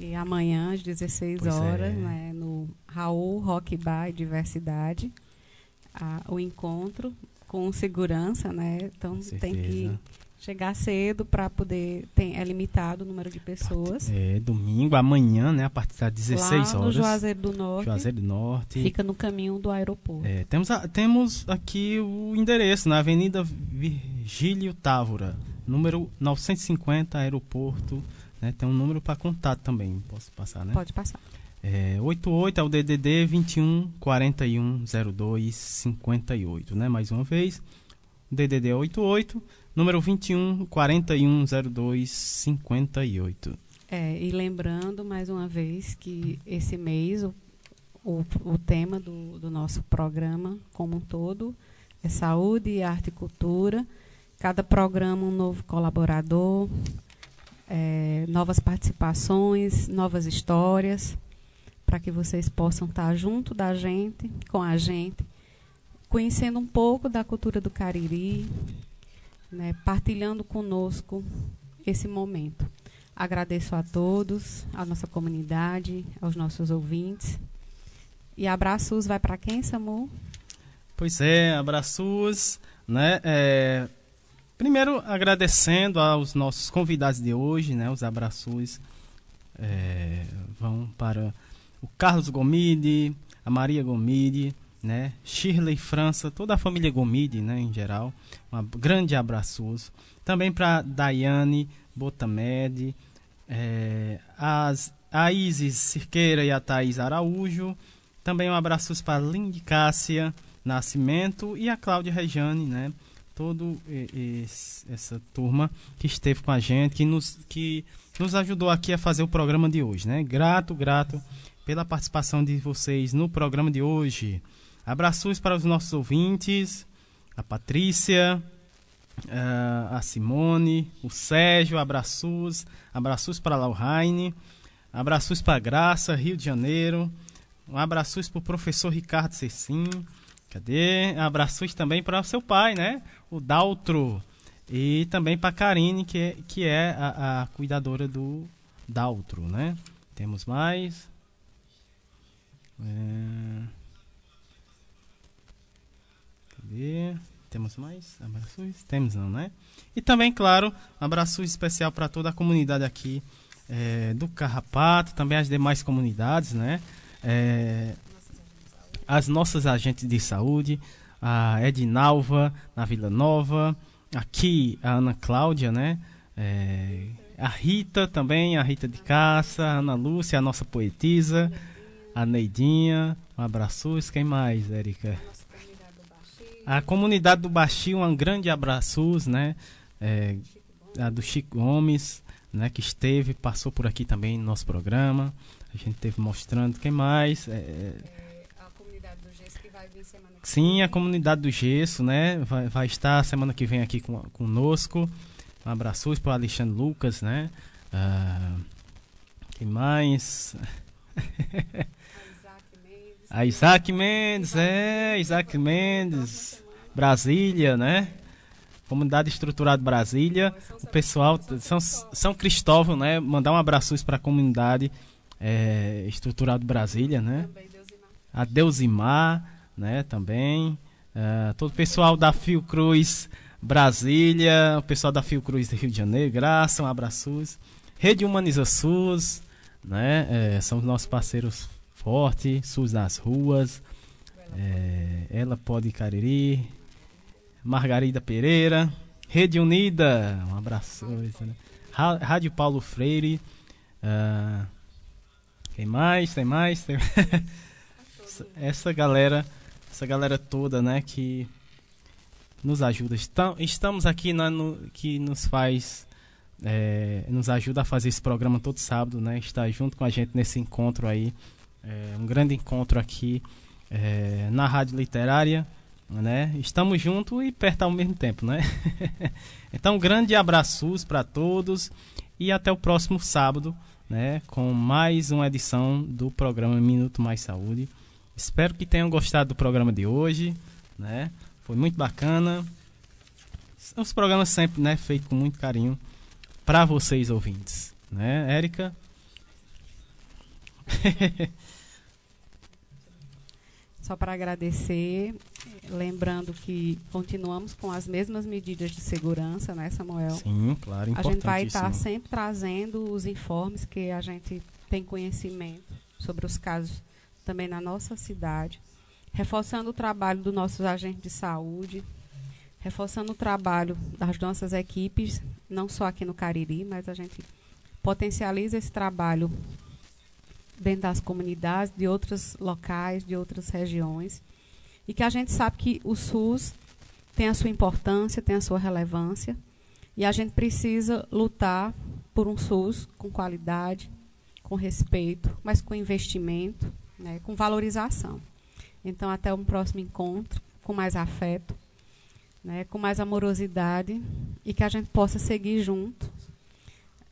que amanhã às 16 Pois horas, é. né, no Raul Rock Bar e Diversidade, a- o encontro com segurança, né? Então tem que chegar cedo para poder tem é limitado o número de pessoas. É, domingo, amanhã, né, a partir das 16 Lá no horas. Juazeiro do Norte. Juazeiro do Norte. Fica no caminho do aeroporto. É, temos, a- temos aqui o endereço, na Avenida Virgílio Távora, número 950, aeroporto. Né, tem um número para contato também, posso passar, né? Pode passar. É, 88 é o DDD 21 41 02 58, né? Mais uma vez, DDD é 88, número 21 41 02 58. É, e lembrando mais uma vez que esse mês o, o, o tema do, do nosso programa como um todo é saúde, arte e cultura. Cada programa um novo colaborador, é, novas participações, novas histórias, para que vocês possam estar junto da gente, com a gente, conhecendo um pouco da cultura do Cariri, né, partilhando conosco esse momento. Agradeço a todos, a nossa comunidade, aos nossos ouvintes. E abraços vai para quem, Samu? Pois é, abraços, né? É, primeiro agradecendo aos nossos convidados de hoje, né? Os abraços é, vão para o Carlos Gomide, a Maria Gomide, né? Shirley França, toda a família Gomide, né? Em geral, um grande abraços. Também para Daiane Botamed, é, as, a Isis Cirqueira e a Thaís Araújo. Também um abraço para Lindy Cássia Nascimento e a Cláudia Rejane, né? Todo esse- essa turma que esteve com a gente, que nos, que nos ajudou aqui a fazer o programa de hoje, né? Grato, grato pela participação de vocês no programa de hoje. Abraços para os nossos ouvintes, a Patrícia, a Simone, o Sérgio, abraços, abraços para a Lauhaine, abraços para a Graça, Rio de Janeiro, um abraços para o professor Ricardo Cecim, cadê? Abraços também para o seu pai, né? O Daltro, e também para Karine, que é, que é a, a cuidadora do Daltro, né? Temos mais. É... Cadê? Temos mais abraços? Temos não, né? E também, claro, um abraço especial para toda a comunidade aqui é, do Carrapato, também as demais comunidades, né? É, as nossas agentes de saúde, a Edinalva na Vila Nova, aqui a Ana Cláudia, né? É, a Rita também, a Rita de Caça, a Ana Lúcia, a nossa poetisa, a Neidinha, um abraço, quem mais, Érica? A comunidade do Baixio, um grande abraço, né? É, a do Chico Gomes, né? Que esteve, passou por aqui também no nosso programa. A gente teve mostrando quem mais. É, a comunidade do Gesso que vai vir semana que sim, a comunidade do Gesso, né? Vai, vai estar semana que vem aqui com, conosco. Um abraço para o Alexandre Lucas, né? Ah, quem mais? A Isaac Mendes, é, Isaac Mendes, Brasília, né? Comunidade Estruturado Brasília, o pessoal, São, São Cristóvão, né? Mandar um abraço para a comunidade é, Estruturado Brasília, né? A Deusimar, né? Também. Uh, todo o pessoal da Fiocruz Brasília, o pessoal da Fiocruz do Rio de Janeiro, graça, um abraço. Rede Humaniza SUS, né? É, são os nossos parceiros fortes, SUS nas ruas. É, ela pode Cariri, Margarida Pereira, Rede Unida, um abraço. Né? Rádio Paulo Freire. Uh, tem mais, tem mais, tem essa galera, essa galera toda, né, que nos ajuda. estamos aqui na, no, que nos faz, é, nos ajuda a fazer esse programa todo sábado, né, está junto com a gente nesse encontro aí, é, um grande encontro aqui é, na Rádio Literária, né? Estamos juntos e perto ao mesmo tempo, né? então, grande abraços para todos e até o próximo sábado, né? Com mais uma edição do programa Minuto Mais Saúde. Espero que tenham gostado do programa de hoje, né? Foi muito bacana. Os programas sempre, né, feitos com muito carinho para vocês ouvintes, né, Érica? Só para agradecer, lembrando que continuamos com as mesmas medidas de segurança, né, Samuel? Sim, claro, A gente vai estar tá sempre trazendo os informes que a gente tem conhecimento sobre os casos também na nossa cidade, reforçando o trabalho dos nossos agentes de saúde, reforçando o trabalho das nossas equipes, não só aqui no Cariri, mas a gente potencializa esse trabalho dentro das comunidades, de outros locais, de outras regiões. E que a gente sabe que o SUS tem a sua importância, tem a sua relevância. E a gente precisa lutar por um SUS com qualidade, com respeito, mas com investimento, né, com valorização. Então, até um próximo encontro, com mais afeto, né, com mais amorosidade e que a gente possa seguir junto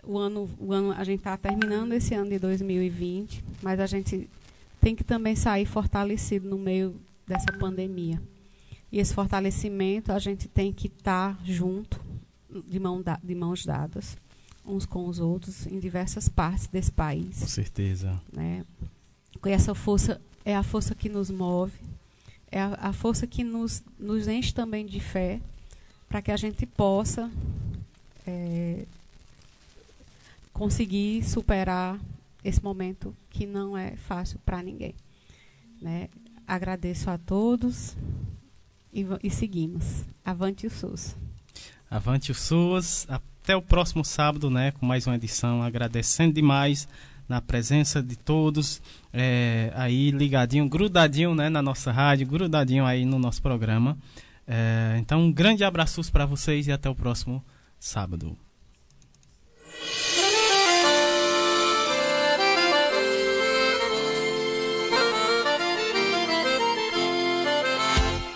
o ano, o ano a gente está terminando esse ano de 2020, mas a gente tem que também sair fortalecido no meio dessa pandemia. E esse fortalecimento a gente tem que estar tá junto, de, mão da, de mãos dadas, uns com os outros, em diversas partes desse país. Com certeza. Né? Essa força é a força que nos move, é a, a força que nos, nos enche também de fé, para que a gente possa é, conseguir superar esse momento que não é fácil para ninguém. Né? Agradeço a todos e, e, seguimos. Avante o SUS. Avante o SUS. Até o próximo sábado, né, com mais uma edição. Agradecendo demais na presença de todos, é, aí ligadinho, grudadinho né, na nossa rádio, grudadinho aí no nosso programa. É, então, um grande abraço para vocês e até o próximo sábado.